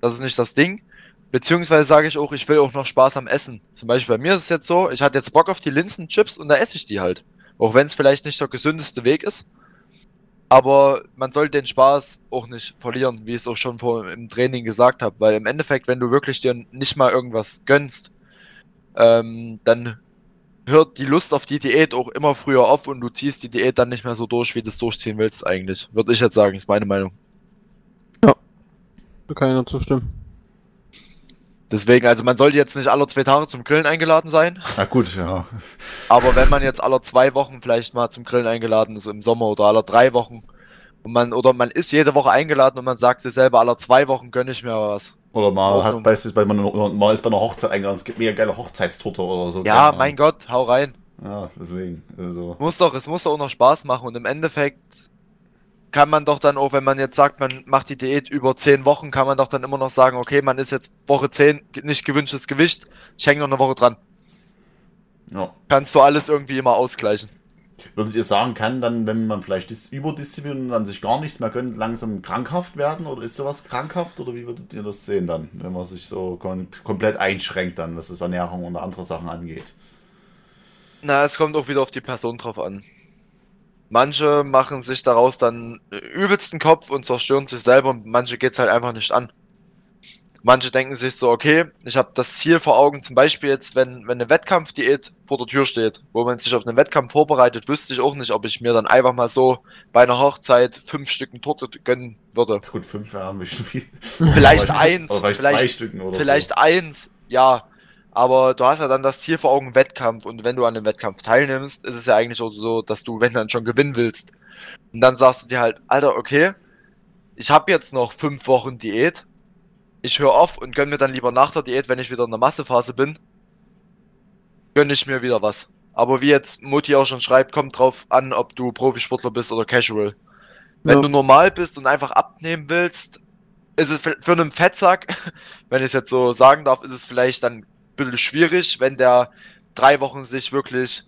Das ist nicht das Ding. Beziehungsweise sage ich auch, ich will auch noch Spaß am Essen. Zum Beispiel bei mir ist es jetzt so, ich hatte jetzt Bock auf die Linsenchips und da esse ich die halt. Auch wenn es vielleicht nicht der gesündeste Weg ist. Aber man sollte den Spaß auch nicht verlieren, wie ich es auch schon vor im Training gesagt habe. Weil im Endeffekt, wenn du wirklich dir nicht mal irgendwas gönnst, ähm, dann hört die Lust auf die Diät auch immer früher auf und du ziehst die Diät dann nicht mehr so durch, wie du es durchziehen willst eigentlich. Würde ich jetzt sagen, ist meine Meinung. Da kann ich nur zustimmen. Deswegen, also man sollte jetzt nicht alle zwei Tage zum Grillen eingeladen sein. Na gut, ja. Aber wenn man jetzt alle zwei Wochen vielleicht mal zum Grillen eingeladen ist im Sommer oder alle drei Wochen und man oder man ist jede Woche eingeladen und man sagt sich selber, alle zwei Wochen gönne ich mir was. Oder mal hat beispielsweise man, mal ist bei einer Hochzeit eingeladen, es gibt mega geile Hochzeitstorte oder so. Ja, mein Gott, hau rein. Ja, deswegen. Also. Muss doch, es muss doch auch noch Spaß machen und im Endeffekt kann man doch dann auch, wenn man jetzt sagt, man macht die Diät über zehn Wochen, kann man doch dann immer noch sagen, okay, man ist jetzt Woche 10 nicht gewünschtes Gewicht, ich hänge noch eine Woche dran. Ja. kannst du alles irgendwie immer ausgleichen. Würdet ihr sagen, kann dann, wenn man vielleicht dis überdiszipliniert und dann sich gar nichts mehr gönnt, langsam krankhaft werden? Oder ist sowas krankhaft? Oder wie würdet ihr das sehen dann, wenn man sich so kom komplett einschränkt dann, was das Ernährung und andere Sachen angeht? Na, es kommt auch wieder auf die Person drauf an. Manche machen sich daraus dann übelsten Kopf und zerstören sich selber und manche geht's halt einfach nicht an. Manche denken sich so, okay, ich habe das Ziel vor Augen, zum Beispiel jetzt, wenn, wenn eine Wettkampfdiät vor der Tür steht, wo man sich auf einen Wettkampf vorbereitet, wüsste ich auch nicht, ob ich mir dann einfach mal so bei einer Hochzeit fünf Stücken Torte gönnen würde. Gut, fünf wären wir schon viel. Vielleicht eins, vielleicht, zwei Stücken oder vielleicht eins, ja. Aber du hast ja dann das Ziel vor Augen Wettkampf und wenn du an dem Wettkampf teilnimmst, ist es ja eigentlich auch so, dass du, wenn dann schon gewinnen willst. Und dann sagst du dir halt, Alter, okay, ich habe jetzt noch fünf Wochen Diät. Ich höre auf und gönn mir dann lieber nach der Diät, wenn ich wieder in der Massephase bin, gönn ich mir wieder was. Aber wie jetzt Mutti auch schon schreibt, kommt drauf an, ob du Profisportler bist oder Casual. Wenn Ja. du normal bist und einfach abnehmen willst, ist es für einen Fettsack, wenn ich es jetzt so sagen darf, ist es vielleicht dann bisschen schwierig, wenn der drei Wochen sich wirklich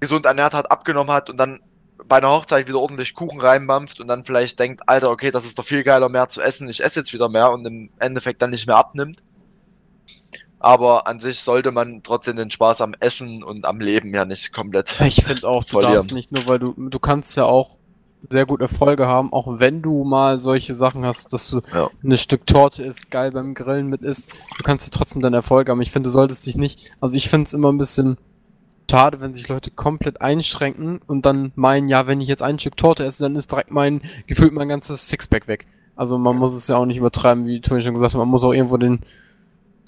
gesund ernährt hat, abgenommen hat und dann bei einer Hochzeit wieder ordentlich Kuchen reinmampft und dann vielleicht denkt, Alter, okay, das ist doch viel geiler, mehr zu essen, ich esse jetzt wieder mehr und im Endeffekt dann nicht mehr abnimmt. Aber an sich sollte man trotzdem den Spaß am Essen und am Leben ja nicht komplett. Ich finde auch, du Verlieren. darfst nicht nur, weil du, du kannst ja auch sehr gut Erfolge haben, auch wenn du mal solche Sachen hast, dass du Ja. ein Stück Torte isst, geil beim Grillen mit isst, du kannst ja trotzdem deinen Erfolg haben. Ich finde, du solltest dich nicht, also ich finde es immer ein bisschen schade, wenn sich Leute komplett einschränken und dann meinen, ja, wenn ich jetzt ein Stück Torte esse, dann ist direkt mein, gefühlt mein ganzes Sixpack weg. Also man muss es ja auch nicht übertreiben, wie Toni schon gesagt hat, man muss auch irgendwo den,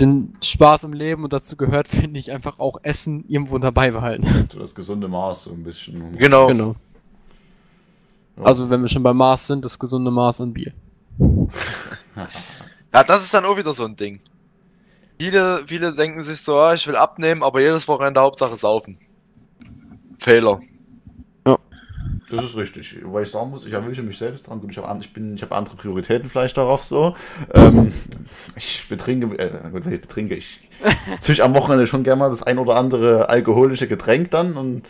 den Spaß im Leben und dazu gehört, finde ich, einfach auch Essen irgendwo dabei behalten. so das gesunde Maß so ein bisschen. Genau. Genau. Ja. Also wenn wir schon beim Maß sind, das gesunde Maß an Bier. Ja, das ist dann auch wieder so ein Ding. Viele, viele denken sich so, ah, ich will abnehmen, aber jedes Wochenende Hauptsache saufen. Fehler. Das ist richtig. Wobei ich sagen muss, ich erwische mich selbst dran. Gut, ich habe ich bin, ich habe andere Prioritäten vielleicht darauf so. Ähm, ich betrinke, äh, gut, ich betrinke, ich züch am Wochenende schon gerne mal das ein oder andere alkoholische Getränk dann und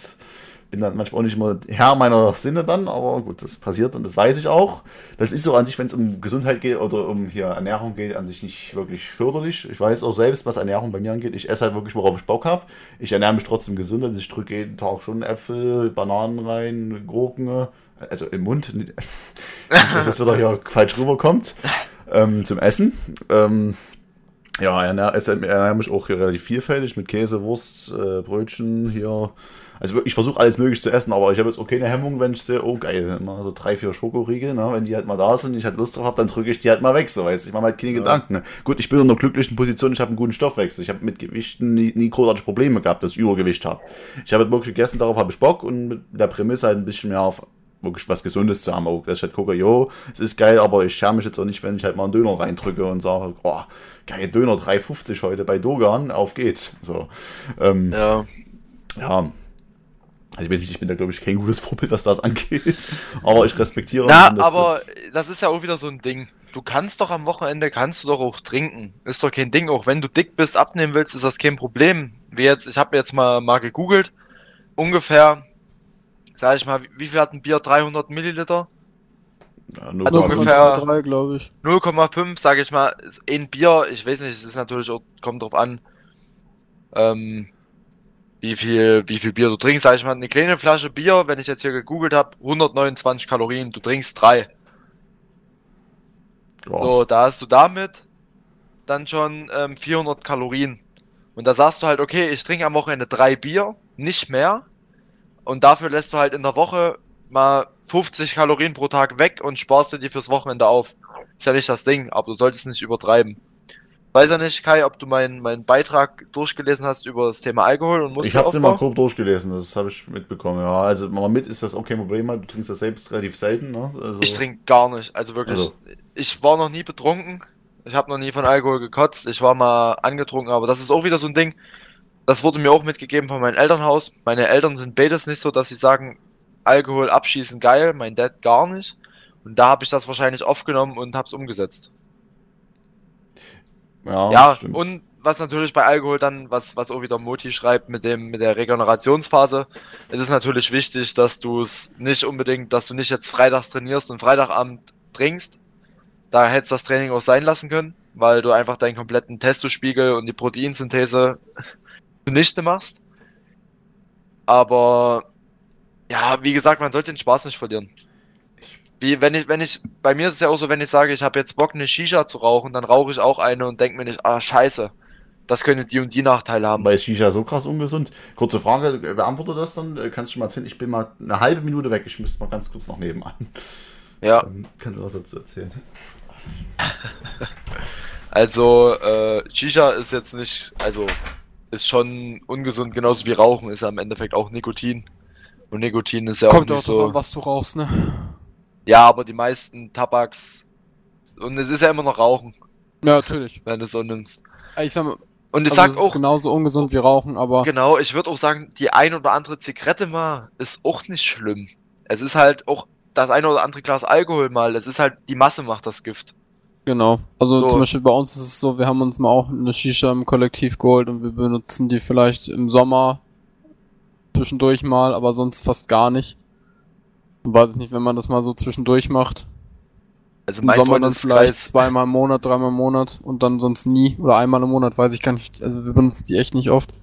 bin dann manchmal auch nicht immer Herr meiner Sinne dann, aber gut, das passiert und das weiß ich auch. Das ist so an sich, wenn es um Gesundheit geht oder um hier Ernährung geht, an sich nicht wirklich förderlich. Ich weiß auch selbst, was Ernährung bei mir angeht. Ich esse halt wirklich, worauf ich Bock habe. Ich ernähre mich trotzdem gesund, also ich drücke jeden Tag schon Äpfel, Bananen rein, Gurken, also im Mund, dass das wieder hier falsch rüberkommt, ähm, zum Essen. Ähm, ja, ernähre, ernähre mich auch hier relativ vielfältig mit Käse, Wurst, äh, Brötchen hier. Also ich versuche alles möglich zu essen, aber ich habe jetzt auch keine Hemmung, wenn ich sehe, oh geil, mal so drei, vier Schokoriegel, ne? wenn die halt mal da sind, ich halt Lust drauf habe, dann drücke ich die halt mal weg, so weißt du. Ich mache mir halt keine Gedanken. Ne? Gut, ich bin in einer glücklichen Position, ich habe einen guten Stoffwechsel. Ich habe mit Gewichten nie, nie großartig Probleme gehabt, dass ich Übergewicht habe. Ich habe halt wirklich gegessen, darauf habe ich Bock und mit der Prämisse halt ein bisschen mehr auf wirklich was Gesundes zu haben. Dass ich halt gucke, jo, es ist geil, aber ich schäme mich jetzt auch nicht, wenn ich halt mal einen Döner reindrücke und sage, oh, geil, Döner 3,50 heute bei Dogan, auf geht's. So, ähm, Ja. ja. Also ich weiß nicht, ich bin da glaube ich kein gutes Vorbild, was das angeht. Aber ich respektiere Na, das aber wird- das ist ja auch wieder so ein Ding. Du kannst doch am Wochenende, kannst du doch auch trinken. Ist doch kein Ding. Auch wenn du dick bist, abnehmen willst, ist das kein Problem. Wie jetzt, ich habe jetzt mal, mal gegoogelt. Ungefähr, sag ich mal, wie- viel hat ein Bier? 300 Milliliter? ja, nur also ungefähr- 3, glaube ich. 0,5, sage ich mal, ist ein Bier. Ich weiß nicht, es ist natürlich auch, kommt drauf an, ähm, wie viel, wie viel Bier du trinkst. Sag ich mal, eine kleine Flasche Bier, wenn ich jetzt hier gegoogelt habe, 129 Kalorien. Du trinkst drei. ja. So, da hast du damit dann schon ähm, 400 Kalorien. Und da sagst du halt, okay, ich trinke am Wochenende drei Bier, nicht mehr. Und dafür lässt du halt in der Woche mal 50 Kalorien pro Tag weg und sparst dir die fürs Wochenende auf. Ist ja nicht das Ding, aber du solltest nicht übertreiben. Weiß ja nicht, Kai, ob du meinen meinen Beitrag durchgelesen hast über das Thema Alkohol und Ich habe den mal Muskelaufbau. grob durchgelesen, das habe ich mitbekommen. Ja, also mal mit ist das auch kein Problem, du trinkst das selbst relativ selten. Ne? Also, Ich trinke gar nicht, also wirklich. Also. Ich war noch nie betrunken. Ich habe noch nie von Alkohol gekotzt. Ich war mal angetrunken, aber das ist auch wieder so ein Ding. Das wurde mir auch mitgegeben von meinem Elternhaus. Meine Eltern sind beides nicht so, dass sie sagen, Alkohol abschießen geil, mein Dad gar nicht. Und da habe ich das wahrscheinlich aufgenommen und habe es umgesetzt. Ja, ja, stimmt. und was natürlich bei Alkohol dann, was, was auch wieder Moti schreibt mit dem, mit der Regenerationsphase, es ist natürlich wichtig, dass du es nicht unbedingt, dass du nicht jetzt freitags trainierst und Freitagabend trinkst. Da hättest das Training auch sein lassen können, weil du einfach deinen kompletten Testospiegel und die Proteinsynthese zunichte machst. Aber ja, wie gesagt, man sollte den Spaß nicht verlieren. Wie wenn ich, wenn ich, bei mir ist es ja auch so, wenn ich sage, ich habe jetzt Bock, eine Shisha zu rauchen, dann rauche ich auch eine und denke mir nicht, ah scheiße, das könnte die und die Nachteile haben. Weil ist Shisha so krass ungesund? Kurze Frage, beantworte das dann. Äh, Kannst du schon mal erzählen? Ich bin mal eine halbe Minute weg. Ich müsste mal ganz kurz noch nebenan. Ja, Dann kannst du was dazu erzählen. also äh, Shisha ist jetzt nicht, also ist schon ungesund, genauso wie Rauchen ist ja im Endeffekt auch Nikotin. Und Nikotin ist ja Kommt auch auch nicht drauf so. an, was du rauchst, ne? Ja, aber die meisten Tabaks und es ist ja immer noch Rauchen, Ja, natürlich. wenn du es so nimmst. Ich sag mal, Und ich also sag es ist auch, genauso ungesund wie Rauchen, aber Genau, ich würde auch sagen, die ein oder andere Zigarette mal ist auch nicht schlimm. Es ist halt auch das eine oder andere Glas Alkohol mal. Es ist halt, die Masse macht das Gift. genau. Also So. zum Beispiel bei uns ist es so, wir haben uns mal auch eine Shisha im Kollektiv geholt und wir benutzen die vielleicht im Sommer zwischendurch mal, aber sonst fast gar nicht. Ich weiß ich nicht, wenn man das mal so zwischendurch macht. Also Im mein Sommer dann vielleicht zweimal im Monat, dreimal im Monat und dann sonst nie oder einmal im Monat, weiß ich gar nicht. Also wir benutzen die echt nicht oft.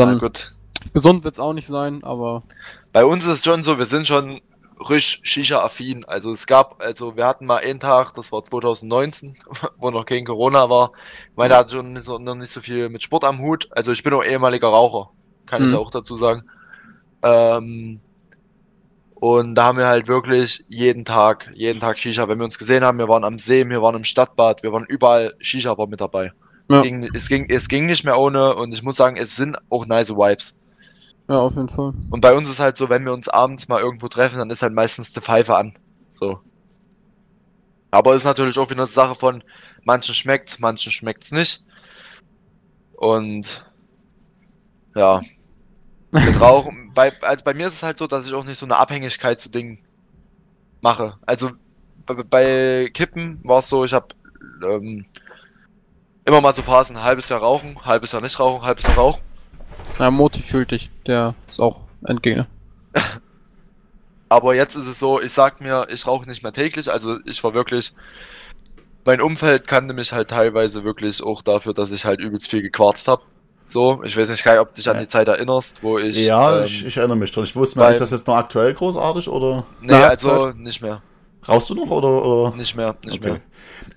na Dann gut. gesund wird's auch nicht sein, aber Bei uns ist es schon so, wir sind schon risch Shisha-affin. Also es gab, also wir hatten mal einen Tag, das war 2019, wo noch kein Corona war. Ich meine, da hatte schon nicht so, noch nicht so viel mit Sport am Hut. Also ich bin auch ehemaliger Raucher, kann ich Mhm. auch dazu sagen. Ähm, und da haben wir halt wirklich jeden Tag, jeden Tag Shisha. Wenn wir uns gesehen haben, wir waren am See, wir waren im Stadtbad, wir waren überall Shisha war mit dabei. Ja. Es, ging, es, ging, es ging nicht mehr ohne und ich muss sagen, es sind auch nice Vibes. ja, auf jeden Fall. Und bei uns ist halt so, wenn wir uns abends mal irgendwo treffen, dann ist halt meistens die Pfeife an. So. Aber ist natürlich auch wieder eine Sache von, manchen schmeckt's, manchen schmeckt's nicht. Und ja. Mit Rauchen, bei, also bei mir ist es halt so, dass ich auch nicht so eine Abhängigkeit zu Dingen mache. Also bei, bei Kippen war es so, ich habe ähm, immer mal so Phasen, halbes Jahr rauchen, halbes Jahr nicht rauchen, halbes Jahr rauchen. Ja, Moti fühlt dich, der ist auch Endgegner. Aber jetzt ist es so, ich sag mir, ich rauche nicht mehr täglich, also ich war wirklich, mein Umfeld kannte mich halt teilweise wirklich auch dafür, dass ich halt übelst viel gequarzt habe. So, ich weiß nicht, Kai, ob du dich an die Zeit erinnerst, wo ich. ja, ähm, ich, ich erinnere mich dran. Ich wusste mal, ist das jetzt noch aktuell großartig oder Nee, Na, also nicht mehr. rauchst du noch oder? oder? Nicht mehr, nicht Okay. mehr.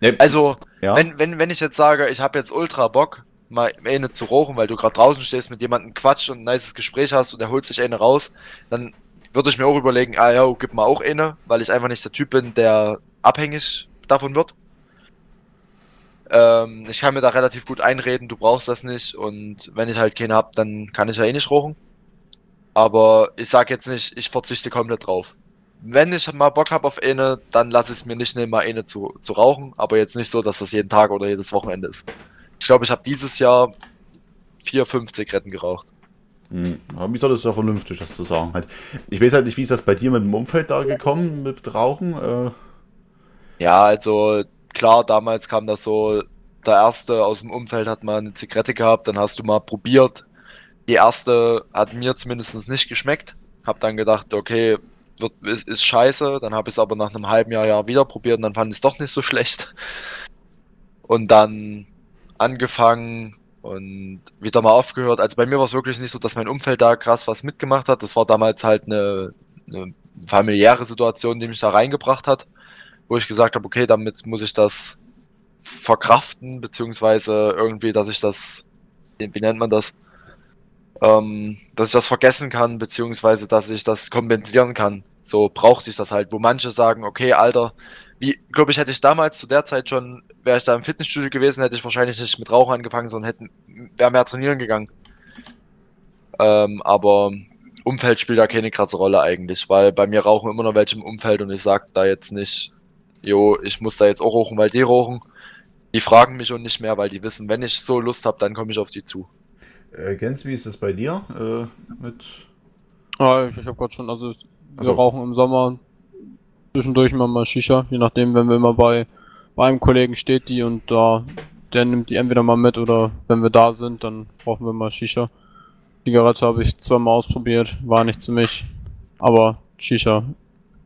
Nee, Also, ja. wenn, wenn, wenn ich jetzt sage, ich habe jetzt ultra Bock, mal eine zu rauchen, weil du gerade draußen stehst, mit jemandem quatscht und ein nices Gespräch hast und der holt sich eine raus, dann würde ich mir auch überlegen, ah ja, gib mal auch eine, weil ich einfach nicht der Typ bin, der abhängig davon wird. Ähm, ich kann mir da relativ gut einreden, du brauchst das nicht und wenn ich halt keine hab, dann kann ich ja eh nicht rauchen. Aber ich sag jetzt nicht, ich verzichte komplett drauf. Wenn ich mal Bock habe auf eine, dann lasse ich es mir nicht nehmen, mal eine zu, zu rauchen, aber jetzt nicht so, dass das jeden Tag oder jedes Wochenende ist. Ich glaube, ich habe dieses Jahr vier, fünf Zigaretten geraucht. Hm, aber wie soll das ja vernünftig, das zu sagen halt. Ich weiß halt nicht, wie ist das bei dir mit dem Umfeld da gekommen, mit Rauchen? Äh, Ja, also klar, damals kam das so, der erste aus dem Umfeld hat mal eine Zigarette gehabt, dann hast du mal probiert. Die erste hat mir zumindest nicht geschmeckt. Hab dann gedacht, okay, wird, ist, ist scheiße. Dann habe ich es aber nach einem halben Jahr, Jahr wieder probiert und dann fand ich es doch nicht so schlecht. Und dann angefangen und wieder mal aufgehört. Also bei mir war es wirklich nicht so, dass mein Umfeld da krass was mitgemacht hat. Das war damals halt eine, eine familiäre Situation, die mich da reingebracht hat wo ich gesagt habe, okay, damit muss ich das verkraften, beziehungsweise irgendwie, dass ich das, wie nennt man das, ähm, dass ich das vergessen kann, beziehungsweise dass ich das kompensieren kann. So brauchte ich das halt, wo manche sagen, okay, Alter, wie, glaube ich, hätte ich damals zu der Zeit schon, wäre ich da im Fitnessstudio gewesen, hätte ich wahrscheinlich nicht mit Rauchen angefangen, sondern hätten, wäre mehr trainieren gegangen. Ähm, aber Umfeld spielt da keine krasse Rolle eigentlich, weil bei mir rauchen immer noch welche im Umfeld und ich sag da jetzt nicht, jo, ich muss da jetzt auch rauchen, weil die rauchen. Die fragen mich und nicht mehr, weil die wissen, wenn ich so Lust habe, dann komme ich auf die zu. äh, Gens, wie ist das bei dir? Äh, mit Ah, ich, ich habe gerade schon, also wir Also- rauchen im Sommer zwischendurch mal mal Shisha, je nachdem, wenn wir immer bei, bei einem Kollegen steht die und da der nimmt die entweder mal mit oder wenn wir da sind, dann brauchen wir mal Shisha. Zigarette habe ich zweimal ausprobiert, war nicht zu mich. Aber Shisha,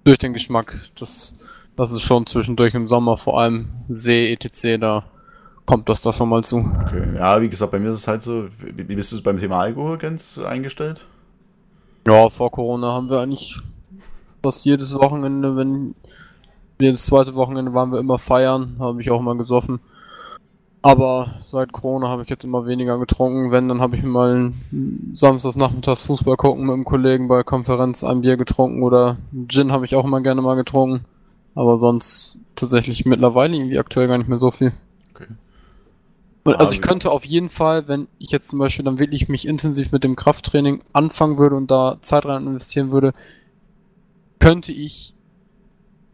durch den Geschmack, das, das ist schon zwischendurch im Sommer, vor allem See, etc., da kommt das da schon mal zu. Okay. Ja, wie gesagt, bei mir ist es halt so, wie, bist du beim Thema Alkohol ganz eingestellt? Ja, vor Corona haben wir eigentlich fast jedes Wochenende, wenn jedes zweite Wochenende waren wir immer feiern, habe ich auch immer gesoffen. Aber seit Corona habe ich jetzt immer weniger getrunken. Wenn, dann habe ich mal samstags nachmittags Fußball gucken mit einem Kollegen bei Konferenz ein Bier getrunken oder Gin habe ich auch immer gerne mal getrunken. Aber sonst tatsächlich mittlerweile irgendwie aktuell gar nicht mehr so viel. Okay. Und Ah, also ich wie- könnte auf jeden Fall, wenn ich jetzt zum Beispiel dann wirklich mich intensiv mit dem Krafttraining anfangen würde und da Zeit rein investieren würde, könnte ich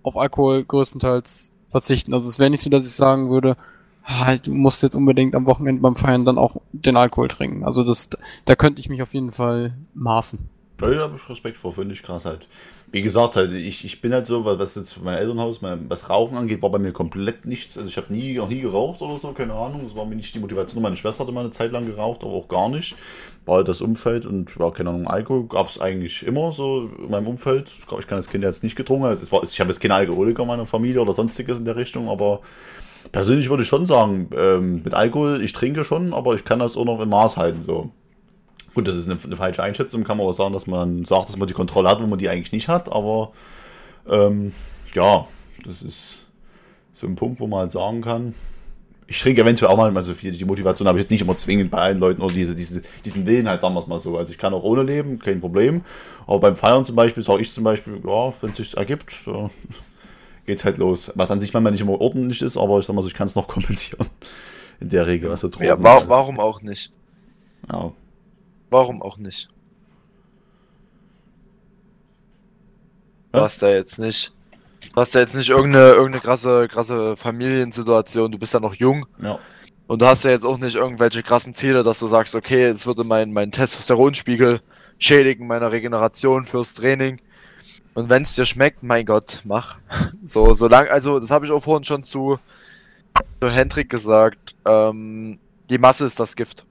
auf Alkohol größtenteils verzichten. Also es wäre nicht so, dass ich sagen würde, halt, du musst jetzt unbedingt am Wochenende beim Feiern dann auch den Alkohol trinken. Also das, da könnte ich mich auf jeden Fall maßen. Ja, da habe ich Respekt vor, finde ich krass halt. Wie gesagt, halt, ich, ich bin halt so, was jetzt mein Elternhaus, mein, was Rauchen angeht, war bei mir komplett nichts. Also ich habe nie, noch nie geraucht oder so, keine Ahnung. Das war mir nicht die Motivation. Meine Schwester hatte mal eine Zeit lang geraucht, aber auch gar nicht. War halt das Umfeld und ja, keine Ahnung, Alkohol gab es eigentlich immer so in meinem Umfeld. Ich glaube, ich kann das Kind jetzt nicht getrunken. Also es war, ich habe jetzt keine Alkoholiker in meiner Familie oder sonstiges in der Richtung, aber persönlich würde ich schon sagen, ähm, mit Alkohol, ich trinke schon, aber ich kann das auch noch im Maß halten. So. Gut, das ist eine, eine falsche Einschätzung, kann man auch sagen, dass man sagt, dass man die Kontrolle hat, wo man die eigentlich nicht hat, aber ähm, ja, das ist so ein Punkt, wo man halt sagen kann, ich trinke eventuell auch mal, also viel, die Motivation habe ich jetzt nicht immer zwingend bei allen Leuten oder diese, diese, diesen Willen halt, sagen wir es mal so. Also ich kann auch ohne leben, kein Problem. Aber beim Feiern zum Beispiel sage ich zum Beispiel, ja, wenn es sich ergibt, so, geht's halt los. Was an sich manchmal nicht immer ordentlich ist, aber ich sag mal so, ich kann es noch kompensieren. In der Regel, was so Drogen Ja, wa ist. warum auch nicht? Ja. Warum auch nicht? Du Ja? hast da jetzt nicht. Du hast da jetzt nicht irgendeine, irgendeine krasse, krasse Familiensituation, du bist ja noch jung ja. und du hast ja jetzt auch nicht irgendwelche krassen Ziele, dass du sagst, okay, es würde mein, mein Testosteronspiegel schädigen, meiner Regeneration fürs Training. Und wenn es dir schmeckt, mein Gott, mach. So, solange, also das habe ich auch vorhin schon zu, zu Hendrik gesagt, ähm, die Masse ist das Gift.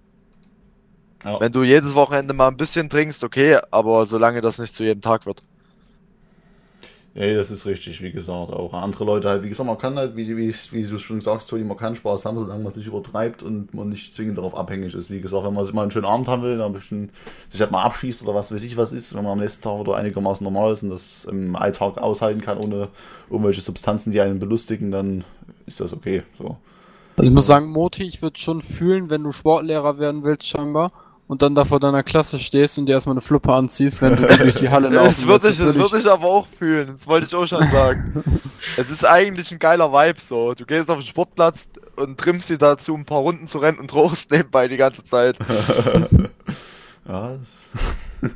Ja. Wenn du jedes Wochenende mal ein bisschen trinkst, okay, aber solange das nicht zu jedem Tag wird. Ja, das ist richtig, wie gesagt. Auch andere Leute halt, wie gesagt, man kann halt, wie, wie, wie du schon sagst, Toni, man kann Spaß haben, solange man sich übertreibt und man nicht zwingend darauf abhängig ist. Wie gesagt, wenn man mal einen schönen Abend haben will, dann ein bisschen sich halt mal abschießt oder was weiß ich was ist, wenn man am nächsten Tag wieder einigermaßen normal ist und das im Alltag aushalten kann, ohne irgendwelche Substanzen, die einen belustigen, dann ist das okay. So. Also ich muss sagen, Moti, ich würde schon fühlen, wenn du Sportlehrer werden willst, scheinbar, und dann da vor deiner Klasse stehst und dir erstmal eine Fluppe anziehst, wenn du durch die Halle Das laufen würde willst. ich, das würde ich aber auch fühlen, das wollte ich auch schon sagen. es ist eigentlich ein geiler Vibe so. Du gehst auf den Sportplatz und trimmst dir dazu ein paar Runden zu rennen und rauchst nebenbei die ganze Zeit. ja, das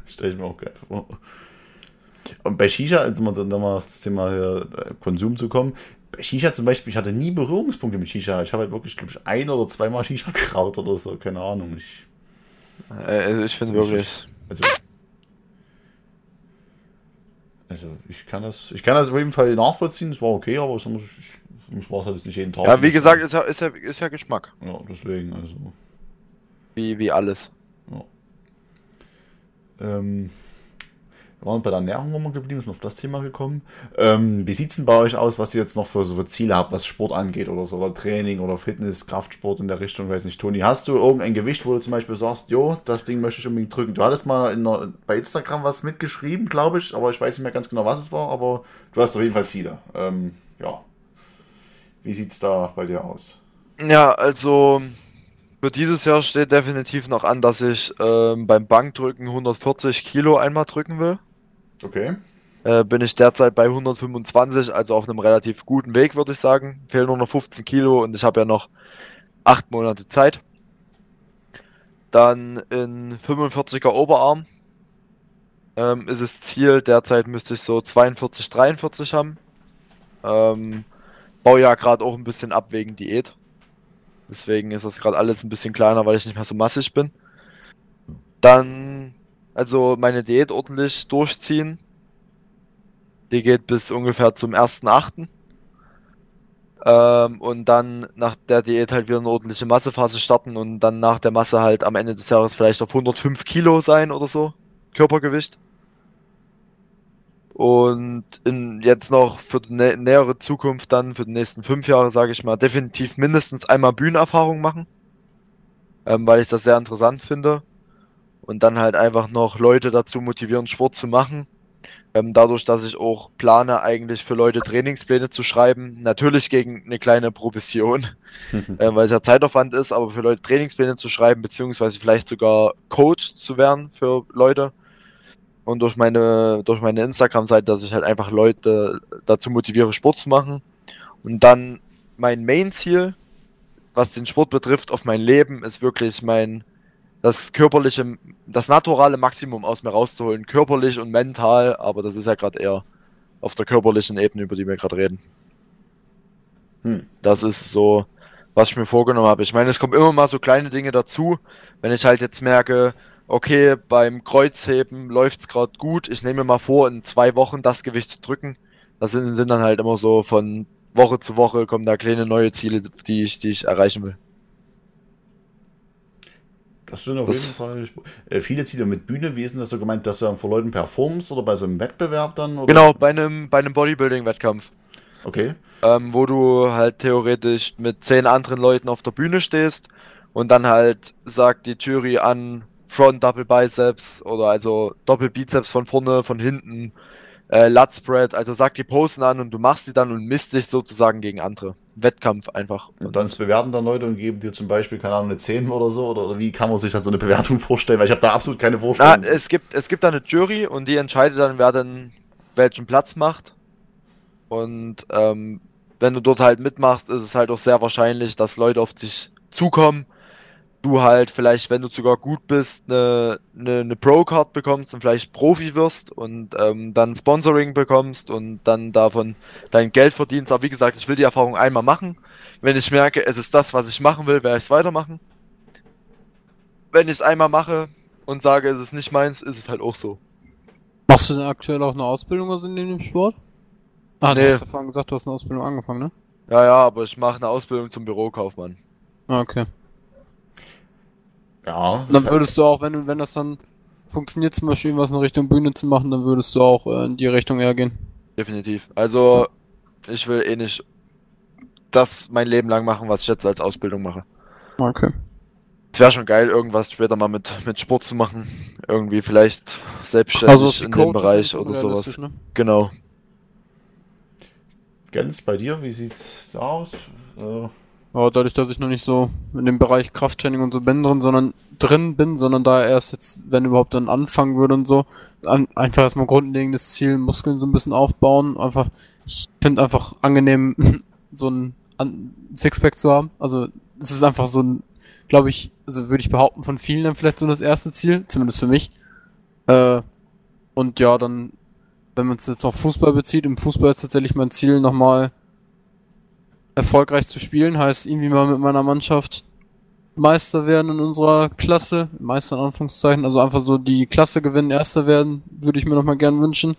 stelle ich mir auch geil vor. Und bei Shisha, also um dann mal das Thema hier, äh, Konsum zu kommen, bei Shisha zum Beispiel, ich hatte nie Berührungspunkte mit Shisha. Ich habe halt wirklich, glaube ich, ein oder zweimal Shisha geraucht oder so, keine Ahnung. Ich, Also ich finde Ich- wirklich. also, also ich kann das, ich kann das auf jeden Fall nachvollziehen, es war okay, aber ich, sag mal, ich, mich war es halt nicht jeden Tag. Ja, wie gesagt, ist ja, ist ja, ist ja Geschmack. ja, deswegen, also. Wie, wie alles. Ähm, wir waren bei der Ernährung nochmal geblieben, sind auf das Thema gekommen. Ähm, wie sieht es denn bei euch aus, was ihr jetzt noch für, so für Ziele habt, was Sport angeht oder so, oder Training oder Fitness, Kraftsport in der Richtung, weiß nicht. Toni, hast du irgendein Gewicht, wo du zum Beispiel sagst, jo, das Ding möchte ich unbedingt drücken? Du hattest mal in der, bei Instagram was mitgeschrieben, glaube ich, aber ich weiß nicht mehr ganz genau, was es war, aber du hast auf jeden Fall Ziele. Ähm, ja. Wie sieht es da bei dir aus? Ja, also für dieses Jahr steht definitiv noch an, dass ich ähm, beim Bankdrücken 140 Kilo einmal drücken will. Okay. Äh, bin ich derzeit bei 125, also auf einem relativ guten Weg, würde ich sagen. Fehlen nur noch 15 Kilo und ich habe ja noch 8 Monate Zeit. Dann in 45er Oberarm ähm, ist das Ziel. Derzeit müsste ich so 42, 43 haben. Ähm, baue ja gerade auch ein bisschen ab wegen Diät. Deswegen ist das gerade alles ein bisschen kleiner, weil ich nicht mehr so massig bin. Dann, also meine Diät ordentlich durchziehen. Die geht bis ungefähr zum 1.8. Ähm, und dann nach der Diät halt wieder eine ordentliche Massephase starten und dann nach der Masse halt am Ende des Jahres vielleicht auf 105 Kilo sein oder so. Körpergewicht. Und in, jetzt noch für die nä nähere Zukunft dann, für die nächsten fünf Jahre, sage ich mal, definitiv mindestens einmal Bühnenerfahrung machen. Ähm, weil ich das sehr interessant finde. Und dann halt einfach noch Leute dazu motivieren, Sport zu machen. Ähm, dadurch, dass ich auch plane, eigentlich für Leute Trainingspläne zu schreiben. Natürlich gegen eine kleine Provision, äh, weil es ja Zeitaufwand ist, aber für Leute Trainingspläne zu schreiben, beziehungsweise vielleicht sogar Coach zu werden für Leute. Und durch meine, durch meine Instagram-Seite, dass ich halt einfach Leute dazu motiviere, Sport zu machen. Und dann mein Main-Ziel, was den Sport betrifft, auf mein Leben, ist wirklich mein, das körperliche, das naturale Maximum aus mir rauszuholen, körperlich und mental, aber das ist ja gerade eher auf der körperlichen Ebene, über die wir gerade reden. Hm. Das ist so, was ich mir vorgenommen habe. Ich meine, es kommen immer mal so kleine Dinge dazu, wenn ich halt jetzt merke, okay, beim Kreuzheben läuft's gerade gut, ich nehme mir mal vor, in zwei Wochen das Gewicht zu drücken. Das sind, sind dann halt immer so von Woche zu Woche kommen da kleine neue Ziele, die ich, die ich erreichen will. Das sind auf Das- jeden Fall äh, viele Ziele mit Bühne. Wie ist denn das so gemeint, dass du dann vor Leuten performst oder bei so einem Wettbewerb dann? Oder? Genau, bei einem, bei einem Bodybuilding-Wettkampf. Okay. ähm, wo du halt theoretisch mit zehn anderen Leuten auf der Bühne stehst und dann halt sagt die Jury an Front Double Biceps oder also Doppel Bizeps von vorne, von hinten, äh, Lat Spread, also sagt die Posen an und du machst sie dann und misst dich sozusagen gegen andere. Wettkampf einfach. Und dann bewerten dann Leute und geben dir zum Beispiel, keine Ahnung, eine 10 oder so? Oder, oder wie kann man sich dann so eine Bewertung vorstellen? Weil ich habe da absolut keine Na, Vorstellung. es gibt, es gibt da eine Jury und die entscheidet dann, wer denn welchen Platz macht. Und ähm, wenn du dort halt mitmachst, ist es halt auch sehr wahrscheinlich, dass Leute auf dich zukommen. Du halt vielleicht, wenn du sogar gut bist, eine, eine, eine Pro-Card bekommst und vielleicht Profi wirst und ähm, dann Sponsoring bekommst und dann davon dein Geld verdienst. Aber wie gesagt, ich will die Erfahrung einmal machen. Wenn ich merke, es ist das, was ich machen will, werde ich es weitermachen. Wenn ich es einmal mache und sage, es ist nicht meins, ist es halt auch so. Machst du denn aktuell auch eine Ausbildung also in dem Sport? Ah, Nee. du hast ja vorhin gesagt, du hast eine Ausbildung angefangen, ne? Ja, ja, aber ich mache eine Ausbildung zum Bürokaufmann. Ah, okay. Ja, Und dann würdest du auch, wenn, du- wenn das dann funktioniert, zum Beispiel was in Richtung Bühne zu machen, dann würdest du auch äh, in die Richtung eher gehen. Definitiv. Also, ich will eh nicht das mein Leben lang machen, was ich jetzt als Ausbildung mache. Okay. Es wäre schon geil, irgendwas später mal mit, mit Sport zu machen. Irgendwie vielleicht selbstständig Also, in dem Bereich oder sowas. Ne? Genau. Gens, bei dir, wie sieht's da aus? Äh, Aber dadurch, dass ich noch nicht so in dem Bereich Krafttraining und so bin drin, sondern drin bin, sondern da erst jetzt, wenn überhaupt dann anfangen würde und so, an, einfach erstmal grundlegendes Ziel, Muskeln so ein bisschen aufbauen. Einfach, ich finde einfach angenehm, so ein Sixpack zu haben. Also es ist einfach so ein, glaube ich, also würde ich behaupten, von vielen dann vielleicht so das erste Ziel, zumindest für mich. Äh, und ja, dann, wenn man es jetzt auf Fußball bezieht, im Fußball ist tatsächlich mein Ziel nochmal erfolgreich zu spielen, heißt irgendwie mal mit meiner Mannschaft Meister werden in unserer Klasse, Meister in Anführungszeichen, also einfach so die Klasse gewinnen, Erster werden, würde ich mir nochmal gern wünschen.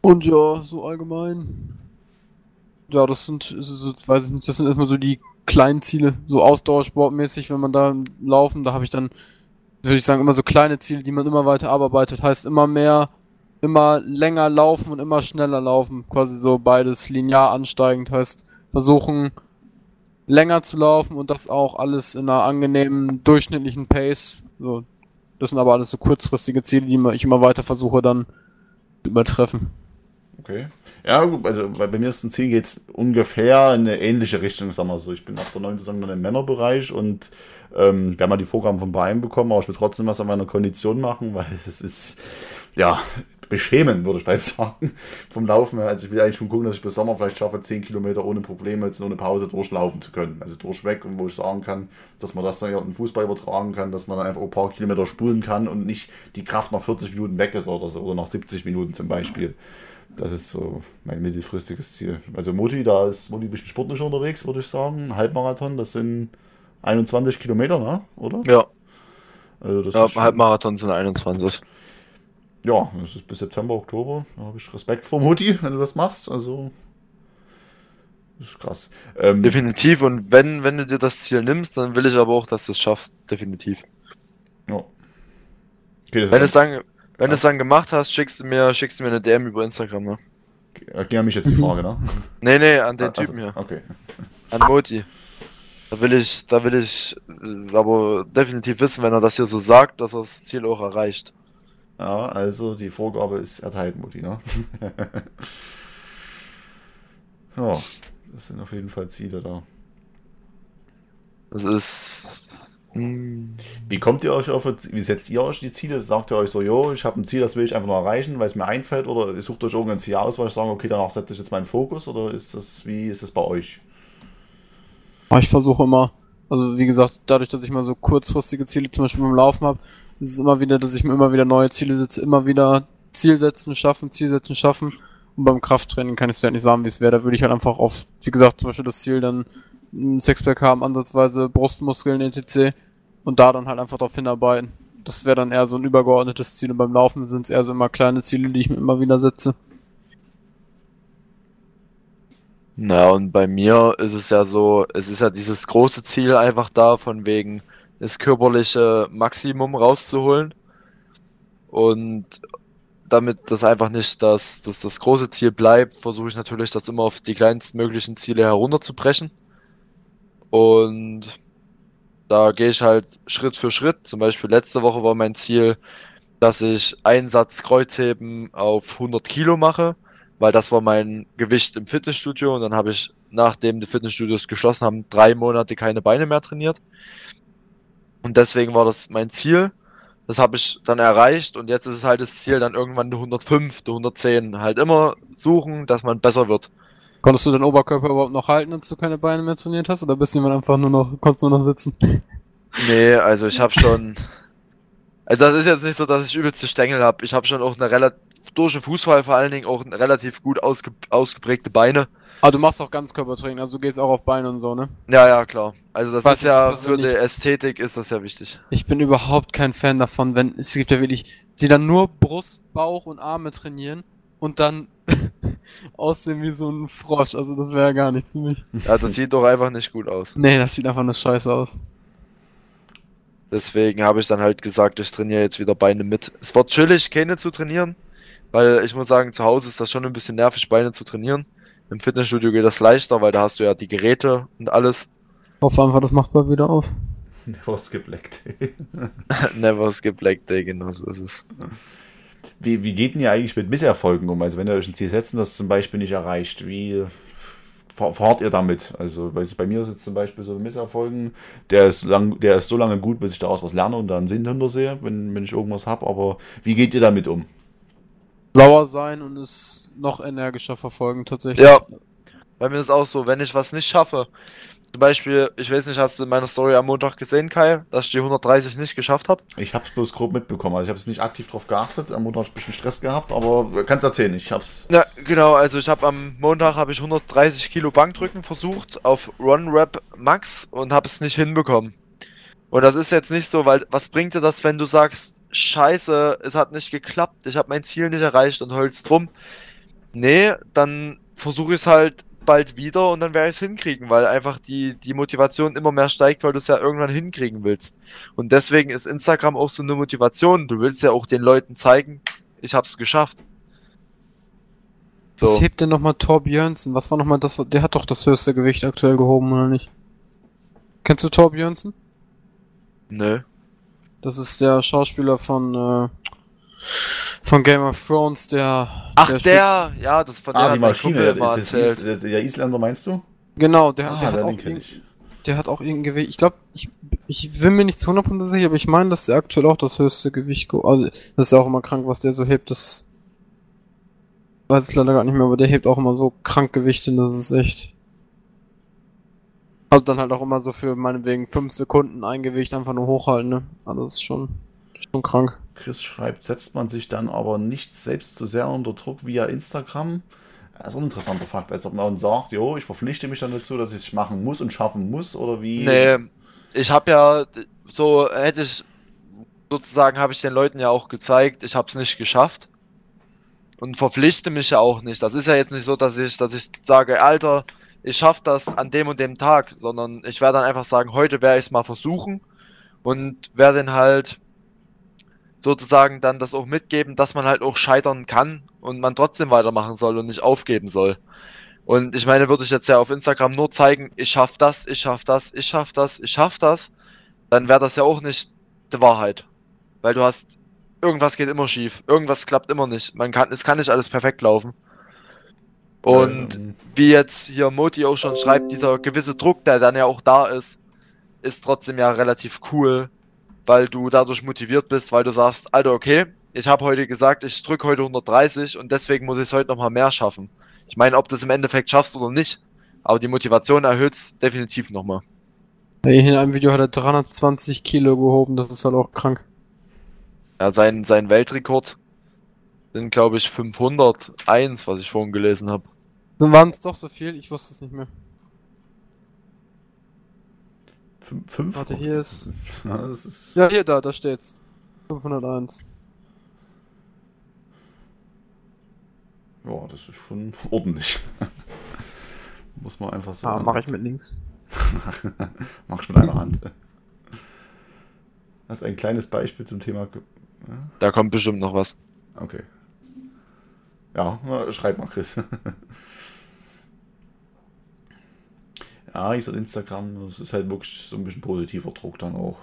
Und ja, so allgemein. Ja, das sind, jetzt weiß ich nicht, das sind erstmal so die kleinen Ziele, so Ausdauersportmäßig, wenn man da laufen, da habe ich dann, würde ich sagen, immer so kleine Ziele, die man immer weiter arbeitet, heißt immer mehr, immer länger laufen und immer schneller laufen, quasi so beides linear ansteigend, heißt versuchen länger zu laufen und das auch alles in einer angenehmen durchschnittlichen Pace. So, das sind aber alles so kurzfristige Ziele, die ich immer weiter versuche dann zu übertreffen. Okay. Ja, gut, also bei, bei mir ist ein Ziel geht's ungefähr in eine ähnliche Richtung, sagen wir so. Ich bin nach der neuen Saison dann im Männerbereich und ähm, haben mal die Vorgaben vom Verein bekommen, aber ich will trotzdem was an meiner Kondition machen, weil es ist, ja, beschämend, würde ich mal sagen, vom Laufen her. Also ich will eigentlich schon gucken, dass ich bis Sommer vielleicht schaffe, 10 Kilometer ohne Probleme, jetzt ohne Pause durchlaufen zu können. Also durchweg und wo ich sagen kann, dass man das dann ja auf den Fußball übertragen kann, dass man dann einfach ein paar Kilometer spulen kann und nicht die Kraft nach 40 Minuten weg ist oder so, oder nach 70 Minuten zum Beispiel. Das ist so mein mittelfristiges Ziel. Also Moti, da ist Moti ein bisschen sportlich unterwegs, würde ich sagen. Halbmarathon, das sind 21 Kilometer, ne? oder? Ja, Also das ja ist Halbmarathon sind 21. ja, das ist bis September, Oktober. Da habe ich Respekt vor Mutti, wenn du das machst. Also Das ist krass. Ähm, Definitiv. Und wenn, wenn du dir das Ziel nimmst, dann will ich aber auch, dass du es schaffst. Definitiv. ja. Okay, Wenn, es dann, wenn du es dann gemacht hast, schickst du mir, schickst du mir eine DM über Instagram, ne? ging an mich jetzt die Frage, ne? Nee, nee, an den Ah, also, Typen hier. Okay. An Moti. Da will ich, da will ich äh, aber definitiv wissen, wenn er das hier so sagt, dass er das Ziel auch erreicht. Ja, also die Vorgabe ist erteilt, Mutti, ne? ja, das sind auf jeden Fall Ziele da. Das ist. Wie kommt ihr euch auf, wie setzt ihr euch die Ziele? Sagt ihr euch so, jo, ich habe ein Ziel, das will ich einfach nur erreichen, weil es mir einfällt? Oder ihr sucht euch irgendein Ziel aus, weil ich sage, okay, danach setze ich jetzt meinen Fokus? Oder ist das, wie ist das bei euch? Aber ich versuche immer, also wie gesagt, dadurch, dass ich mal so kurzfristige Ziele zum Beispiel beim Laufen habe, ist es immer wieder, dass ich mir immer wieder neue Ziele setze, immer wieder Ziel setzen, schaffen, Ziel setzen, schaffen. Und beim Krafttraining kann ich es ja nicht sagen, wie es wäre. Da würde ich halt einfach auf, wie gesagt, zum Beispiel das Ziel dann ein Sixpack haben, ansatzweise Brustmuskeln, etc. Und da dann halt einfach darauf hinarbeiten. Das wäre dann eher so ein übergeordnetes Ziel. Und beim Laufen sind es eher so immer kleine Ziele, die ich mir immer wieder setze. Na, und bei mir ist es ja so, es ist ja dieses große Ziel einfach da, von wegen das körperliche Maximum rauszuholen. Und damit das einfach nicht das, das, das große Ziel bleibt, versuche ich natürlich, das immer auf die kleinstmöglichen Ziele herunterzubrechen. Und da gehe ich halt Schritt für Schritt. Zum Beispiel letzte Woche war mein Ziel, dass ich einen Satz Kreuzheben auf 100 Kilo mache, weil das war mein Gewicht im Fitnessstudio und dann habe ich, nachdem die Fitnessstudios geschlossen haben, drei Monate keine Beine mehr trainiert. Und deswegen war das mein Ziel. Das habe ich dann erreicht und jetzt ist es halt das Ziel, dann irgendwann die 105, die 110. Halt immer suchen, dass man besser wird. Konntest du deinen Oberkörper überhaupt noch halten, als du keine Beine mehr trainiert hast? Oder bist du immer einfach nur noch, konntest du nur noch sitzen? Nee, also ich habe schon. Also das ist jetzt nicht so, dass ich übelste Stängel habe. Ich habe schon auch eine relativ durch den Fußball vor allen Dingen auch relativ gut ausge ausgeprägte Beine. Ah, du machst auch Ganzkörpertraining, also du gehst auch auf Beine und so, ne? Ja, ja, klar. Also das Weiß ist ja für die. Ästhetik ist das ja wichtig. Ich bin überhaupt kein Fan davon, wenn es gibt ja wirklich, die dann nur Brust, Bauch und Arme trainieren und dann aussehen wie so ein Frosch. Also das wäre ja gar nichts für mich. Ja, das sieht doch einfach nicht gut aus. Nee, das sieht einfach nur scheiße aus. Deswegen habe ich dann halt gesagt, ich trainiere jetzt wieder Beine mit. Es war chillig, keine zu trainieren, weil ich muss sagen, zu Hause ist das schon ein bisschen nervig, Beine zu trainieren. Im Fitnessstudio geht das leichter, weil da hast du ja die Geräte und alles. Ich hoffe einfach, das macht bald wieder auf. Was gebleckt. Never skip leg day, genau so ist es. Wie, wie geht denn ihr eigentlich mit Misserfolgen um? Also wenn ihr euch ein Ziel setzt und das zum Beispiel nicht erreicht, wie fahr- fahrt ihr damit? Also weiß ich, bei mir ist jetzt zum Beispiel so ein Misserfolgen, der ist, lang, der ist so lange gut, bis ich daraus was lerne und da einen Sinn hinter sehe, wenn, wenn ich irgendwas habe. Aber wie geht ihr damit um? Sauer sein und es noch energischer verfolgen tatsächlich. Ja, bei mir ist auch so, wenn ich was nicht schaffe, zum Beispiel, ich weiß nicht, hast du in meiner Story am Montag gesehen, Kai, dass ich die 130 nicht geschafft habe? Ich habe es bloß grob mitbekommen. Also ich habe es nicht aktiv drauf geachtet. Am Montag hab ich ein bisschen Stress gehabt, aber kannst erzählen. Ich hab's. Ja, genau, also ich habe am Montag habe ich 130 Kilo Bankdrücken versucht auf Run Rap Max und habe es nicht hinbekommen. Und das ist jetzt nicht so, weil was bringt dir das, wenn du sagst, scheiße, es hat nicht geklappt, ich habe mein Ziel nicht erreicht und heulst drum. Nee, dann versuche ich es halt bald wieder und dann werde ich es hinkriegen, weil einfach die, die Motivation immer mehr steigt, weil du es ja irgendwann hinkriegen willst. Und deswegen ist Instagram auch so eine Motivation. Du willst ja auch den Leuten zeigen, ich habe es geschafft. So. Was hebt denn nochmal Thor Björnsen? Was war nochmal das? Der hat doch das höchste Gewicht aktuell gehoben, oder nicht? Kennst du Thor Björnsen? Nö. Das ist der Schauspieler von, äh, von Game of Thrones, der. Ach, spielt- der, ja, das von der Ah, hat die Maschine. Mal ist, das ist der Isländer, meinst du? Genau, der, Ah, der, hat den auch ich. der hat auch irgendein Gewicht. Ich glaube, ich, ich bin mir nicht zu 100% sicher, aber ich meine, dass der aktuell auch das höchste Gewicht. ge- Also, das ist ja auch immer krank, was der so hebt. Das weiß ich leider gar nicht mehr, aber der hebt auch immer so krank Gewichte, und das ist echt. Also dann halt auch immer so für meinetwegen 5 Sekunden ein Gewicht einfach nur hochhalten, ne? Also das ist schon, schon krank. Chris schreibt, setzt man sich dann aber nicht selbst zu sehr unter Druck via Instagram? Das ist ein interessanter Fakt, als ob man sagt, jo, ich verpflichte mich dann dazu, dass ich es machen muss und schaffen muss, oder wie? Nee, ich habe ja, so hätte ich, sozusagen habe ich den Leuten ja auch gezeigt, ich habe es nicht geschafft. Und verpflichte mich ja auch nicht. Das ist ja jetzt nicht so, dass ich, dass ich sage, Alter, ich schaffe das an dem und dem Tag, sondern ich werde dann einfach sagen, heute werde ich es mal versuchen und werde dann halt sozusagen dann das auch mitgeben, dass man halt auch scheitern kann und man trotzdem weitermachen soll und nicht aufgeben soll. Und ich meine, würde ich jetzt ja auf Instagram nur zeigen, ich schaff das, ich schaff das, ich schaff das, ich schaff das, dann wäre das ja auch nicht die Wahrheit. Weil du hast, irgendwas geht immer schief, irgendwas klappt immer nicht. Man kann, es kann nicht alles perfekt laufen. Und Ähm, wie jetzt hier Moti auch schon schreibt, dieser gewisse Druck, der dann ja auch da ist, ist trotzdem ja relativ cool, weil du dadurch motiviert bist, weil du sagst, Alter, okay, ich habe heute gesagt, ich drücke heute 130 und deswegen muss ich es heute nochmal mehr schaffen. Ich meine, ob du es im Endeffekt schaffst oder nicht, aber die Motivation erhöht es definitiv nochmal. In einem Video hat er 320 Kilo gehoben, das ist halt auch krank. Ja, sein, sein Weltrekord sind, glaube ich, 501, was ich vorhin gelesen habe. Dann waren es doch so viel, ich wusste es nicht mehr. Fünf, fünf? Warte, hier ist- Das ist, ja, ist Ja, hier, da, da steht's. 501. ja, das ist schon ordentlich. Muss man einfach Ah, sagen. mache ich mit links. Machst mit einer Hand. Das ist ein kleines Beispiel zum Thema. Ja, Da kommt bestimmt noch was. okay. Ja, schreib mal, Chris. Ja, ich sag Instagram, das ist halt wirklich so ein bisschen positiver Druck dann auch.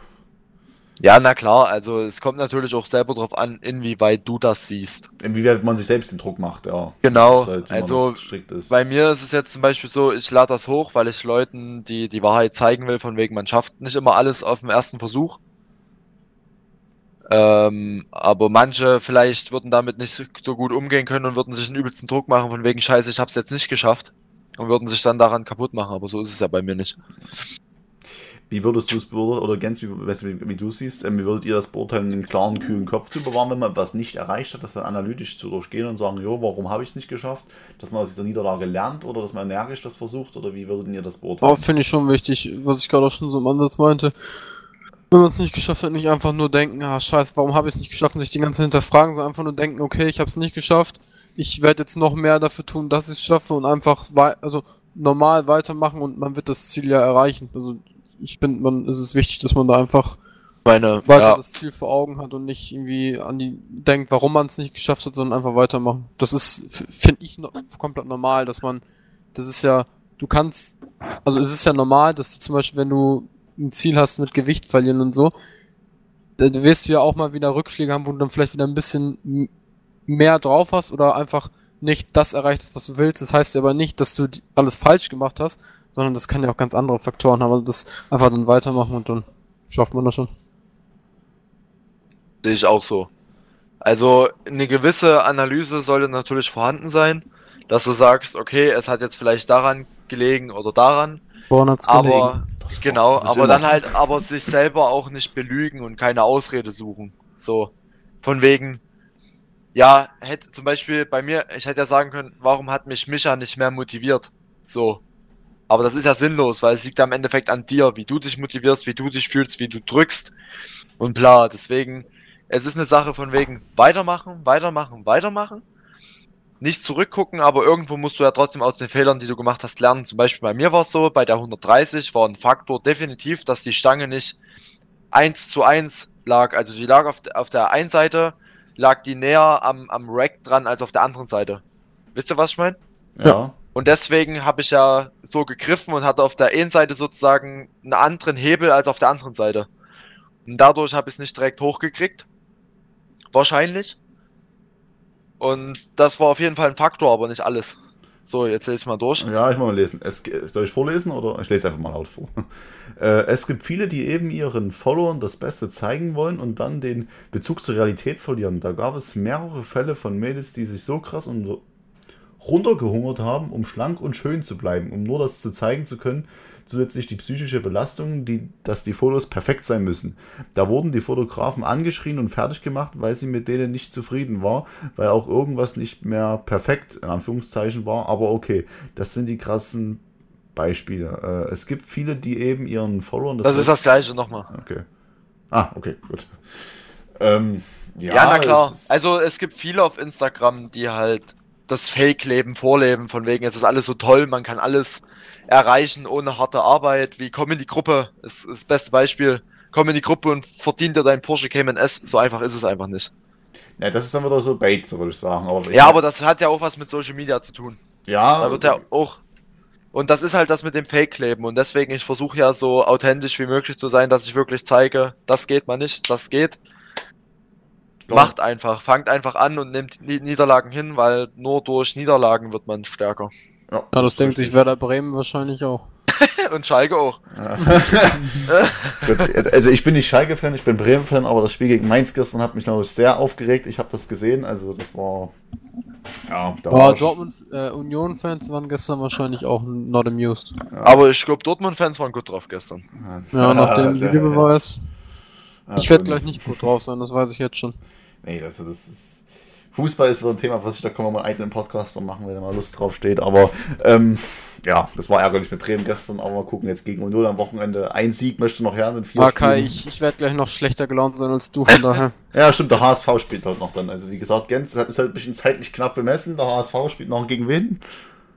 Ja, na klar, also es kommt natürlich auch selber drauf an, inwieweit du das siehst. Inwieweit man sich selbst den Druck macht, ja. Genau, halt, also noch strikt ist. bei mir ist es jetzt zum Beispiel so, ich lade das hoch, weil ich Leuten die, die Wahrheit zeigen will, von wegen, man schafft nicht immer alles auf dem ersten Versuch. Ähm, aber manche vielleicht würden damit nicht so- so gut umgehen können und würden sich einen übelsten Druck machen, von wegen, scheiße, ich hab's jetzt nicht geschafft. Und würden sich dann daran kaputt machen, aber so ist es ja bei mir nicht. Wie würdest du es beurteilen, oder Gens, wie, wie, wie du siehst, ähm, wie würdet ihr das beurteilen, einen klaren, kühlen Kopf zu bewahren, wenn man was nicht erreicht hat, das dann analytisch zu durchgehen und sagen, jo, warum habe ich es nicht geschafft? Dass man aus dieser Niederlage lernt oder dass man energisch das versucht, oder wie würdet ihr das beurteilen? Aber finde ich schon wichtig, was ich gerade auch schon so im Ansatz meinte. Wenn man es nicht geschafft hat, nicht einfach nur denken, ah scheiße, warum habe ich es nicht geschafft und sich die ganze Zeit hinterfragen, sondern einfach nur denken, okay, ich habe es nicht geschafft, ich werde jetzt noch mehr dafür tun, dass ich es schaffe und einfach also normal weitermachen und man wird das Ziel ja erreichen. Also ich finde, man es ist wichtig, dass man da einfach Meine, weiter ja, das Ziel vor Augen hat und nicht irgendwie an die denkt, warum man es nicht geschafft hat, sondern einfach weitermachen. Das ist, finde ich, no komplett normal, dass man, das ist ja, du kannst, also es ist ja normal, dass du zum Beispiel, wenn du ein Ziel hast mit Gewicht verlieren und so, da da wirst du ja auch mal wieder Rückschläge haben, wo du dann vielleicht wieder ein bisschen mehr drauf hast oder einfach nicht das erreicht hast, was du willst. Das heißt ja aber nicht, dass du alles falsch gemacht hast, sondern das kann ja auch ganz andere Faktoren haben. Also das einfach dann weitermachen und dann schafft man das schon. sehe ich auch so. Also eine gewisse Analyse sollte natürlich vorhanden sein, dass du sagst, okay, es hat jetzt vielleicht daran gelegen oder daran, Woran aber Das- genau, aber immer- dann halt, aber sich selber auch nicht belügen und keine Ausrede suchen. So, von wegen, ja, hätte zum Beispiel bei mir, ich hätte ja sagen können, warum hat mich Micha nicht mehr motiviert? So. Aber das ist ja sinnlos, weil es liegt ja im Endeffekt an dir, wie du dich motivierst, wie du dich fühlst, wie du drückst und bla. Deswegen, es ist eine Sache von wegen weitermachen, weitermachen, weitermachen. Nicht zurückgucken, aber irgendwo musst du ja trotzdem aus den Fehlern, die du gemacht hast, lernen. Zum Beispiel bei mir war es so, bei der 130 war ein Faktor definitiv, dass die Stange nicht eins zu eins lag. Also die lag auf, auf der einen Seite, lag die näher am, am Rack dran als auf der anderen Seite. Wisst ihr, was ich meine? Ja. Und deswegen habe ich ja so gegriffen und hatte auf der einen Seite sozusagen einen anderen Hebel als auf der anderen Seite. Und dadurch habe ich es nicht direkt hochgekriegt. Wahrscheinlich. Und das war auf jeden Fall ein Faktor, aber nicht alles. So, jetzt lese ich mal durch. Ja, ich muss mal lesen. Es, soll ich vorlesen oder ich lese einfach mal laut vor? Äh, es gibt viele, die eben ihren Followern das Beste zeigen wollen und dann den Bezug zur Realität verlieren. Da gab es mehrere Fälle von Mädels, die sich so krass und runtergehungert haben, um schlank und schön zu bleiben, um nur das zu zeigen zu können. Zusätzlich die psychische Belastung, die, dass die Fotos perfekt sein müssen. Da wurden die Fotografen angeschrien und fertig gemacht, weil sie mit denen nicht zufrieden war, weil auch irgendwas nicht mehr perfekt in Anführungszeichen war. Aber okay, das sind die krassen Beispiele. Äh, es gibt viele, die eben ihren Followern Das ist das gleiche nochmal. Okay. Ah, okay, gut. Ähm, ja, Ja, na klar. es Also es gibt viele auf Instagram, die halt das Fake-Leben vorleben, von wegen, es ist alles so toll, man kann alles erreichen ohne harte Arbeit, wie komm in die Gruppe, ist, ist das beste Beispiel. Komm in die Gruppe und verdien dir dein Porsche Cayman S. So einfach ist es einfach nicht. Ja, das ist dann wieder so Bait, so würde ich sagen. Aber Ja, aber das hat ja auch was mit Social Media zu tun. ja, Da wird ja auch. Und das ist halt das mit dem Fake-Leben. Und deswegen, ich versuche ja so authentisch wie möglich zu sein, dass ich wirklich zeige, das geht mal nicht, das geht. Klar. Macht einfach, fangt einfach an und nimmt Ni- Niederlagen hin, weil nur durch Niederlagen wird man stärker. Ja, Ja, das denkt sich Werder Bremen wahrscheinlich auch. Und Schalke auch. Gut, also ich bin nicht Schalke-Fan, ich bin Bremen-Fan, aber das Spiel gegen Mainz gestern hat mich, glaube ich, sehr aufgeregt. Ich habe das gesehen, also das war... Ja, da Aber war Dortmund äh, Union-Fans waren gestern wahrscheinlich auch not amused. Aber ich glaube, Dortmund-Fans waren gut drauf gestern. Ja, nach dem Videobeweis. ja, Ich werde gleich nicht gut drauf sein, das weiß ich jetzt schon. Nee, also das ist. Fußball ist wieder ein Thema, was ich da können wir mal einen eigenen Podcast noch machen, wenn da mal Lust drauf steht. Aber ähm, ja, das war ärgerlich mit Bremen gestern, aber mal gucken jetzt gegen Union am Wochenende. Ein Sieg möchte noch her in vier Ah, Kai, Spielen. ich, ich werde gleich noch schlechter gelaunt sein als du, von daher. Ja, stimmt, der HSV spielt heute noch dann. Also wie gesagt, Gens ist halt ein bisschen zeitlich knapp bemessen. Der HSV spielt noch gegen wen?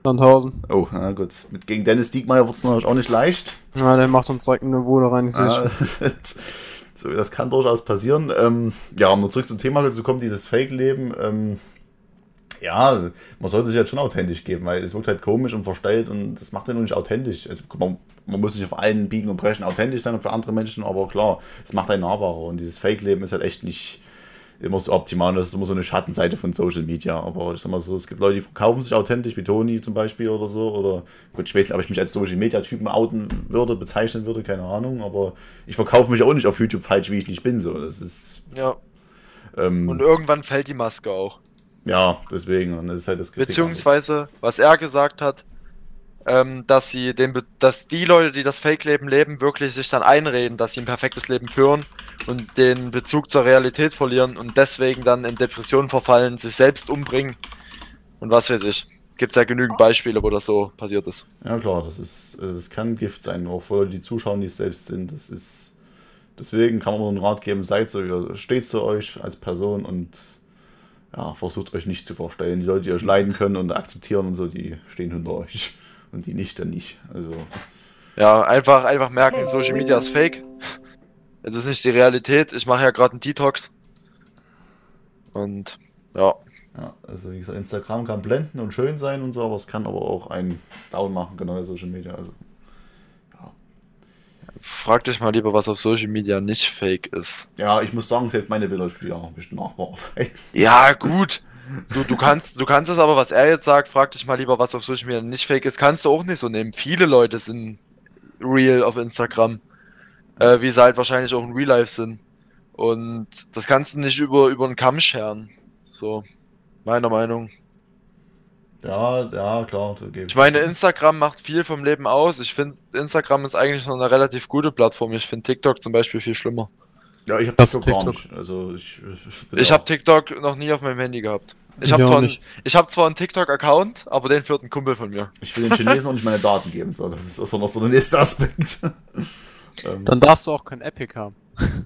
Sandhausen. Oh, na gut. Mit gegen Dennis Diekmeyer wird es natürlich auch nicht leicht. Ja, der macht uns direkt eine Bude rein, ich. Ja, so, das kann durchaus passieren. Ähm, ja, um nur zurück zum Thema zu kommen, dieses Fake-Leben. Ähm, ja, man sollte sich halt schon authentisch geben, weil es wirkt halt komisch und verstellt und das macht nur nicht authentisch. Also, mal, man muss nicht auf allen Biegen und Brechen authentisch sein und für andere Menschen, aber klar, es macht einen nahbarer und dieses Fake-Leben ist halt echt nicht immer so optimal. Das ist immer so eine Schattenseite von Social Media. Aber ich sag mal so, es gibt Leute, die verkaufen sich authentisch, wie Toni zum Beispiel oder so. Oder gut, ich weiß nicht, ob ich mich als Social Media Typen outen würde, bezeichnen würde, keine Ahnung. Aber ich verkaufe mich auch nicht auf YouTube falsch, wie ich nicht bin. So, das ist. Ja. Ähm, Und irgendwann fällt die Maske auch. ja, deswegen. Und das ist halt das Kritik- Beziehungsweise, was er gesagt hat, ähm, dass sie den, dass die Leute, die das Fake-Leben leben, wirklich sich dann einreden, dass sie ein perfektes Leben führen und den Bezug zur Realität verlieren und deswegen dann in Depressionen verfallen, sich selbst umbringen und was weiß ich. Gibt's ja genügend Beispiele, wo das so passiert ist. Ja klar, das ist, äh, das kann Gift sein, auch für die zuschauen, die es selbst sind. Das ist, deswegen kann man nur einen Rat geben, seid so, steht zu euch als Person und ja, versucht euch nicht zu verstellen. Die Leute, die euch leiden können und akzeptieren und so, die stehen hinter euch. Und die nicht, dann nicht. Also, Ja, einfach, einfach merken, Social Media ist fake. Es ist nicht die Realität. Ich mache ja gerade einen Detox. Und ja, ja, also wie gesagt, Instagram kann blenden und schön sein und so, aber es kann aber auch einen Down machen, generell Social Media. Also, frag dich mal lieber, was auf Social Media nicht fake ist. ja, ich muss sagen, selbst meine Bilder spielen auch ein bisschen Nachbararbeit. Ja, gut. Du, du, kannst, du kannst es aber, was er jetzt sagt, frag dich mal lieber, was auf Social Media nicht fake ist, kannst du auch nicht so nehmen. Viele Leute sind real auf Instagram, äh, wie sie halt wahrscheinlich auch in Real Life sind. Und das kannst du nicht über, über einen Kamm scheren. So, meiner Meinung. Ja, ja, klar. da gebe Ich meine, Instagram macht viel vom Leben aus. Ich finde, Instagram ist eigentlich noch eine relativ gute Plattform. Ich finde TikTok zum Beispiel viel schlimmer. Ja, ich habe Das TikTok gar TikTok. nicht. Also, ich, ich, Ich habe TikTok noch nie auf meinem Handy gehabt. Ich habe zwar, ich hab zwar einen TikTok-Account, aber den führt ein Kumpel von mir. Ich will den Chinesen auch nicht meine Daten geben, so. Das ist auch so noch so der nächste Aspekt. ähm, Dann darfst du auch kein Epic haben.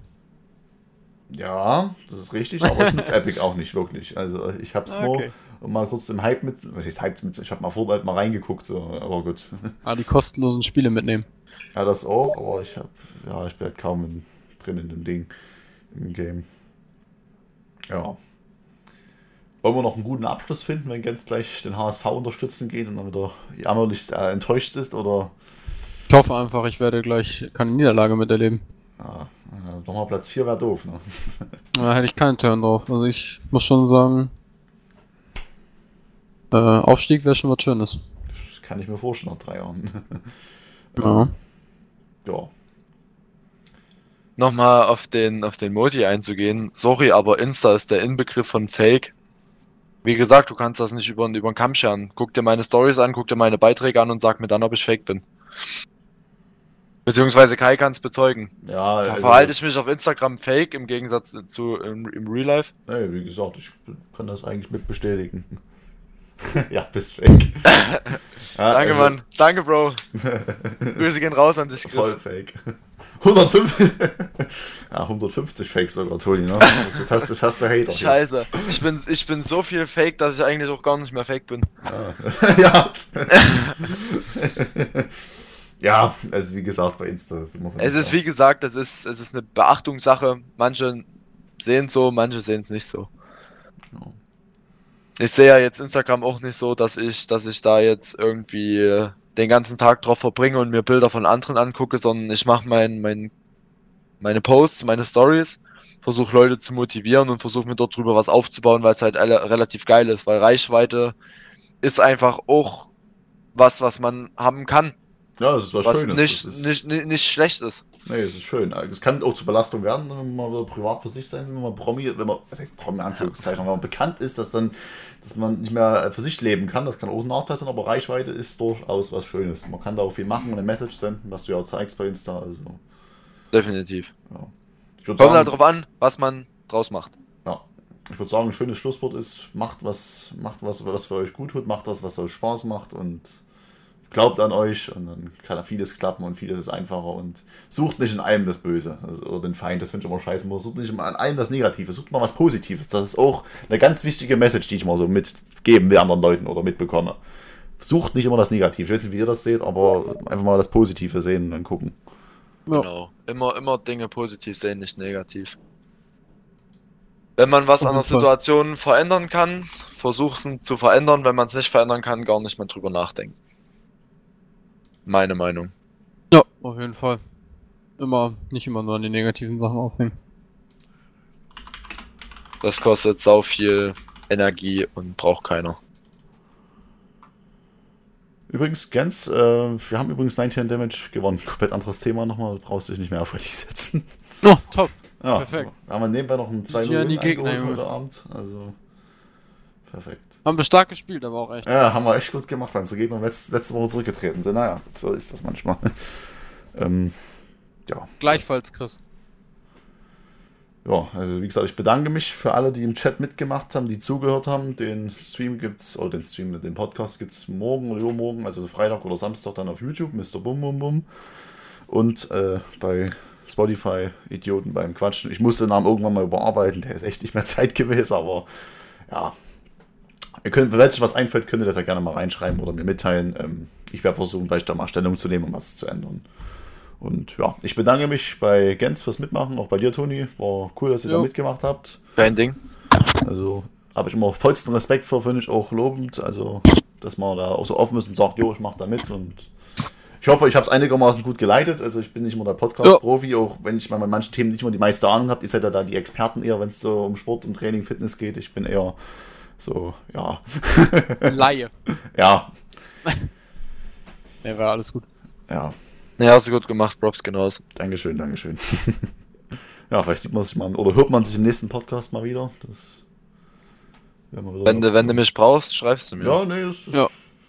ja, das ist richtig, aber ich nutze Epic auch nicht wirklich. Also ich hab's nur Okay. um mal kurz im Hype mit. Was heißt Hype mit? Ich habe mal vorher mal reingeguckt, so, aber gut. Ah, die kostenlosen Spiele mitnehmen. Ja, das auch, aber ich hab. Ja, ich bin halt kaum in, drin in dem Ding. Im Game. Ja. Wollen wir noch einen guten Abschluss finden, wenn Gens gleich den HSV unterstützen geht und dann wieder jammerlich äh, enttäuscht ist? Oder Ich hoffe einfach, ich werde gleich keine Niederlage miterleben. ja, äh, nochmal Platz 4 wäre doof, ne? Da hätte ich keinen Turn drauf. Also ich muss schon sagen, äh, Aufstieg wäre schon was Schönes. Das kann ich mir vorstellen nach drei Jahren. Ja. ja. Nochmal auf den, auf den Modi einzugehen. Sorry, aber Insta ist der Inbegriff von Fake. Wie gesagt, du kannst das nicht über, über den Kamm scheren. Guck dir meine Stories an, guck dir meine Beiträge an und sag mir dann, ob ich fake bin. Beziehungsweise Kai kann es bezeugen. Ja, also- Verhalte ich mich auf Instagram fake im Gegensatz zu im, im Real Life? Nee, wie gesagt, ich kann das eigentlich mit bestätigen. ja, bist fake. ja, Danke, also- Mann. Danke, Bro. Grüße gehen raus an dich, Voll Chris. fake. 105, ja, 150 Fakes sogar, Toni, ne? Das, hast, das hast du Hater. hier. Scheiße. Ich bin, ich bin so viel fake, dass ich eigentlich auch gar nicht mehr fake bin. Ja. ja. ja, also wie gesagt, bei Insta das muss man Es ist wie gesagt, es ist, es ist eine Beachtungssache. Manche sehen es so, manche sehen es nicht so. Ja. Ich sehe ja jetzt Instagram auch nicht so, dass ich, dass ich da jetzt irgendwie den ganzen Tag drauf verbringe und mir Bilder von anderen angucke, sondern ich mache mein, mein, meine Posts, meine Stories, versuche Leute zu motivieren und versuche mir dort drüber was aufzubauen, weil es halt alle relativ geil ist, weil Reichweite ist einfach auch was, was man haben kann, Ja, das ist was, was Schönes. nicht, ist, nicht, nicht, nicht schlecht ist. Nee, es ist schön. Es kann auch zur Belastung werden, wenn man mal privat für sich sein, wenn man Promi, wenn man, was heißt Promi, Anführungszeichen, wenn man bekannt ist, dass dann, dass man nicht mehr für sich leben kann. Das kann auch ein Nachteil sein, aber Reichweite ist durchaus was Schönes. Man kann da auch viel machen und eine Message senden, was du ja auch zeigst bei Insta. Also, Definitiv. ja. Kommt halt drauf an, was man draus macht. ja. Ich würde sagen, ein schönes Schlusswort ist, macht was, macht was, was für euch gut tut, macht das, was euch Spaß macht und glaubt an euch und dann kann vieles klappen und vieles ist einfacher und sucht nicht in allem das Böse also, oder den Feind, das finde ich immer scheiße, man sucht nicht immer an allem das Negative, sucht mal was Positives. Das ist auch eine ganz wichtige Message, die ich mal so mitgeben will anderen Leuten oder mitbekomme. Sucht nicht immer das Negative. Ich weiß nicht, wie ihr das seht, aber einfach mal das Positive sehen und dann gucken. Ja. Genau. Immer, immer Dinge positiv sehen, nicht negativ. Wenn man was an der. Situation verändern kann, versuchen zu verändern. Wenn man es nicht verändern kann, gar nicht mehr drüber nachdenken. Meine Meinung. Ja, auf jeden Fall. Immer, nicht immer nur an die negativen Sachen aufhängen. Das kostet sau viel Energie und braucht keiner. Übrigens, Gens, äh, wir haben übrigens 19 Damage gewonnen. Komplett anderes Thema nochmal, brauchst dich nicht mehr auf Ready setzen. Oh, top. Ja, Perfekt. Haben wir nebenbei noch ein 2 Ja, die Gegner, eingeholt Junge. heute Abend. Also, perfekt. Haben wir stark gespielt, aber auch echt. Ja, haben wir echt gut gemacht, weil unsere Gegner letzte, letzte Woche zurückgetreten sind. Naja, so ist das manchmal. ähm, ja. Gleichfalls, Chris. ja, also wie gesagt, ich bedanke mich für alle, die im Chat mitgemacht haben, die zugehört haben. Den Stream gibt's, oder den Stream, den Podcast gibt's morgen oder übermorgen, also Freitag oder Samstag dann auf YouTube, Mr. Bum Bum Bum. Und äh, bei Spotify, Idioten beim Quatschen. Ich musste den Namen irgendwann mal überarbeiten, der ist echt nicht mehr zeitgemäß, aber ja. Ihr könnt, wenn euch was einfällt, könnt ihr das ja gerne mal reinschreiben oder mir mitteilen. Ähm, ich werde versuchen, vielleicht da mal Stellung zu nehmen, um was zu ändern. Und ja, ich bedanke mich bei Gens fürs Mitmachen, auch bei dir, Toni. War cool, dass ihr da Jo. mitgemacht habt. Kein Ding. Also habe ich immer vollsten Respekt vor, finde ich auch lobend. Also, dass man da auch so offen ist und sagt, jo, ich mache da mit. Und ich hoffe, ich habe es einigermaßen gut geleitet. Also ich bin nicht immer der Podcast-Profi, auch wenn ich mal bei manchen Themen nicht immer die meiste Ahnung habe. Ihr seid ja da die Experten eher, wenn es so um Sport und Training, Fitness geht. Ich bin eher so, ja. Laie. ja, Ne, war alles gut. ja. Ne, hast du gut gemacht, Props genauso. Dankeschön, Dankeschön. ja, vielleicht sieht man sich mal oder hört man sich im nächsten Podcast mal wieder. Das werden wir wieder Wenn du, wenn du mich brauchst, schreibst du mir. Ja, nee, das ist Ja,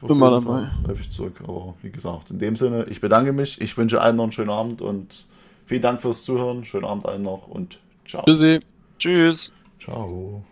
immer dabei. Fall Helfe ich zurück. Aber wie gesagt, in dem Sinne, ich bedanke mich. Ich wünsche allen noch einen schönen Abend und vielen Dank fürs Zuhören. Schönen Abend allen noch und ciao. Tschüssi. Tschüss. Ciao.